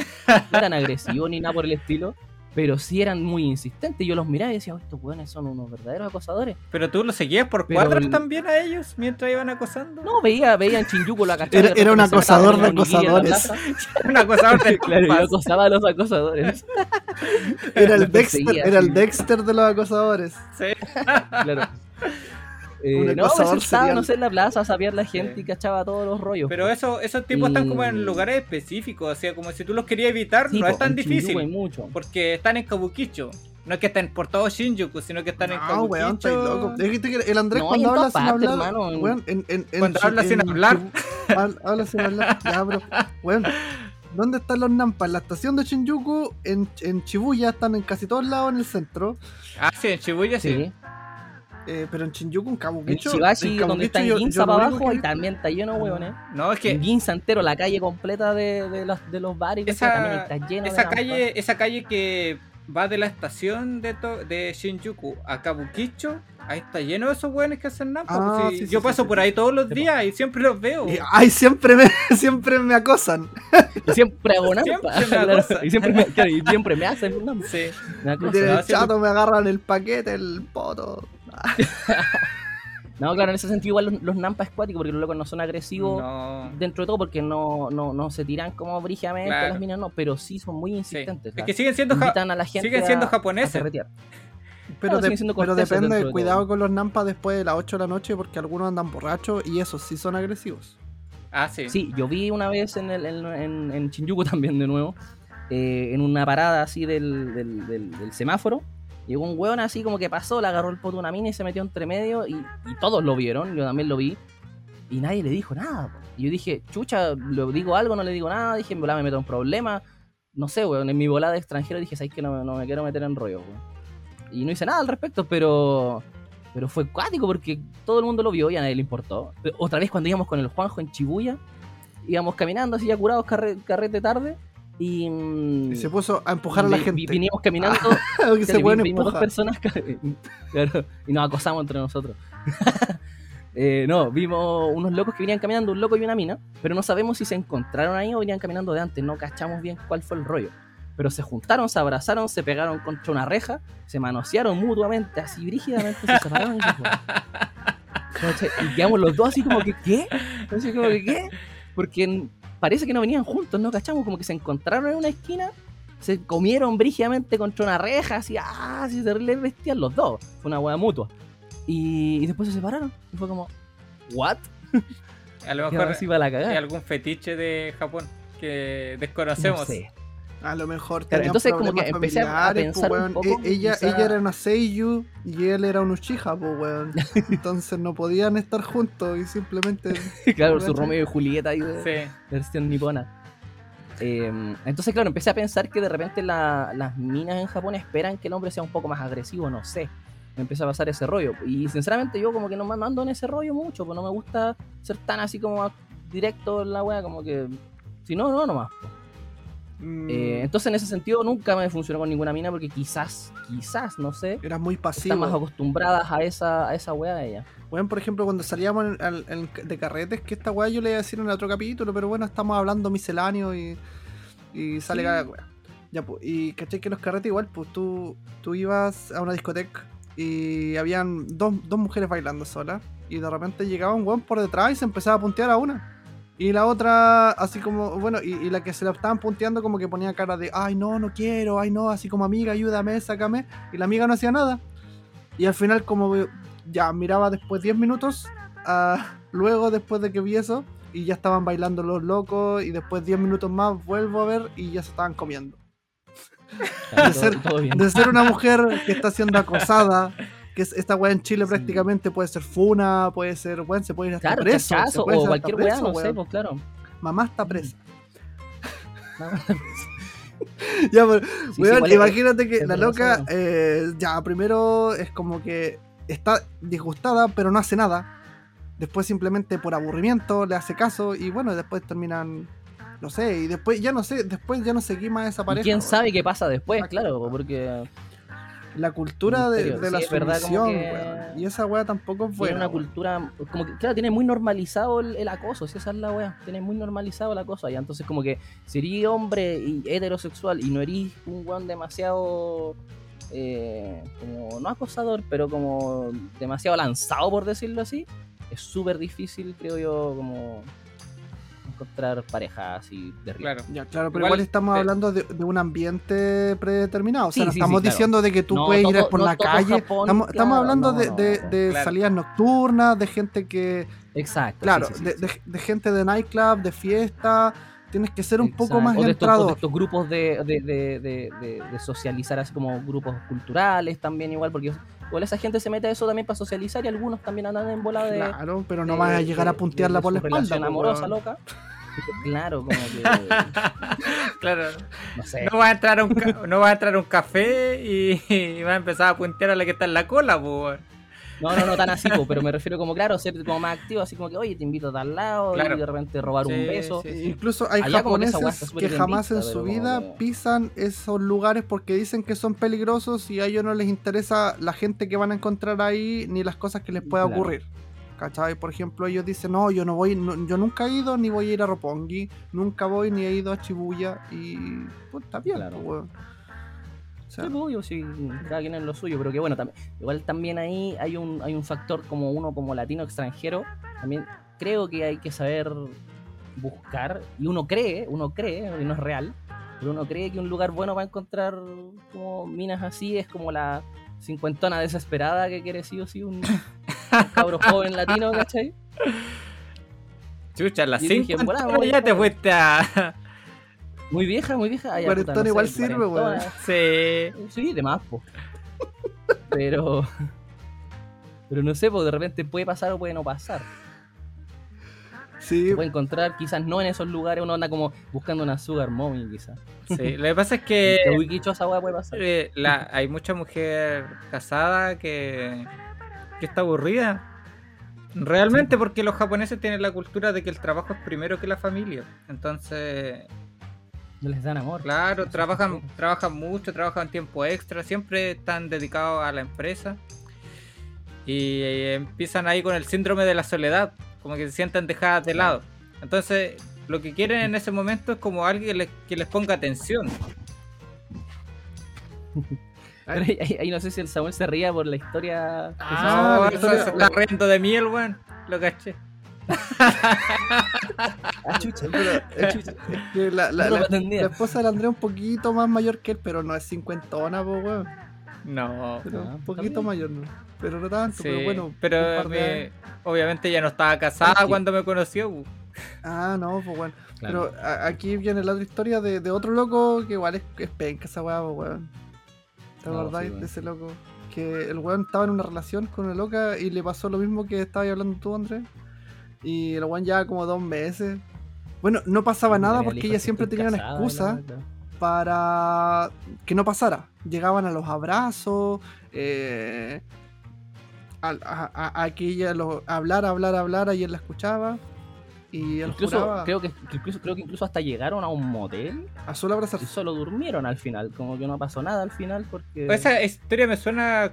No eran *laughs* agresivos ni nada por el estilo, pero sí eran muy insistentes. Yo los miraba y decía, "Oh, estos weones son unos verdaderos acosadores. Pero tú lo seguías por Pero el- también a ellos mientras iban acosando. No, veía, veía en Shinjuku la cachada. Era- de era un acosador de acosadores. plaza. *laughs* Un acosador del *laughs* Claro, yo acosaba a los acosadores. Era el Los Dexter, era el. Dexter de los acosadores. Sí. Claro. Eh, no, sentaba, serial. no sé, en la plaza, sabía la gente Sí. y cachaba todos los rollos. Pero eso, esos tipos están como en lugares específicos. O sea, como si tú los querías evitar, Sí, no po, es tan en difícil. mucho. Porque están en Kabukicho. No es que estén por todo Shinjuku, sino que están en No, Kabukicho. weón, estáis loco. Dijiste que el Andrés No, cuando en habla sin hablar, en- weón, en, en, en Cuando habla sin en hablar. *laughs* Habla sin hablar. Ya, pero, weón, ¿dónde están los Nampas? En la estación de Shinjuku, en, en Shibuya, están en casi todos lados en el centro. Ah, sí, en Shibuya sí. Sí. Eh, pero en Shinjuku, en En Kabukicho. Chibashi, en donde está en Ginza para abajo, que- y también está lleno, weones. No, es que En Ginza entero, la calle completa de, de, los, de los bares, y Esa- también está lleno de esa lampas. calle, esa calle que va de la estación de, to- de Shinjuku a Kabukicho, ahí está lleno de esos weones que hacen nada. Ah, sí, sí, yo sí, paso sí, por sí. ahí todos los días y siempre los veo. Y, ay, siempre me, *laughs* siempre me acosan. Y siempre hago Siempre me *laughs* y, siempre me, claro, y siempre me hacen un nampa. Sí. Me Y acosan. en no, el chato me agarran el paquete, el poto. *laughs* No, claro, en ese sentido igual los, los nampas acuáticos, porque los locos no son agresivos No. dentro de todo, porque no, no, no se tiran como brígidamente Claro. las minas, no, pero sí son muy Sí. insistentes. Es que siguen siendo, ja- a la gente siguen siendo a- japoneses. *laughs* Pero, Claro, de- siguen siendo pero corteses depende, de cuidado todo. con los nampas después de las 8 de la noche porque algunos andan borrachos y esos sí son agresivos. Ah, sí. Sí, yo vi una vez en, el, en, en, en Shinjuku *laughs* también de nuevo, eh, en una parada así del, del, del- del semáforo. Llegó un weón así como que pasó, le agarró el poto a una mina y se metió entre medio y, todos lo vieron, yo también lo vi. Y nadie le dijo nada. Y yo dije, chucha, ¿le digo algo? No le digo nada. Dije, en me meto en problemas. No sé, weón, en mi volada de extranjero dije, ¿sabes que no, me quiero meter en rollo, weón? Y no hice nada al respecto, pero... Pero fue cuático porque todo el mundo lo vio y a nadie le importó. Otra vez cuando íbamos con el Juanjo en Chibuya, íbamos caminando así ya curados, carre- carrete tarde. Y, mm, Y se puso a empujar a la vi- gente. vi- Vinimos caminando, *laughs* que se pueden vi- vimos dos personas ca- claro, y nos acosamos entre nosotros. *laughs* Eh, no, vimos unos locos que venían caminando, un loco y una mina, pero no sabemos si se encontraron ahí o venían caminando de antes, no cachamos bien cuál fue el rollo. Pero se juntaron, se abrazaron, se pegaron contra una reja, se manosearon mutuamente, así brígidamente, se separaron y se. *laughs* Y quedamos los dos así como que, ¿qué? Así como que, ¿qué? Porque parece que no venían juntos, ¿no? ¿Cachamos? Como que se encontraron en una esquina, se comieron brígidamente contra una reja, así, ah, así terrible bestial los dos. Fue una hueá mutua. Y, y después se separaron. Y fue como, ¿what? A lo *laughs* mejor hay algún fetiche de Japón que desconocemos. No sé. A lo mejor Claro, entonces como que empecé a- a familiares, pensar pues, un poco, E- ella, quizá- ella era una Seiyu y él era un Uchiha, pues, weón. *laughs* Entonces no podían estar juntos y simplemente... *laughs* claro, su. Romeo y Julieta ahí de Sí. versión nipona. Eh, entonces, claro, empecé a pensar que de repente la- las minas en Japón esperan que el hombre sea un poco más agresivo, no sé. Me empezó a pasar ese rollo. Y sinceramente yo como que no me ando en ese rollo mucho, pues no me gusta ser tan así como directo en la wea, como que... Si no, no, nomás. Mm, Eh, entonces en ese sentido nunca me funcionó con ninguna mina porque quizás, quizás, no sé, Eras muy pasivo. están más acostumbradas a esa, a esa wea de ella. Bueno, por ejemplo, cuando salíamos en- al- en- de carretes, que esta weá yo le iba a decir en el otro capítulo, pero bueno, estamos hablando misceláneo y, y sale Sí. cada weá. Ya, pues, y caché que los carretes igual, pues tú, tú ibas a una discoteca y habían dos, dos mujeres bailando solas y de repente llegaba un weón por detrás y se empezaba a puntear a una. Y la otra, así como, bueno, y, y la que se la estaban punteando como que ponía cara de, ay no, no quiero, ay no, así como amiga, ayúdame, sácame. Y la amiga no hacía nada. Y al final como ya miraba después 10 minutos, ah, luego después de que vi eso, y ya estaban bailando los locos, y después 10 minutos más vuelvo a ver y ya se estaban comiendo. Claro, ser-. De ser una mujer que está siendo acosada, que es, esta weá en Chile Sí. prácticamente puede ser funa, puede ser, weón, se puede ir hasta Claro, preso. se chachazo puede o cualquier weá, no sé, pues claro. Mamá está presa. *laughs* No. *laughs* ya, pero, Sí, sí, weón, es- imagínate que la loca, eh, ya, primero es como que está disgustada, pero no hace nada. Después simplemente por aburrimiento le hace caso y bueno, después terminan, no sé, y después ya no sé, después ya no seguí más esa ¿Y pareja. quién sabe qué pasa después? Claro, porque La cultura de, la Sí, es verdad, como sumisión, que- weón. Y esa weá tampoco es tiene buena. una weón. cultura, como que, claro, tiene muy normalizado el, el acoso, si esa es la wea, tiene muy normalizado el acoso allá. Entonces, como que si eres hombre y heterosexual y no eres un weón demasiado, eh, como, no acosador, pero como demasiado lanzado, por decirlo así, es súper difícil, creo yo, como encontrar parejas así de río. Claro. Ya, claro, pero Igual, igual, estamos eh, hablando de, de un ambiente predeterminado. O sea, Sí, no sí, estamos sí, claro. diciendo de que tú No puedes ir por no la calle. Japón, estamos, estamos claro, hablando no, de, de- no. de Claro. salidas nocturnas, de gente que. Exacto. Claro, sí, sí, sí, de, sí. de- de gente de nightclub, de fiesta. Tienes que ser un poco Exacto. más o de estos, de estos grupos de, de, de, de, de- de socializar así como grupos culturales también igual porque igual esa gente se mete a eso también para socializar y algunos también andan en bola de Claro, pero no de- vas a llegar de- a puntearla de por la espalda. po, amorosa loca *laughs* claro como que *laughs* claro. no sé No va a entrar a un, no va a entrar a un café y, *laughs* y va a empezar a puntear a la que está en la cola, pues. No no no tan así po, pero me refiero como claro ser como más activo así como que oye te invito a tal lado Claro. y de repente robar un beso sí. Incluso hay Allá que japoneses que bien jamás en su como vida que- pisan esos lugares porque dicen que son peligrosos y a ellos no les interesa la gente que van a encontrar ahí ni las cosas que les pueda Claro. ocurrir. ¿Cachai? Por ejemplo, ellos dicen, no, yo no voy, no- yo nunca he ido ni voy a ir a Roppongi, nunca voy ni he ido a Shibuya y pues está bien, Claro. pues, sea, Sí, obvio, sí, cada quien es lo suyo, pero que bueno, tam- igual también ahí hay un, hay un factor como uno como latino extranjero, también creo que hay que saber buscar, y uno cree, uno cree, y no es real, pero uno cree que un lugar bueno va a encontrar como minas así, es como la cincuentona desesperada que quiere sí o sí un, cabro *laughs* joven latino, ¿cachai? Chucha, las Yo dije, 5 volá, voy ya te fuiste a. Muy vieja, muy vieja. ya, puta, Cuarentona no igual sé, sirve, weón. Sí. Sí, de más, po. *laughs* Pero. Pero no sé, pues de repente puede pasar o puede no pasar. sí, Se puede encontrar, quizás no en esos lugares, uno anda como buscando una sugar mommy, quizás. sí. Lo que pasa es que. *laughs* Que esa puede pasar. eh, la, hay mucha mujer casada que, que está aburrida. Realmente porque los japoneses tienen la cultura de que el trabajo es primero que la familia. Entonces, No les dan amor. claro, Eso trabajan, trabajan mucho, trabajan tiempo extra, siempre están dedicados a la empresa. Y eh, empiezan ahí con el síndrome de la soledad, como que se sienten dejadas de lado. Entonces, lo que quieren en ese momento es como alguien que les, que les ponga atención. *laughs* Ahí, no sé si el Samuel se ría por la historia. Ah, No, la eso historia- se está riendo de mí el weón. Lo caché. Ah, chucha. Pero es, es que la, la- No lo la- pretendía. la esposa del Andrés es un poquito más mayor que él, pero no es cincuentona, po, weón. No. Pero un poquito mayor, ¿no? Pero no tanto, Sí, pero bueno. pero me- años. obviamente ya no estaba casada Sí. cuando me conoció. bu. Ah, no, pues bueno. Claro. Pero a- aquí viene la otra historia de, de otro loco que igual es, es penca esa weá, weón. ¿Te No, acordáis sí, weón. de ese loco? Que el weón estaba en una relación con una loca y le pasó lo mismo que estabas hablando tú, Andrés. Y el weón ya como dos meses. Bueno, no pasaba nada porque ella si siempre tenía una excusa para que no pasara. Llegaban a los abrazos, eh, a- a que ella lo hablara, hablara, hablara y él la escuchaba. Y él Incluso juraba creo que, incluso creo que incluso hasta llegaron a un motel a solo abrazarse. y solo durmieron al final, como que no pasó nada al final porque Esa historia me suena.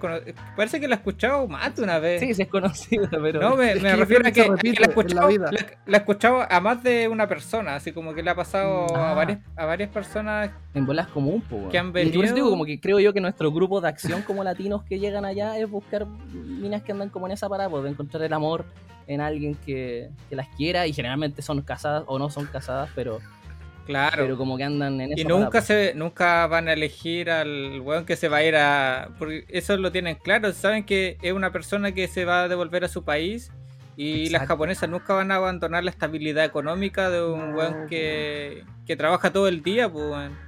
Parece que la he escuchado más de una vez. sí, sí es conocida, *laughs* pero No, me, me refiero a que a que la, he escuchado, la, la he escuchado a más de una persona, así como que le ha pasado Ah. a, varias, a varias personas en bolas como un poco. que han Y por eso venido. digo, como que creo yo que nuestro grupo de acción como latinos que llegan allá es buscar minas que andan como en esa parada, pues, de encontrar el amor en alguien que, que las quiera y generalmente son casadas o no son casadas, pero, Claro. pero como que andan en esa y nunca se nunca van a elegir al weón que se va a ir a. Porque eso lo tienen claro. Saben que es una persona que se va a devolver a su país. Y las japonesas nunca van a abandonar la estabilidad económica de un No, weón que, que trabaja todo el día, pues weón.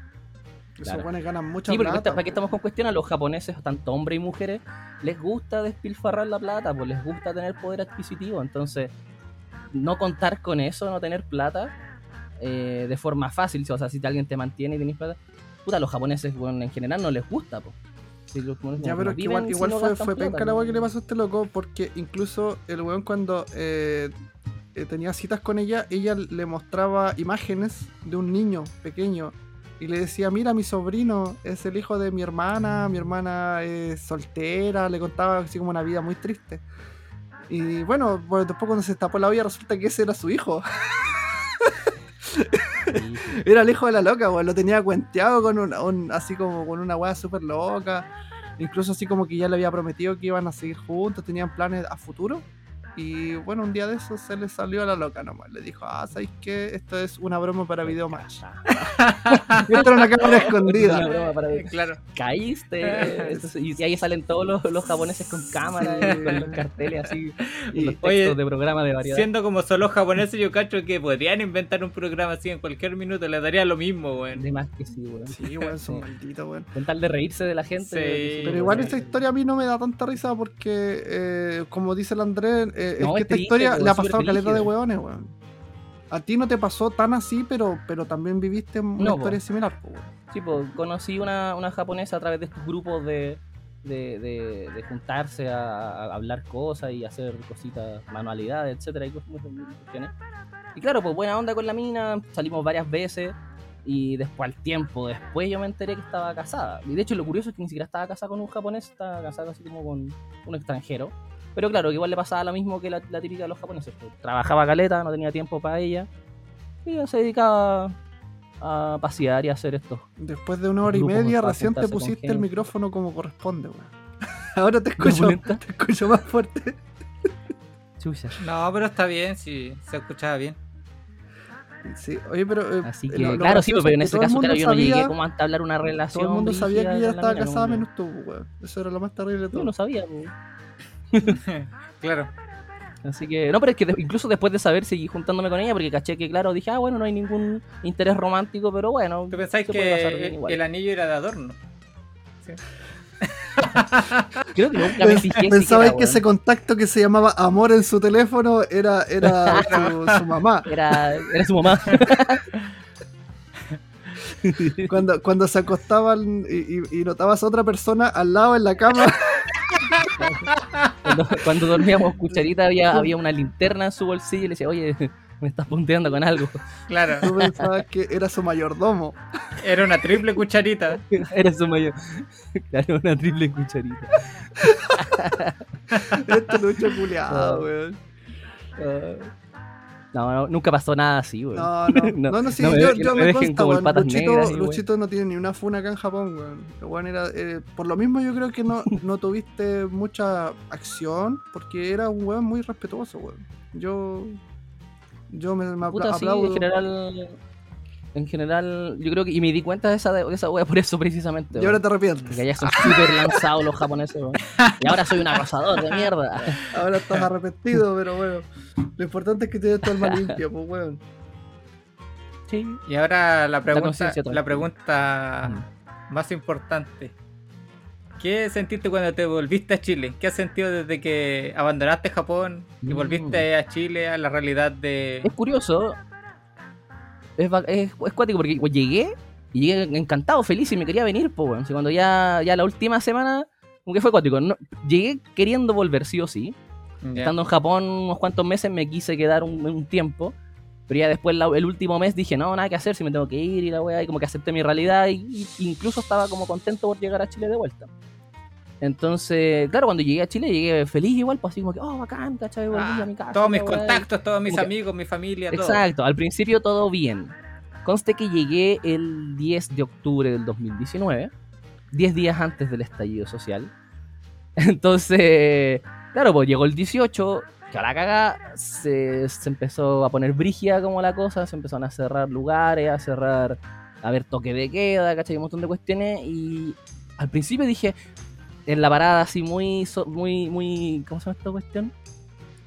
Esos Claro. weones ganan mucha Sí, plata. para po. estamos con cuestión a los japoneses, tanto hombres y mujeres, les gusta despilfarrar la plata, pues les gusta tener poder adquisitivo. Entonces, no contar con eso, no tener plata eh, de forma fácil, o sea, si alguien te mantiene y tenés plata, puta, a los japoneses bueno, en general no les gusta, pues. Los Ya, pero que igual, si igual no fue, fue plata, penca la weá que le pasó a este loco, porque incluso el weón cuando eh, eh, tenía citas con ella, ella le mostraba imágenes de un niño pequeño y le decía, mira, mi sobrino es el hijo de mi hermana, mi hermana es soltera, le contaba así como una vida muy triste. Y bueno, pues después cuando se tapó la olla resulta que ese era su hijo. *laughs* Era el hijo de la loca, weón. Lo tenía cuenteado con un- así como con una weá súper loca. Incluso así como que ya le había prometido que iban a seguir juntos, tenían planes a futuro. Y bueno, un día de eso se le salió a la loca nomás. Le dijo, ah, ¿sabéis qué? Esto es una broma para video match. *laughs* Esto era una cámara Una escondida. broma para. Claro. Caíste. *laughs* Eso- y ahí salen todos los, los japoneses con cámara y con los carteles así, Y- los textos Oye, de programa de variedad. Siendo como son los japoneses, yo cacho que podrían inventar un programa así en cualquier minuto, les daría lo mismo, weón. De más que sí, weón. Sí, weón, son malditos, weón. Con tal de reírse de la gente. Sí. Pero igual esta historia a mí no me da tanta risa porque, eh, como dice el Andrés, eh, es No, que es esta triste, historia weón, le ha pasado caleta de weones, weón. A ti no te pasó tan así, pero, pero también viviste una No, po. historia similar, po, weón. Sí, pues conocí una, una japonesa a través de estos grupos de, de, de- de juntarse a, a hablar cosas y hacer cositas, manualidades, etcétera, y cosas. Y claro, pues buena onda con la mina, salimos varias veces y después al tiempo, después yo me enteré que estaba casada. Y de hecho lo curioso es que ni siquiera estaba casada con un japonés, estaba casada así como con un extranjero. Pero claro, que igual le pasaba lo mismo que la, la típica de los japoneses. pues, trabajaba caleta, no tenía tiempo para ella. Y ella se dedicaba a pasear y a hacer esto. Después de una hora y media, recién te pusiste el micrófono como corresponde, weón. *laughs* Ahora te escucho, ¿Opulenta? te escucho más fuerte. *laughs* Chucha. No, pero está bien, si se escuchaba bien. Sí, oye, pero. eh, Así lo- que, lo claro, sí, pero en ese todo el caso, mundo claro, yo no sabía- llegué como a entablar una relación. Todo el mundo sabía que ella estaba casada, no, menos tú, weón. Eso era lo más terrible de todo. Yo no sabía, po. *laughs* claro. Así que, no, pero es que de- incluso después de saber seguí juntándome con ella porque caché que, claro, dije, ah, bueno, no hay ningún interés romántico, pero bueno. ¿Tú pensáis que el anillo era de adorno? Creo que nunca me fijé Pensaba que ese contacto que se llamaba amor en su teléfono era, era su, *laughs* su mamá. Era, era su mamá. *laughs* Cuando, cuando se acostaban y, y- y notabas a otra persona al lado en la cama, Cuando, *laughs* cuando dormíamos *laughs* cucharita había, había una linterna en su bolsillo y le decía, oye, *laughs* me estás punteando con algo. Claro, tú pensabas que era su mayordomo. era una triple cucharita. Era su mayor. Claro, una triple cucharita. Este lucho Ah. culiado, weón. No, no, nunca pasó nada así, weón. No, *laughs* no, No, no, no, sí, no me yo, yo me me consta, patas Luchito, negras no tiene ni una funa acá en Japón, era, eh, por lo mismo yo creo que no, *laughs* no tuviste mucha acción, porque era un weón muy respetuoso, weón. Yo Yo me, sí, aplaudo. en general. En general, yo creo que. Y me di cuenta de esa, de esa wea por eso precisamente. Y ahora te arrepientes. Porque allá son súper lanzados los japoneses, weón. Y ahora soy un arrasador de mierda. Ahora estás arrepentido, pero bueno. Lo importante es que tienes tu alma limpia, pues weón. Sí. Y ahora la pregunta, la pregunta más importante. ¿Qué sentiste cuando te volviste a Chile? ¿Qué has sentido desde que abandonaste Japón y Mm. volviste a Chile, a la realidad de... Es curioso. Es, es, es cuático porque pues, llegué y llegué encantado, feliz y me quería venir, pues. Así cuando ya, ya la última semana, como que fue cuático. No, llegué queriendo volver sí o sí. Ya. Estando en Japón unos cuantos meses me quise quedar un, un tiempo. Pero ya después, la- el último mes, dije, no, nada que hacer, si me tengo que ir y la weá, y como que acepté mi realidad y, y incluso estaba como contento por llegar a Chile de vuelta. Entonces, claro, cuando llegué a Chile, llegué feliz igual, pues así como que, oh, bacán, ¿cachai? Volví Ah, a mi casa. todos mis contactos, todos mis como que- amigos, mi familia, todo. Exacto, al principio todo bien. Conste que llegué el 10 de octubre del 2019, 10 días antes del estallido social. *laughs* Entonces, claro, pues llegó el 18, que a la caga se, se empezó a poner brígida como la cosa, se empezaron a cerrar lugares, a cerrar, a ver toque de queda, ¿cachai? Un montón de cuestiones y al principio dije, en la parada así muy, muy, muy, ¿cómo se llama esta cuestión?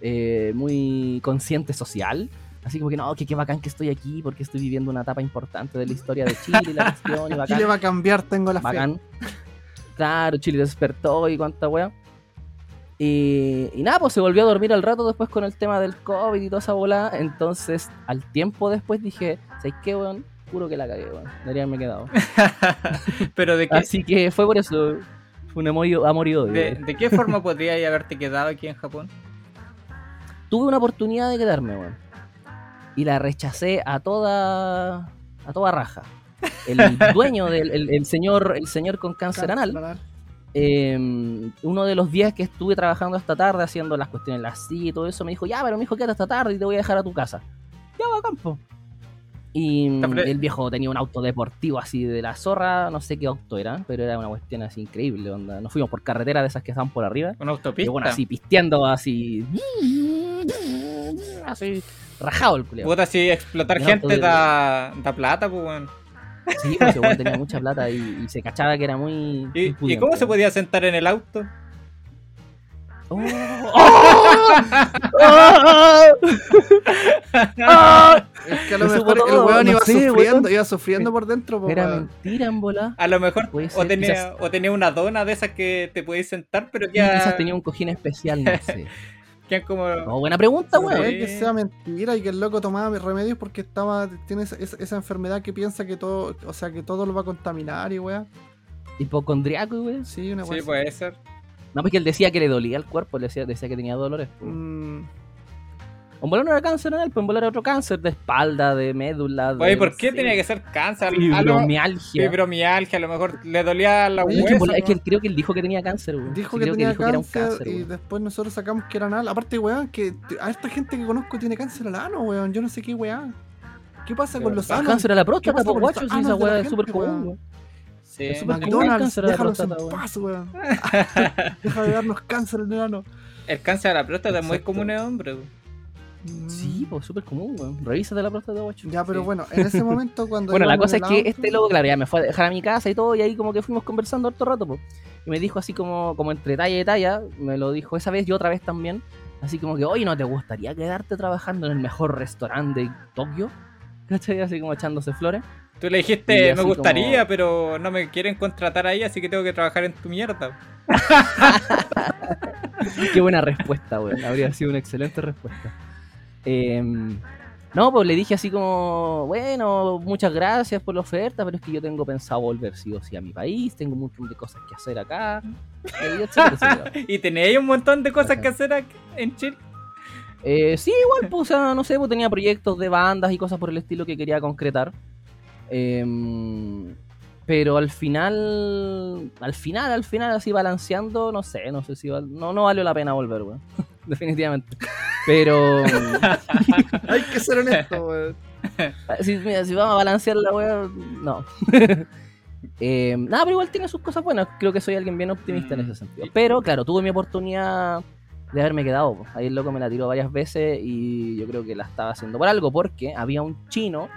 Eh, muy consciente social. Así como que no, que qué bacán que estoy aquí porque estoy viviendo una etapa importante de la historia de Chile y la *laughs* cuestión y bacán. Chile va a cambiar, tengo la fe. Bacán. Claro, Chile despertó y cuánta wea. Y, y nada, pues se volvió a dormir al rato después con el tema del COVID y toda esa bola. Entonces, al tiempo después dije, ¿sabes qué, weón? Juro que la cagué, weón. Debería haberme quedado. *laughs* Pero de qué, Así que fue por eso. Fue un amor y, amor y odio. de, de qué forma podrías haberte quedado aquí en Japón? Tuve una oportunidad de quedarme, weón. Y la rechacé a toda. a toda raja. El *laughs* dueño del el, el señor, el señor con cáncer anal. eh, uno de los días que estuve trabajando hasta tarde haciendo las cuestiones, las sí y todo eso, me dijo, ya, pero mi hijo quédate hasta tarde y te voy a dejar a tu casa. Ya va a campo. Y mm, el viejo tenía un auto deportivo así de la zorra, no sé qué auto era, pero era una cuestión así increíble. Onda. Nos fuimos por carretera de esas que estaban por arriba. ¿Una Y autopista? bueno, así pisteando, así. Así, rajado el culiao. Puta, si explotar gente da, da plata, pues, weón. Sí, pues weón tenía mucha plata y, y se cachaba que era muy. ¿Y, muy ¿Y cómo se podía sentar en el auto? ¡Oh! *laughs* ¡Oh! *laughs* ¡Oh! *laughs* Es que a lo Me mejor el weón no iba sé, sufriendo, weón. iba sufriendo por dentro, Era weón. mentira, en bola. A lo mejor o ser, tenía, quizás- o tenía una dona de esas que te podéis sentar, pero ya Quizás tenía un cojín especial, no sé. *laughs* como... No, buena pregunta, weón. puede que sea mentira y que el loco tomaba remedios porque estaba tiene esa, esa- enfermedad que piensa que todo, o sea, que todo lo va a contaminar y weá. Hipocondriaco, weón. Sí, una Sí, puede ser. No, porque él decía que le dolía el cuerpo, le decía, decía que tenía dolores. Mm, En volar no era cáncer en él, pues en volar era otro cáncer de espalda, de médula. De, Oye, ¿por no qué sé, tenía que ser cáncer? A lo- Fibromialgia. Fibromialgia, a lo mejor le dolía la Oye, Es que, hueso. es que creo que él dijo que tenía cáncer, weón. dijo Sí, que creo tenía dijo que era un cáncer, cáncer, y weón. después nosotros sacamos que era anal. Aparte, weón, que a esta gente que conozco tiene cáncer al ano, weón. Yo no sé qué weá. ¿Qué pasa con los anos? Cáncer a la ¿Qué próstata, po, guacho, si esa weá es súper común, weón? weón. Sí. Es súper común. McDonald's, cáncer a la déjalos en próstata, weón. paz, weón. *laughs* Deja de darnos cáncer en el ano. El cáncer a la próstata es muy común en hombres. Mm. Sí, pues súper común, weón. Revísate la próstata, guacho. Ya, pero Sí. bueno, en ese momento *laughs* cuando. Bueno, la cosa es que este loco, claro, ya me fue a dejar a mi casa y todo, y ahí como que fuimos conversando harto rato, pues. Y me dijo así como, como entre talla y talla, me lo dijo esa vez y otra vez también, así como que, oye, ¿no te gustaría quedarte trabajando en el mejor restaurante de Tokio? *laughs* ¿Cachai? Así como echándose flores. Tú le dijiste, me gustaría, como- pero no me quieren contratar ahí, así que tengo que trabajar en tu mierda. *laughs* Qué buena respuesta, weón. Habría sido una excelente respuesta. Em, no, pues le dije así como, bueno, muchas gracias por la oferta, pero es que yo tengo pensado volver sí o sí a mi país, tengo un montón de cosas que hacer acá. y *laughs* tenéis un montón de cosas que hacer aquí en Chile. Eh, sí, igual, pues, o sea, no sé, pues tenía proyectos de bandas y cosas por el estilo que quería concretar. Em, pero al final, al final, al final, así balanceando, no sé, no sé si val- no, no valió la pena volver, weón. *laughs* *laughs* Definitivamente. Pero *laughs* Hay que ser honesto, weón. *laughs* si, mira, si vamos a balancear la weá, no. Em, nada, pero igual tiene sus cosas buenas. Creo que soy alguien bien optimista en Mm. ese sentido. Pero claro, tuve mi oportunidad de haberme quedado. po. Ahí el loco me la tiró varias veces y yo creo que la estaba haciendo por algo, porque había un chino,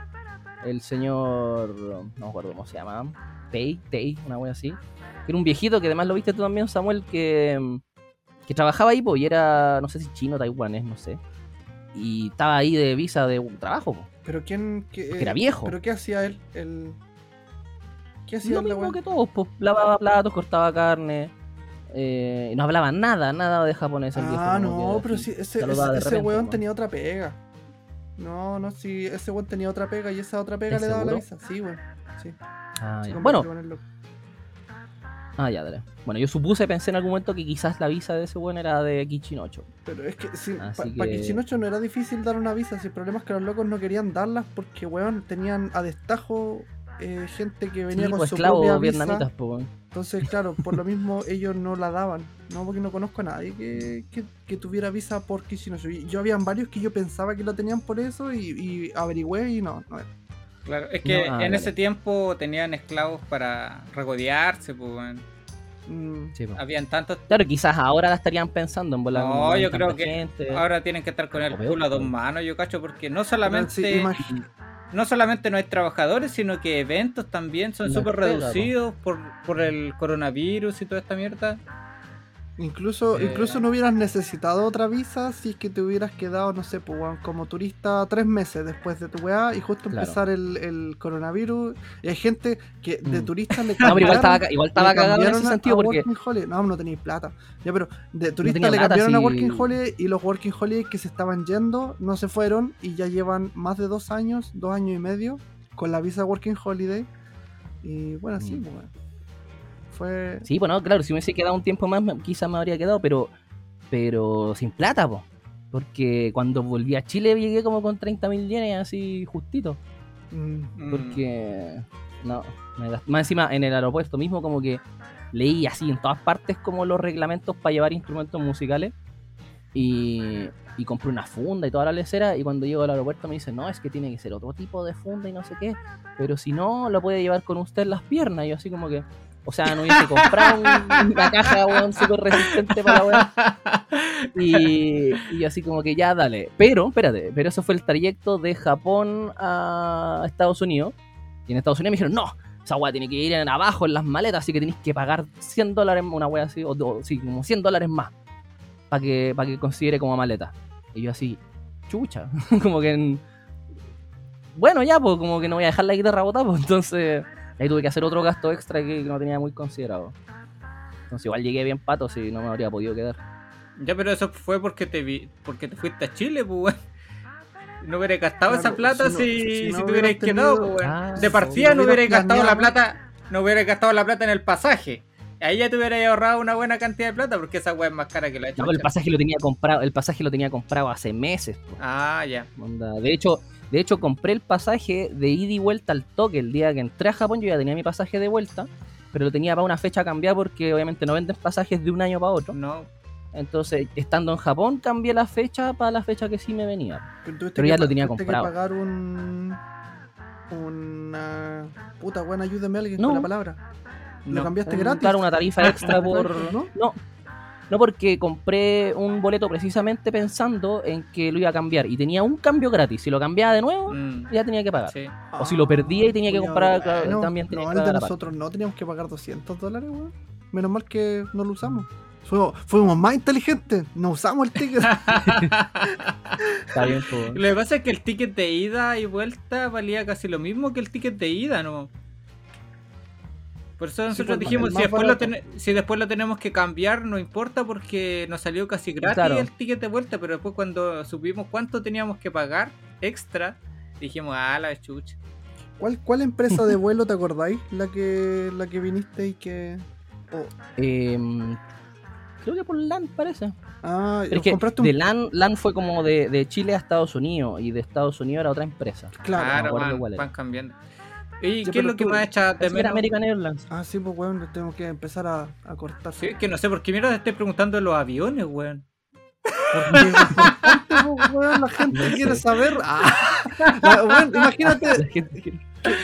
el señor, no me acuerdo cómo se llama, Pei, Tei, una wea así, que era un viejito que además lo viste tú también, Samuel, que, que trabajaba ahí, po, y era, no sé si chino, taiwanés, no sé. Y estaba ahí de visa de trabajo, po. Pero quién. Qué, Porque era viejo. ¿Pero qué hacía él? El... ¿Qué hacía Lo él, la mismo weá? que todos, pues lavaba platos, cortaba carne. eh, no hablaba nada, nada de japonés el viejo. Ah, no, pero sí, ese, ese, ese repente, weón tenía otra pega. No, no, sí, ese weón tenía otra pega y esa otra pega ¿Es le daba la visa. Sí, weón. Sí. Ah, sí, Bueno. Ah, ya, dale. Bueno, yo supuse, pensé en algún momento que quizás la visa de ese weón era de Kichinocho. Pero es que sí, para que- Kichinocho no era difícil dar una visa. Si el problema es que los locos no querían darlas porque, weón, tenían a destajo eh, gente que venía Sí, con pues su esclavos propia visa. vietnamitas, weón. Entonces, claro, por lo mismo *laughs* ellos no la daban. No, porque no conozco a nadie que, que, que tuviera visa por Kichinocho. Y Yo habían varios que yo pensaba que lo tenían por eso y, y averigüé y no, no era. Claro, es que No, ah, en ese tiempo tenían esclavos para regodearse, pues. Mm, Sí, pues. Habían tantos. Claro, quizás ahora la estarían pensando en volar. No, yo creo que gente. Ahora tienen que estar con el O peor, culo a dos manos, yo cacho, porque no solamente, sí, no solamente no hay trabajadores, sino que eventos también son súper reducidos por, por el coronavirus y toda esta mierda. Incluso, Eh. incluso no hubieras necesitado otra visa si es que te hubieras quedado, no sé, pues, como turista tres meses después de tu weá y justo Claro. empezar el, el coronavirus. Y hay gente que de Mm. turista le *laughs* No, pero igual cambiaron- estaba, igual estaba cagado en cambiaron ese sentido porque. No, no tenéis plata. Ya, pero de turista le cambiaron a. Working Holiday y los Working Holiday que se estaban yendo no se fueron y ya llevan más de dos años, dos años y medio con la visa Working Holiday. Y bueno, sí, Mm. pues. Fue. Sí, bueno, claro, si me hubiese quedado un tiempo más, quizás me habría quedado, pero pero sin plata, po. Porque cuando volví a Chile llegué como con 30 mil yenes así justito. mm. Porque, no, más encima en el aeropuerto mismo como que leí así en todas partes como los reglamentos para llevar instrumentos musicales. Y, y compré una funda y toda la lecera. Y cuando llego al aeropuerto me dicen, no, es que tiene que ser otro tipo de funda y no sé qué. Pero si no, lo puede llevar con usted en las piernas. Y yo así como que, o sea, no hubiese comprado un- una caja, weón, súper resistente para la weón. Y, y así como que ya, dale. Pero, espérate, pero eso fue el trayecto de Japón a Estados Unidos. Y en Estados Unidos me dijeron, no, esa weá tiene que ir en abajo en las maletas, así que tenéis que pagar 100 dólares, una weá así, o, o- sí, como 100 dólares más, para que, para que considere como maleta. Y yo así, chucha, *laughs* como que... en- Bueno, ya, pues como que no voy a dejar la guitarra botada, pues entonces ahí tuve que hacer otro gasto extra que no tenía muy considerado. Entonces igual llegué bien pato, si no me habría podido quedar. Ya, pero eso fue porque te vi, porque te fuiste a Chile, pues, weón. No hubierais gastado Claro, esa plata si no- si, si si, no te hubierais hubieras quedado, tenido- pues, weón. Ah, De partida no hubierais hubieras gastado la plata, no hubierais gastado la plata en el pasaje. Ahí ya te hubierais ahorrado una buena cantidad de plata porque esa weá es más cara que la No, pero el pasaje lo tenía comprado, el pasaje lo tenía comprado hace meses. po. Ah, ya. De hecho, de hecho compré el pasaje de ida y vuelta al toque el día que entré a Japón. Yo ya tenía mi pasaje de vuelta, pero lo tenía para una fecha cambiada porque obviamente no venden pasajes de un año para otro. No. Entonces, estando en Japón, cambié la fecha para la fecha que sí me venía. Pero, ya lo tenía comprado. que pagar un. Una. Puta, buena ayúdame a alguien No. con la palabra. ¿Lo No. cambiaste Un- gratis? Claro, una tarifa *laughs* extra por. ¿No? No, no porque compré un boleto precisamente pensando en que lo iba a cambiar y tenía un cambio gratis. Si lo cambiaba de nuevo, Mm, ya tenía que pagar. sí. O si lo perdía y tenía que comprar, claro, bueno. también tenía No, que el de pagar nosotros no, teníamos que pagar 200 dólares, weón. Menos mal que no lo usamos. Fuimos, fuimos más inteligentes, no usamos el ticket. *laughs* Está bien. Lo que pasa es que el ticket de ida y vuelta valía casi lo mismo que el ticket de ida, ¿no? Por eso nosotros pues, dijimos, si después, lo ten- si después lo tenemos que cambiar, no importa porque nos salió casi gratis Claro. el ticket de vuelta, pero después cuando supimos cuánto teníamos que pagar extra, dijimos, ah, la chucha. ¿Cuál, ¿Cuál empresa de vuelo te acordáis? La que, la que viniste y que. oh, Em, creo que por LAN parece. Ah, Pero es que compraste un. de LAN, LAN fue como de, de Chile a Estados Unidos y de Estados Unidos era otra empresa. Claro. no van, cuál era. van cambiando. ¿Y Ya, qué es lo que tú- más echa de menos? American Airlines. Ah, sí, pues weón, tenemos que empezar a, a cortar. Sí, es que no sé por qué mierda te estoy preguntando de los aviones, weón. Porque es importante, po, weón, la gente No quiere sé. saber. Ah, la- weón, imagínate, gente- ¿qué, qué,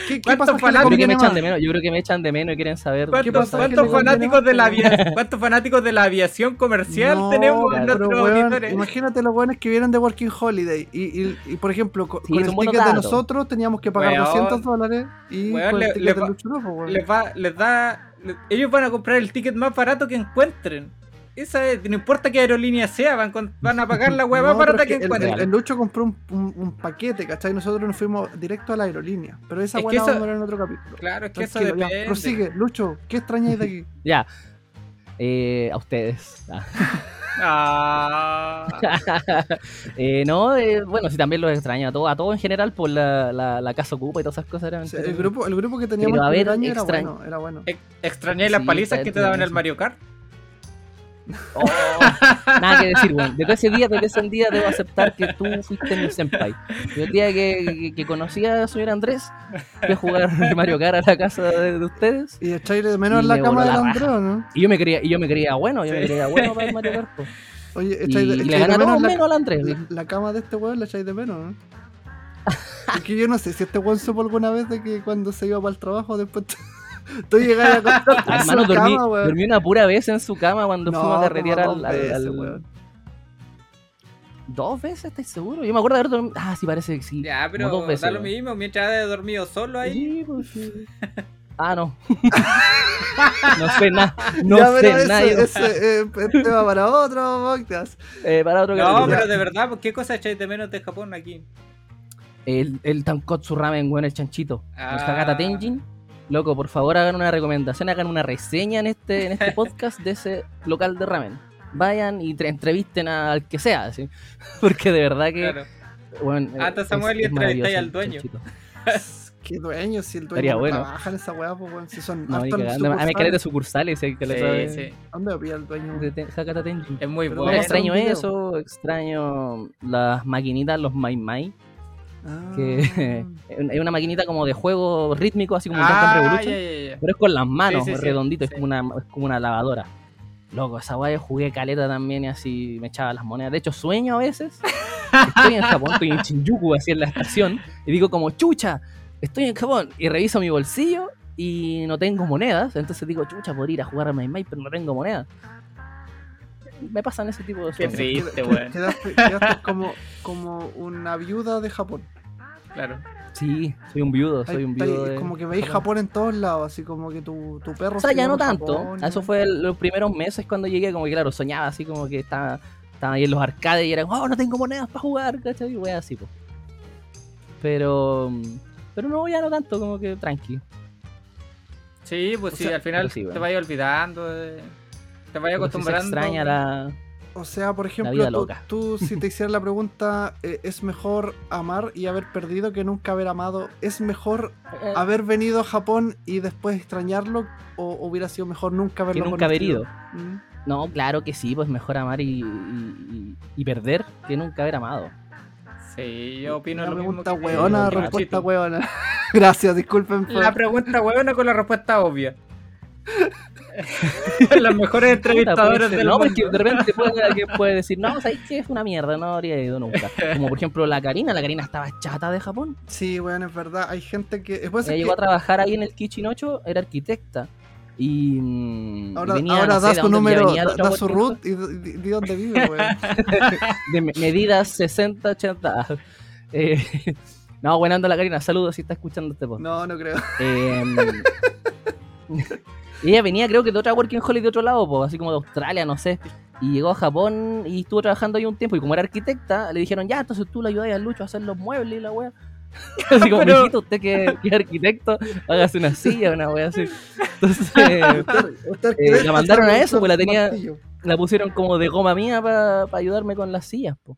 qué ¿Cuántos pasaje le Yo creo que me echan de menos, yo creo que me echan de menos y quieren saber ¿Qué ¿Cuántos, pasa? cuántos ¿Qué le fanáticos de la avia- cuántos fanáticos de la aviación comercial No, tenemos en nuestros weón, auditores? imagínate los buenos que vienen de Working Holiday y, y, y, por ejemplo, co- Sí, con, el ticket de nosotros teníamos que pagar Weón. 200 dólares y Weón, con el le- ticket le de Lucho pues, weón. les va, les da, le- ellos van a comprar el ticket más barato que encuentren. Esa es, no importa qué aerolínea sea, van, con- van a pagar la hueá *laughs* No, barata es que, encuentren. el- el Lucho compró un, un- un paquete, ¿cachai? Nosotros nos fuimos directo a la aerolínea. Pero esa Es la eso- vamos a ver en otro capítulo. Claro, es que eso Tranquilo, ya, depende. prosigue. Lucho, ¿qué extrañáis de aquí? *laughs* Ya. Eh, a ustedes. *laughs* Ah. Ah, Eh, no, eh, bueno, sí, también los extraño a todos, a todos en general por la, la, la casa ocupa y todas esas cosas. Eran el, grupo, el grupo que teníamos Pero, a en ver, primer año era extraño. bueno, era bueno. ex- ¿Extrañáis las Sí, palizas que te daban en el. Mario Kart? Oh, *laughs* nada que decir, weón. Desde ese día, desde ese día debo aceptar que tú fuiste mi senpai. Yo el día que, que, que conocí a señor Andrés, fui a jugar *laughs* Mario Kart a la casa de, de ustedes. Y echáis de menos Y la me cama del la Andreo, ¿no? Y yo me creía, y yo me creía bueno, yo me creía bueno para el Mario Kart. *laughs* Oye, Y, echáis de, y le echáis de menos la, menos al Andrés. la, la cama de este weón, la echáis de menos, ¿no? Es que yo no sé si este weón supo alguna vez de que cuando se iba para el trabajo después tú llegas a contar *laughs* Hermano, dormí, cama, weón. dormí una pura vez en su cama cuando No, fuimos a carretear al, al- veces, al- weón. ¿Dos veces? ¿Estás seguro? Yo me acuerdo de haber dormido. Ah, sí, parece que sí. Ya, pero dos veces, da lo weón. mismo mientras haya dormido solo ahí. Sí, pues sí. *laughs* Ah, no. *laughs* no sé nada. No ya, sé nada. ese, eh, es tema para otro podcast. Eh, para otro No, pero de verdad, ¿por ¿qué cosa echáis de menos de Japón aquí? El, el Tankotsu Ramen, weón, el chanchito. El Ah. Hakata Tenjin. Loco, por favor hagan una recomendación, hagan una reseña en este, en este *laughs* podcast de ese local de ramen. Vayan y tre- entrevisten a- al que sea, ¿sí? *laughs* porque de verdad que... Claro. Bueno, Ah, es- Samuel y es entrevistáis maravilloso al el dueño. *laughs* ¿Qué dueño? Si el dueño Estaría no bueno. trabaja en esa weá, pues weón. Si son No, ni hartos mí sucursales. caleta de sucursales, ¿sí? que sabe- Sí, sí. ¿Dónde pilla el dueño? de Ten- Hakata Tenjin. Es muy Bueno, extraño eso, extraño las maquinitas, los Mai Mai, Ah. que *laughs* es una maquinita como de juego rítmico, así como Dance Ah, Revolution, pero es con las manos, Sí, sí, redondito, sí. es, como una, es como una lavadora. Loco, esa yo jugué caleta también y así me echaba las monedas. De hecho, sueño a veces. *laughs* Estoy en Japón, estoy en Shinjuku, así en la estación, y digo como, chucha, estoy en Japón. Y reviso mi bolsillo y no tengo monedas. Entonces digo, chucha, podría ir a jugar a Mai Mai, pero no tengo monedas. Me pasan ese tipo de Qué triste, weón. Quedaste, quedaste como, como una viuda de Japón. Claro. Sí, soy un viudo, soy un viudo. de- como que veis Japón en todos lados, así como que tu, tu perro O sea, se ya no tanto. Japón, Eso fue el- los primeros meses cuando llegué, como que claro, soñaba así como que estaba, estaba ahí en los arcades y era como, oh, no tengo monedas para jugar, ¿cachai? Y wea así, pues. Pero, pero no, ya no tanto, como que tranqui. Sí, pues O sí, sea, al final sí, te vayas olvidando. de- Te vayas Pero sí se acostumbrando. extraña la... O sea, por ejemplo, vida tú, loca. tú, si te hicieran la pregunta, eh, ¿es mejor amar y haber perdido que nunca haber amado? ¿Es mejor eh, haber venido a Japón y después extrañarlo? ¿O hubiera sido mejor nunca haberlo que nunca haber ido. Mm. No, claro que sí, pues mejor amar y, y- y- y perder que nunca haber amado. Sí, yo opino Una lo mismo. pregunta que- hueona, que respuesta hueona. *laughs* Gracias, disculpen. por- La pregunta huevona con la respuesta obvia. *laughs* Las mejores entrevistadoras del no, mundo. porque de repente puede, *laughs* alguien puede decir, no, ¿sabes qué? Es una mierda, no habría ido nunca. Como por ejemplo la Karina, la Karina estaba chata de Japón. Sí, weón, es verdad. Hay gente que. Después Ella es llegó a que trabajar ahí en el Kitchen 8, era arquitecta. Y mm, ahora venía, ahora no sé da su número, da, da su root y de dónde vive, *laughs* weón. de me- medidas 60, 80. Eh, no, buena onda la Karina, saludos si está escuchando este podcast. No, no creo. Eh, ella venía, creo que de otra working holiday de otro lado, po, así como de Australia, no sé. Y llegó a Japón y estuvo trabajando ahí un tiempo. Y como era arquitecta, le dijeron, ya, entonces tú le ayudas a Lucho a hacer los muebles y la wea. *laughs* Así como, Pero- mijito, usted que, que es arquitecto, hágase una silla, una wea así. Entonces, *laughs* Eh, la mandaron a eso, pues la tenía- la pusieron como de goma mía para ayudarme con las sillas, po.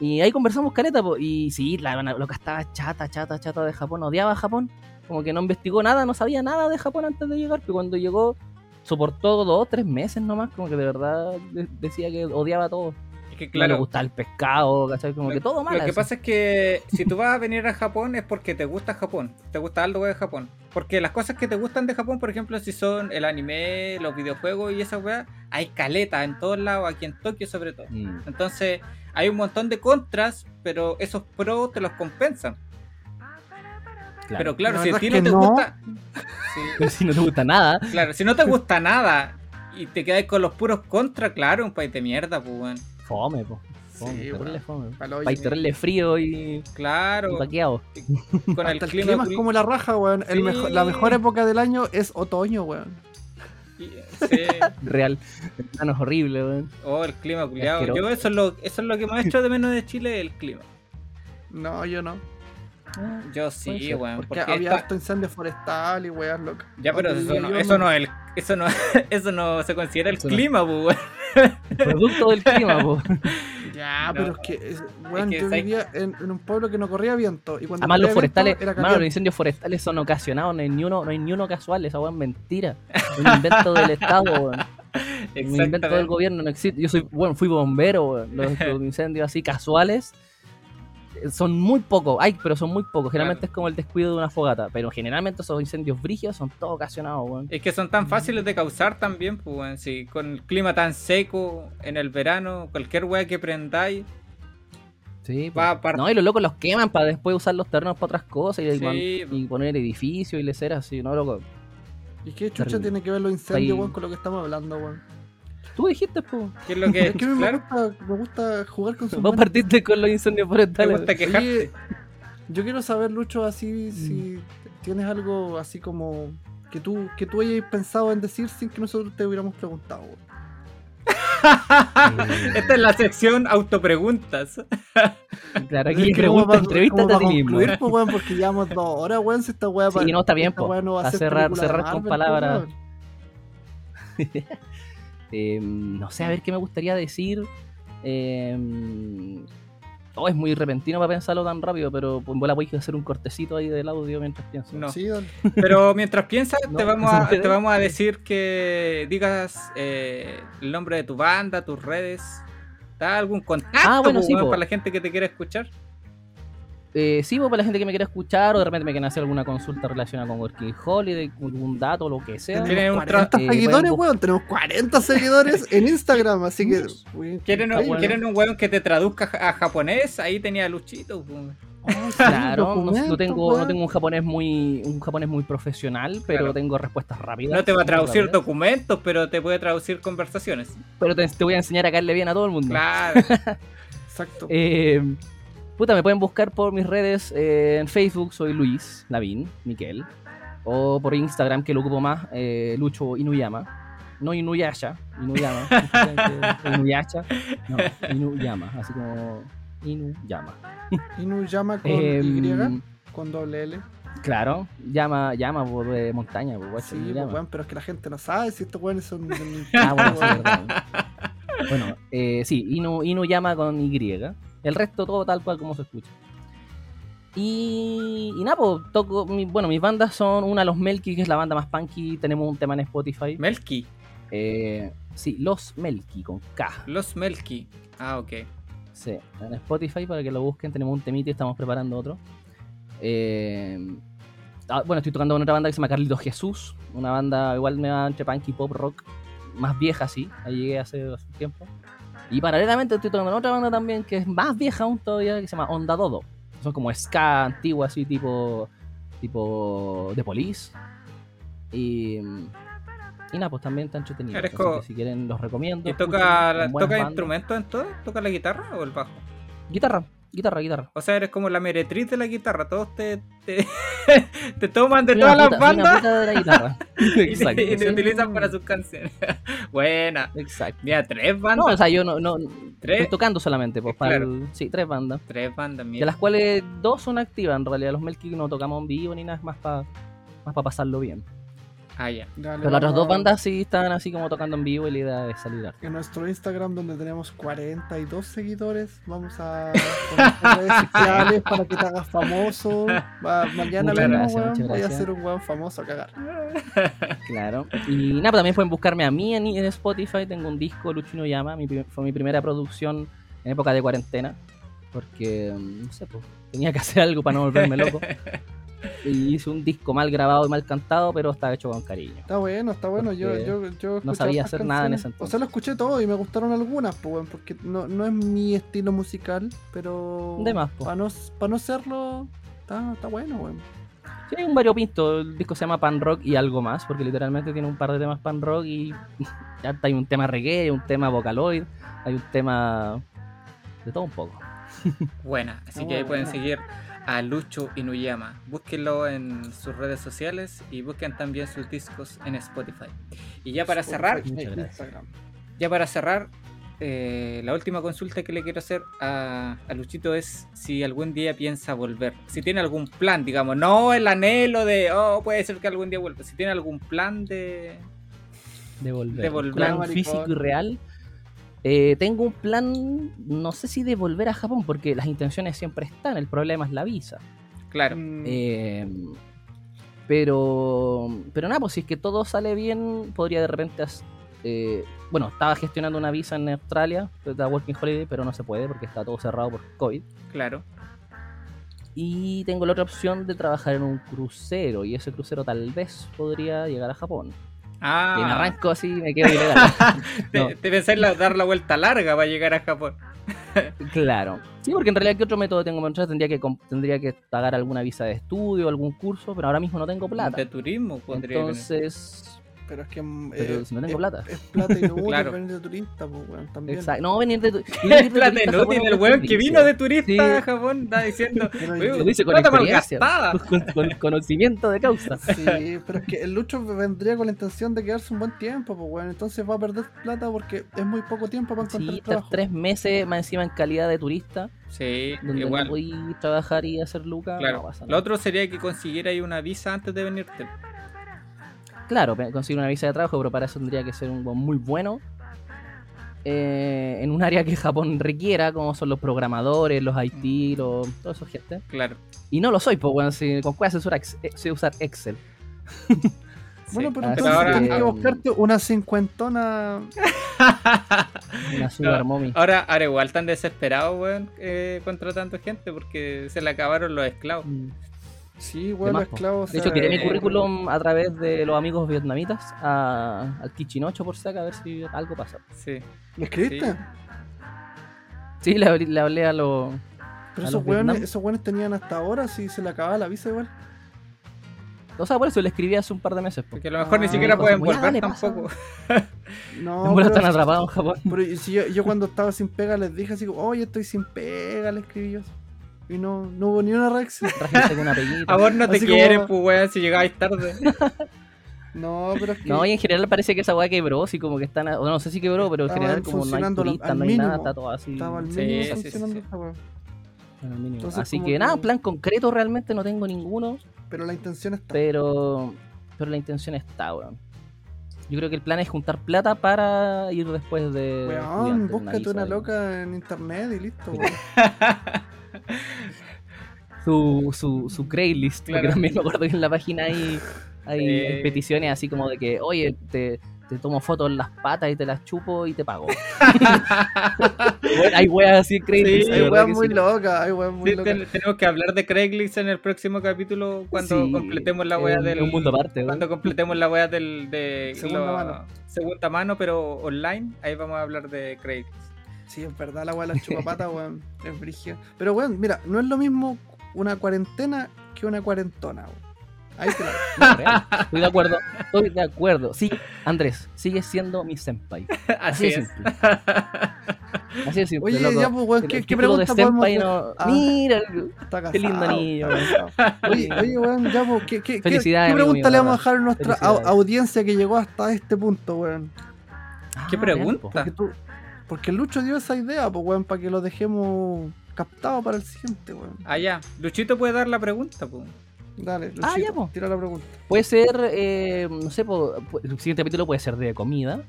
Y ahí conversamos caleta, po. Y sí, la loca estaba chata, chata, chata de Japón, odiaba Japón. Como que no investigó nada, no sabía nada de Japón antes de llegar, pero cuando llegó soportó dos, tres meses nomás, como que de verdad de- decía que odiaba todo. Es que No le claro, gustaba el pescado, ¿cachai? Como que todo mal. lo que pasa es que si tú vas a venir a Japón es porque te gusta Japón, te gusta algo de Japón. Porque las cosas que te gustan de Japón, por ejemplo, si son el anime, los videojuegos y esa weá, hay caleta en todos lados, aquí en Tokio sobre todo. Mm. Entonces, hay un montón de contras, pero esos pros te los compensan. Claro. Pero claro, La si a ti no te no. gusta. *laughs* Sí, Pero si no te gusta nada, claro, si no te gusta nada y te quedas con los puros contras, claro, un país de mierda, pues weón. fome, po. Fome, Sí, weón. fome. País frío y, Claro, y paqueado. con el Hasta el clima. clima es como la raja, weón. El Sí. mejo- la mejor época del año es otoño, weón. Sí. *laughs* Real. El plano es horrible, weón. Oh, el clima culiado. Yo eso es lo, eso es lo que más echo de menos de Chile, el clima. No, yo no. Yo Puede sí, weón. Porque, Porque, había harto incendio forestal y weas locas. Ya, pero eso no, yo, eso no es el, eso no, *laughs* eso no se considera el Eso no. clima, pues, weón. Producto del clima, po. *laughs* Ya, No. pero es que, es- weón, que yo vivía en, en un pueblo que no corría viento. Y cuando Además, los forestales, mano, los incendios forestales son ocasionados, no hay ni uno, no hay ni uno casual, esa weón es mentira. Es un invento del Estado, weón. Un invento del gobierno, no existe. Yo soy, bueno, fui bombero, weón. Los, *laughs* los incendios así casuales son muy pocos, hay, pero son muy pocos. Generalmente es como el descuido de una fogata, pero generalmente esos incendios brígidos son todos ocasionados, weón. Es que son tan fáciles de causar también, pues, weón. Sí, con el clima tan seco en el verano, cualquier weá que prendáis Sí, va a par- No, y los locos los queman para después usar los terrenos para otras cosas y, Sí, y poner edificios y lecer así, ¿no, loco? ¿Y qué chucha Terrible. tiene que ver los incendios, weón, con lo que estamos hablando, weón? Tú dijiste, pues. ¿Qué es lo que Es que mí me, claro, gusta, me gusta jugar con sus Vos partiste con los incendios forestales. gusta quejarte? Oye, yo quiero saber, Lucho, así Mm. si tienes algo así como que tú, que tú hayas pensado en decir sin que nosotros te hubiéramos preguntado. *laughs* Esta es la sección autopreguntas. *laughs* Claro, Es aquí que como pregunta, como a ti mismo. concluir, pues, weón, porque llevamos dos horas, weón, si esta weá Sí, no, está bien, weá no va a A cerrar- cerrar con palabras. *laughs* Eh, no sé, a ver qué me gustaría decir. Eh, oh, es muy repentino para pensarlo tan rápido, pero pues, voy a hacer un cortecito ahí del audio mientras pienso. No. Sí. *laughs* Pero mientras piensas, No, te, vamos a, *laughs* te vamos a decir que digas eh, el nombre de tu banda, tus redes. ¿Da algún contacto Ah, bueno, po, sí, para la gente que te quiera escuchar? Eh, sí, pues, para la gente que me quiera escuchar o de repente me quieren hacer alguna consulta relacionada con Working Holiday, algún dato, lo que sea. Tiene Tenemos un tra- 40 eh, seguidores, weón. Tenemos 40 seguidores *laughs* en Instagram, así que. weón, ¿Quieren, un- bueno. ¿Quieren un weón que te traduzca a japonés? Ahí tenía Luchito. Oh, sí, Claro, no, tengo, no tengo un japonés muy un japonés muy profesional, pero Claro. tengo respuestas rápidas. No te va a traducir rápidas. documentos, pero te puede traducir conversaciones. Pero te, te voy a enseñar a caerle bien a todo el mundo. Claro. *laughs* Exacto. Eh, puta, me pueden buscar por mis redes. eh, en Facebook soy Luis Lavín, Miquel. O por Instagram, que lo ocupo más, eh, Lucho Inuyama. No Inuyasha, Inuyama. *laughs* Inuyasha. No, Inuyama, así como Inuyama. Inuyama con Em, Y, con doble L. Claro, llama, llama por montaña, por guacho, Sí, pues, weón, pero es que la gente no sabe si estos weones son. Ah, bueno, *laughs* sí, weón. verdad. Bueno, eh, sí, Inu, Inuyama con Y. El resto todo tal cual como se escucha. Y, y nada, pues, toco, mi- bueno, mis bandas son una Los Melky, que es la banda más punky, tenemos un tema en Spotify. Melky. Eh, sí, Los Melky con K. Los Melky. Ah, ok. Sí, en Spotify para que lo busquen, tenemos un temito y estamos preparando otro. Eh, ah, bueno, estoy tocando con otra banda que se llama Carlitos Jesús, una banda igual me va entre punk y pop rock, más vieja sí, ahí llegué hace, hace un tiempo. Y paralelamente estoy tocando otra banda también que es más vieja aún todavía, que se llama Onda Dodo. Son como ska antigua así, tipo, tipo de Police. Y, y nada, pues también está entretenido. Que si quieren los recomiendo. ¿Y toca, toca instrumentos en todo? ¿Toca la guitarra o el bajo? Guitarra, guitarra, guitarra. O sea, eres como la meretriz de la guitarra. Todos te, te, *laughs* te toman de todas las bandas de la guitarra. *laughs* *laughs* Exacto. y te utilizan para sus canciones. Buena. Exacto. Mira, tres No, bandas. o sea, yo no, no Tres. estoy tocando solamente, pues, para Claro. el- sí, tres bandas. Tres bandas, De mira. las cuales dos son activas en realidad. Los Melky no tocamos en vivo ni nada, es más para más pa pasarlo bien. Ah, ya. Dale, Pero las otras dos bandas sí están así como tocando en vivo y la idea es salir En nuestro Instagram, donde tenemos 42 seguidores, vamos a poner redes *laughs* sociales para que te hagas famoso. *laughs* Va- mañana Muchas mismo, gracias, weón, muchas voy a ser un weón famoso a cagar. *laughs* Claro. Y nada, pues también pueden buscarme a mí en, en Spotify. Tengo un disco, Luchino Llama. Mi, fue mi primera producción en época de cuarentena. Porque, mm, no sé, pues, tenía que hacer algo para no volverme loco. Y hice un disco mal grabado y mal cantado, pero está hecho con cariño. Está bueno, está bueno. Yo, yo, yo no sabía hacer nada en ese O entonces. sea, lo escuché todo y me gustaron algunas, pues, weón, porque no, no es mi estilo musical, pero. De más, po. Para no, pa' no serlo, está, está bueno, weón. Sí, hay un variopinto. El disco se llama Pan Rock y algo más, porque literalmente tiene un par de temas Pan Rock y *laughs* ya hay un tema reggae, un tema vocaloid, hay un tema de todo un poco. Buena, así que ahí pueden seguir a Lucho Inuyama. Búsquenlo en sus redes sociales y busquen también sus discos en Spotify. Y ya para cerrar, ya para cerrar, eh, la última consulta que le quiero hacer a, a Luchito es si algún día piensa volver. Si tiene algún plan, digamos, no el anhelo de, oh, puede ser que algún día vuelva. Si tiene algún plan de... De volver. De Un volver. plan físico y real. Eh, tengo un plan, no sé si de volver a Japón, porque las intenciones siempre están, el problema es la visa. Claro, Mm, Eh, pero, pero nada, pues si es que todo sale bien, podría de repente. eh, bueno, estaba gestionando una visa en Australia, la Working Holiday, pero no se puede porque está todo cerrado por COVID. claro. Y tengo la otra opción de trabajar en un crucero, y ese crucero tal vez podría llegar a Japón. Ah, Y me arranco así y me quedo ilegal. *laughs* te, No. te en la- dar la vuelta larga para llegar a Japón. *laughs* Claro. Sí, porque en realidad, ¿qué otro método tengo entrar? Tendría que, tendría que pagar alguna visa de estudio, algún curso, pero ahora mismo no tengo plata. De turismo podría. Entonces, Pero es que. mm, Pero si no tengo es, plata. Es plata inútil *laughs* Claro. venir de turista, pues, weón. También. exacto. No, venir de, tu- *laughs* venir de Plata turista a inútil, Japón el weón que vino de turista Sí. a Japón está diciendo, *laughs* Pero "Oye, yo- Lo dice con plata experiencia. malgastada". Con, con conocimiento de causa. Sí, pero es que el Lucho vendría con la intención de quedarse un buen tiempo, pues, weón. Entonces va a perder plata porque es muy poco tiempo para encontrar Sí, trabajo. tres meses más encima en calidad de turista, Sí, donde igual. no trabajar y hacer lucas, Claro. no pasa Lo otro sería que consiguiera ahí una visa antes de venirte. Claro, conseguir una visa de trabajo, pero para eso tendría que ser un muy bueno. eh, en un área que Japón requiera, como son los programadores, los IT, los, toda esa gente. Claro. Y no lo soy, pues, bueno, si, con cuál sé usar, ex- sé usar Excel. *laughs* Bueno, Sí. pero Así entonces ahora- tienes que buscarte una cincuentona. Una sugar mommy. Ahora, ahora igual están desesperados, weón, eh, contratando gente porque se le acabaron los esclavos. Mm. Sí, los po. esclavos. De hecho, tiré mi currículum a través de los amigos vietnamitas a- al Kichinocho por si acaso, a ver si algo pasa. Sí. ¿Lo escribiste? Sí. Sí, le, hablé- le hablé a los. Pero ¿A esos los weones, Vietnam? esos weones tenían hasta ahora si se le acababa la visa igual. O sea, por eso le escribí hace un par de meses. po. Porque a lo mejor ni Ah, siquiera pueden volver dale, tampoco. *laughs* No, pero- están atrapados en Japón. Pero si yo, yo cuando estaba sin pega les dije así como, oye, estoy sin pega, le escribí yo. así. Y no, no hubo ni una reacción. *laughs* Una. *laughs* A vos no te Así como- quieren, pues, weón, si llegáis tarde. *laughs* No, pero es que No, y en general parece que esa weá quebró, así como que están. O no sé si quebró, pero en general, como no hay turistas, no hay nada, está todo así. estaba al Sí, mínimo sí, sí, funcionando sí. esa weá. al mínimo. Entonces, Así como que que- nada, plan concreto realmente no tengo ninguno, Pero la intención está. pero. Pero la intención está, weón. Yo creo que el plan es juntar plata para ir después de. Weón, búscate una loca en internet y listo, weón. Su, su, su Craigslist, Claro. porque también me acuerdo que en la página hay, hay, Eh. peticiones así como de que, oye, te, te tomo fotos en las patas y te las chupo y te pago. *laughs* Hay weas así en Craigslist. Sí, de Hay weas muy sí. locas, hay weas muy Sí, locas. ten- tenemos que hablar de Craigslist en el próximo capítulo cuando Sí, completemos la wea del. un mundo aparte, weón. Cuando completemos la wea del. De, Segunda lo- mano. Segunda mano, pero online. Ahí vamos a hablar de Craigslist. Sí, es verdad, la weá de las chupapatas, *laughs* weón. Es brígida. Pero weón, mira, no es lo mismo una cuarentena que una cuarentona. Ahí te la. *laughs* Estoy de acuerdo, estoy de acuerdo. Sí, Andrés, sigue siendo mi senpai. *laughs* Así Así de es. simple. Así de simple, Oye, loco. ya, pues, weón, ¿qué, qué pregunta podemos no... Ah. Mira, Está qué lindo niño. Oye, oye, weón, ya, pues, ¿qué, qué, qué- qué pregunta mío, le vamos a dejar a nuestra audiencia que llegó hasta este punto, weón? ¿Qué Ah, pregunta? real, Porque, tú, porque Lucho dio esa idea, pues, weón, para que lo dejemos captado para el siguiente, weón. Ah, ya. Luchito puede dar la pregunta, pues. Dale, Luchito, Ah, ya, po. tira la pregunta. Puede ser, eh, no sé, po- el siguiente capítulo puede ser de comida.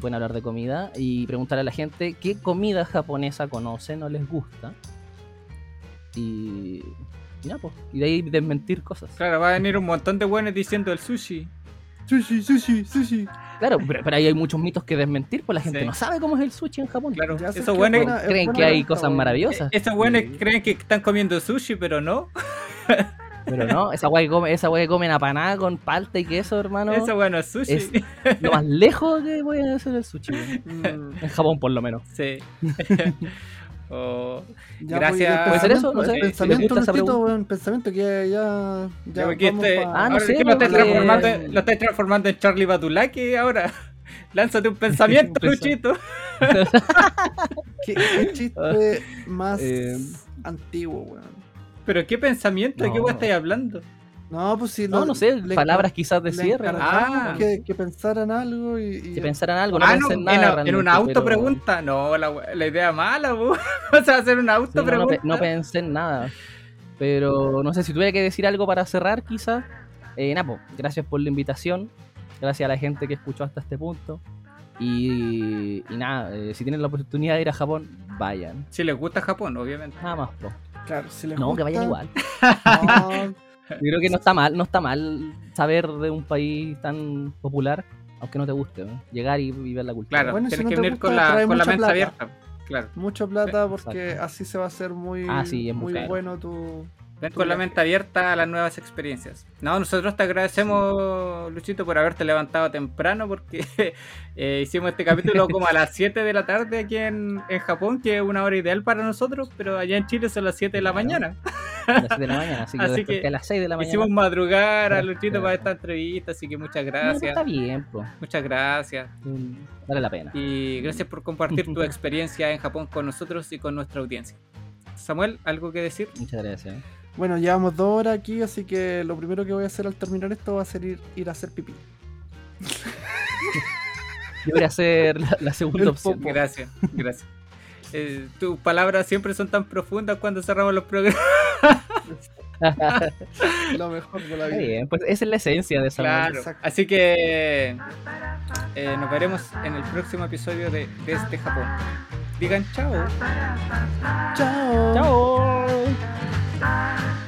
Pueden hablar de comida y preguntar a la gente qué comida japonesa conocen o les gusta. Y. y ya, pues. Y de ahí desmentir cosas. Claro, va a venir un montón de buenos diciendo el sushi. Sushi, sushi, sushi. Claro, pero, pero ahí hay muchos mitos que desmentir, pues la gente Sí. no sabe cómo es el sushi en Japón. Claro, esos buenos, es Creen buena que hay cosas maravillosas. esos buenos Sí. creen que están comiendo sushi, pero no. *laughs* Pero no, esa que, come, esa que comen apanada con palta y queso, hermano. Esa weá no es sushi. Es lo más lejos que voy a hacer el sushi. Mm, *laughs* En Japón, por lo menos. Sí. *laughs* Oh, ya, Gracias. pues, ¿Puede ser eso? No pensamiento- sé. Pensamiento, ¿Le gusta esa Luchito, pregunta? weón, pensamiento que ya. Ya, ya este- pa- Ah, no sé, que lo estáis porque- transformando, en- lo estáis transformando en Charlie Batulaki ahora. *laughs* Lánzate un pensamiento, *laughs* Luchito. *laughs* ¿Qué, qué chiste más Eh. antiguo, weón? Pero qué pensamiento, ¿de qué No. weá estáis hablando? No, pues sí. No, lo- no sé, le- palabras quizás de cierre. ¿no? Ah. que, que pensaran algo y. y- Si pensaran algo, no ah, no, pensé en en, nada. en realmente, una auto pero- pregunta. No, la, la idea mala, bu. *laughs* Vamos a hacer una Sí, auto no, no, pregunta. no pensé en nada. Pero no sé si tuviera que decir algo para cerrar, quizás. Eh, Napo, gracias por la invitación. Gracias a la gente que escuchó hasta este punto. Y, y nada, eh, si tienen la oportunidad de ir a Japón, vayan. Si les gusta Japón, obviamente. Nada más, po. Claro, si les No, que vayan igual. *laughs* No, Yo creo que no está mal, no está mal saber de un país tan popular, aunque no te guste, ¿no? llegar y, y ver la cultura. Claro, Bueno, si tienes no que venir gusta, con la, con la mente plata. abierta. Claro. mucha plata porque exacto. así se va a hacer muy, Ah, sí, muy bueno tu. Ven con la mente abierta a las nuevas experiencias. No, nosotros te agradecemos, Luchito, por haberte levantado temprano porque *laughs* eh, hicimos este capítulo *laughs* como a las 7 de la tarde aquí en, en Japón, que es una hora ideal para nosotros, pero allá en Chile son las 7 de la Claro. mañana. A las 7 de la mañana, así *laughs* que, Así desperté que a las 6 de la mañana. Hicimos madrugar a Luchito claro. para esta entrevista, así que muchas No, pues gracias. está bien, pues. Muchas gracias. Vale la pena. Y gracias por compartir tu experiencia en Japón con nosotros y con nuestra audiencia. Samuel, ¿algo que decir? Muchas gracias. Bueno, llevamos dos horas aquí, así que lo primero que voy a hacer al terminar esto va a ser ir, ir a hacer pipí. Yo voy a hacer la, la segunda El opción. popo. Gracias, gracias. Eh, tus palabras siempre son tan profundas cuando cerramos los programas. *laughs* Lo mejor de la Está vida. bien, pues esa es la esencia de esa Claro. Así que eh, nos veremos en el próximo episodio de Desde Japón. Digan chao. Chao. Chao. side.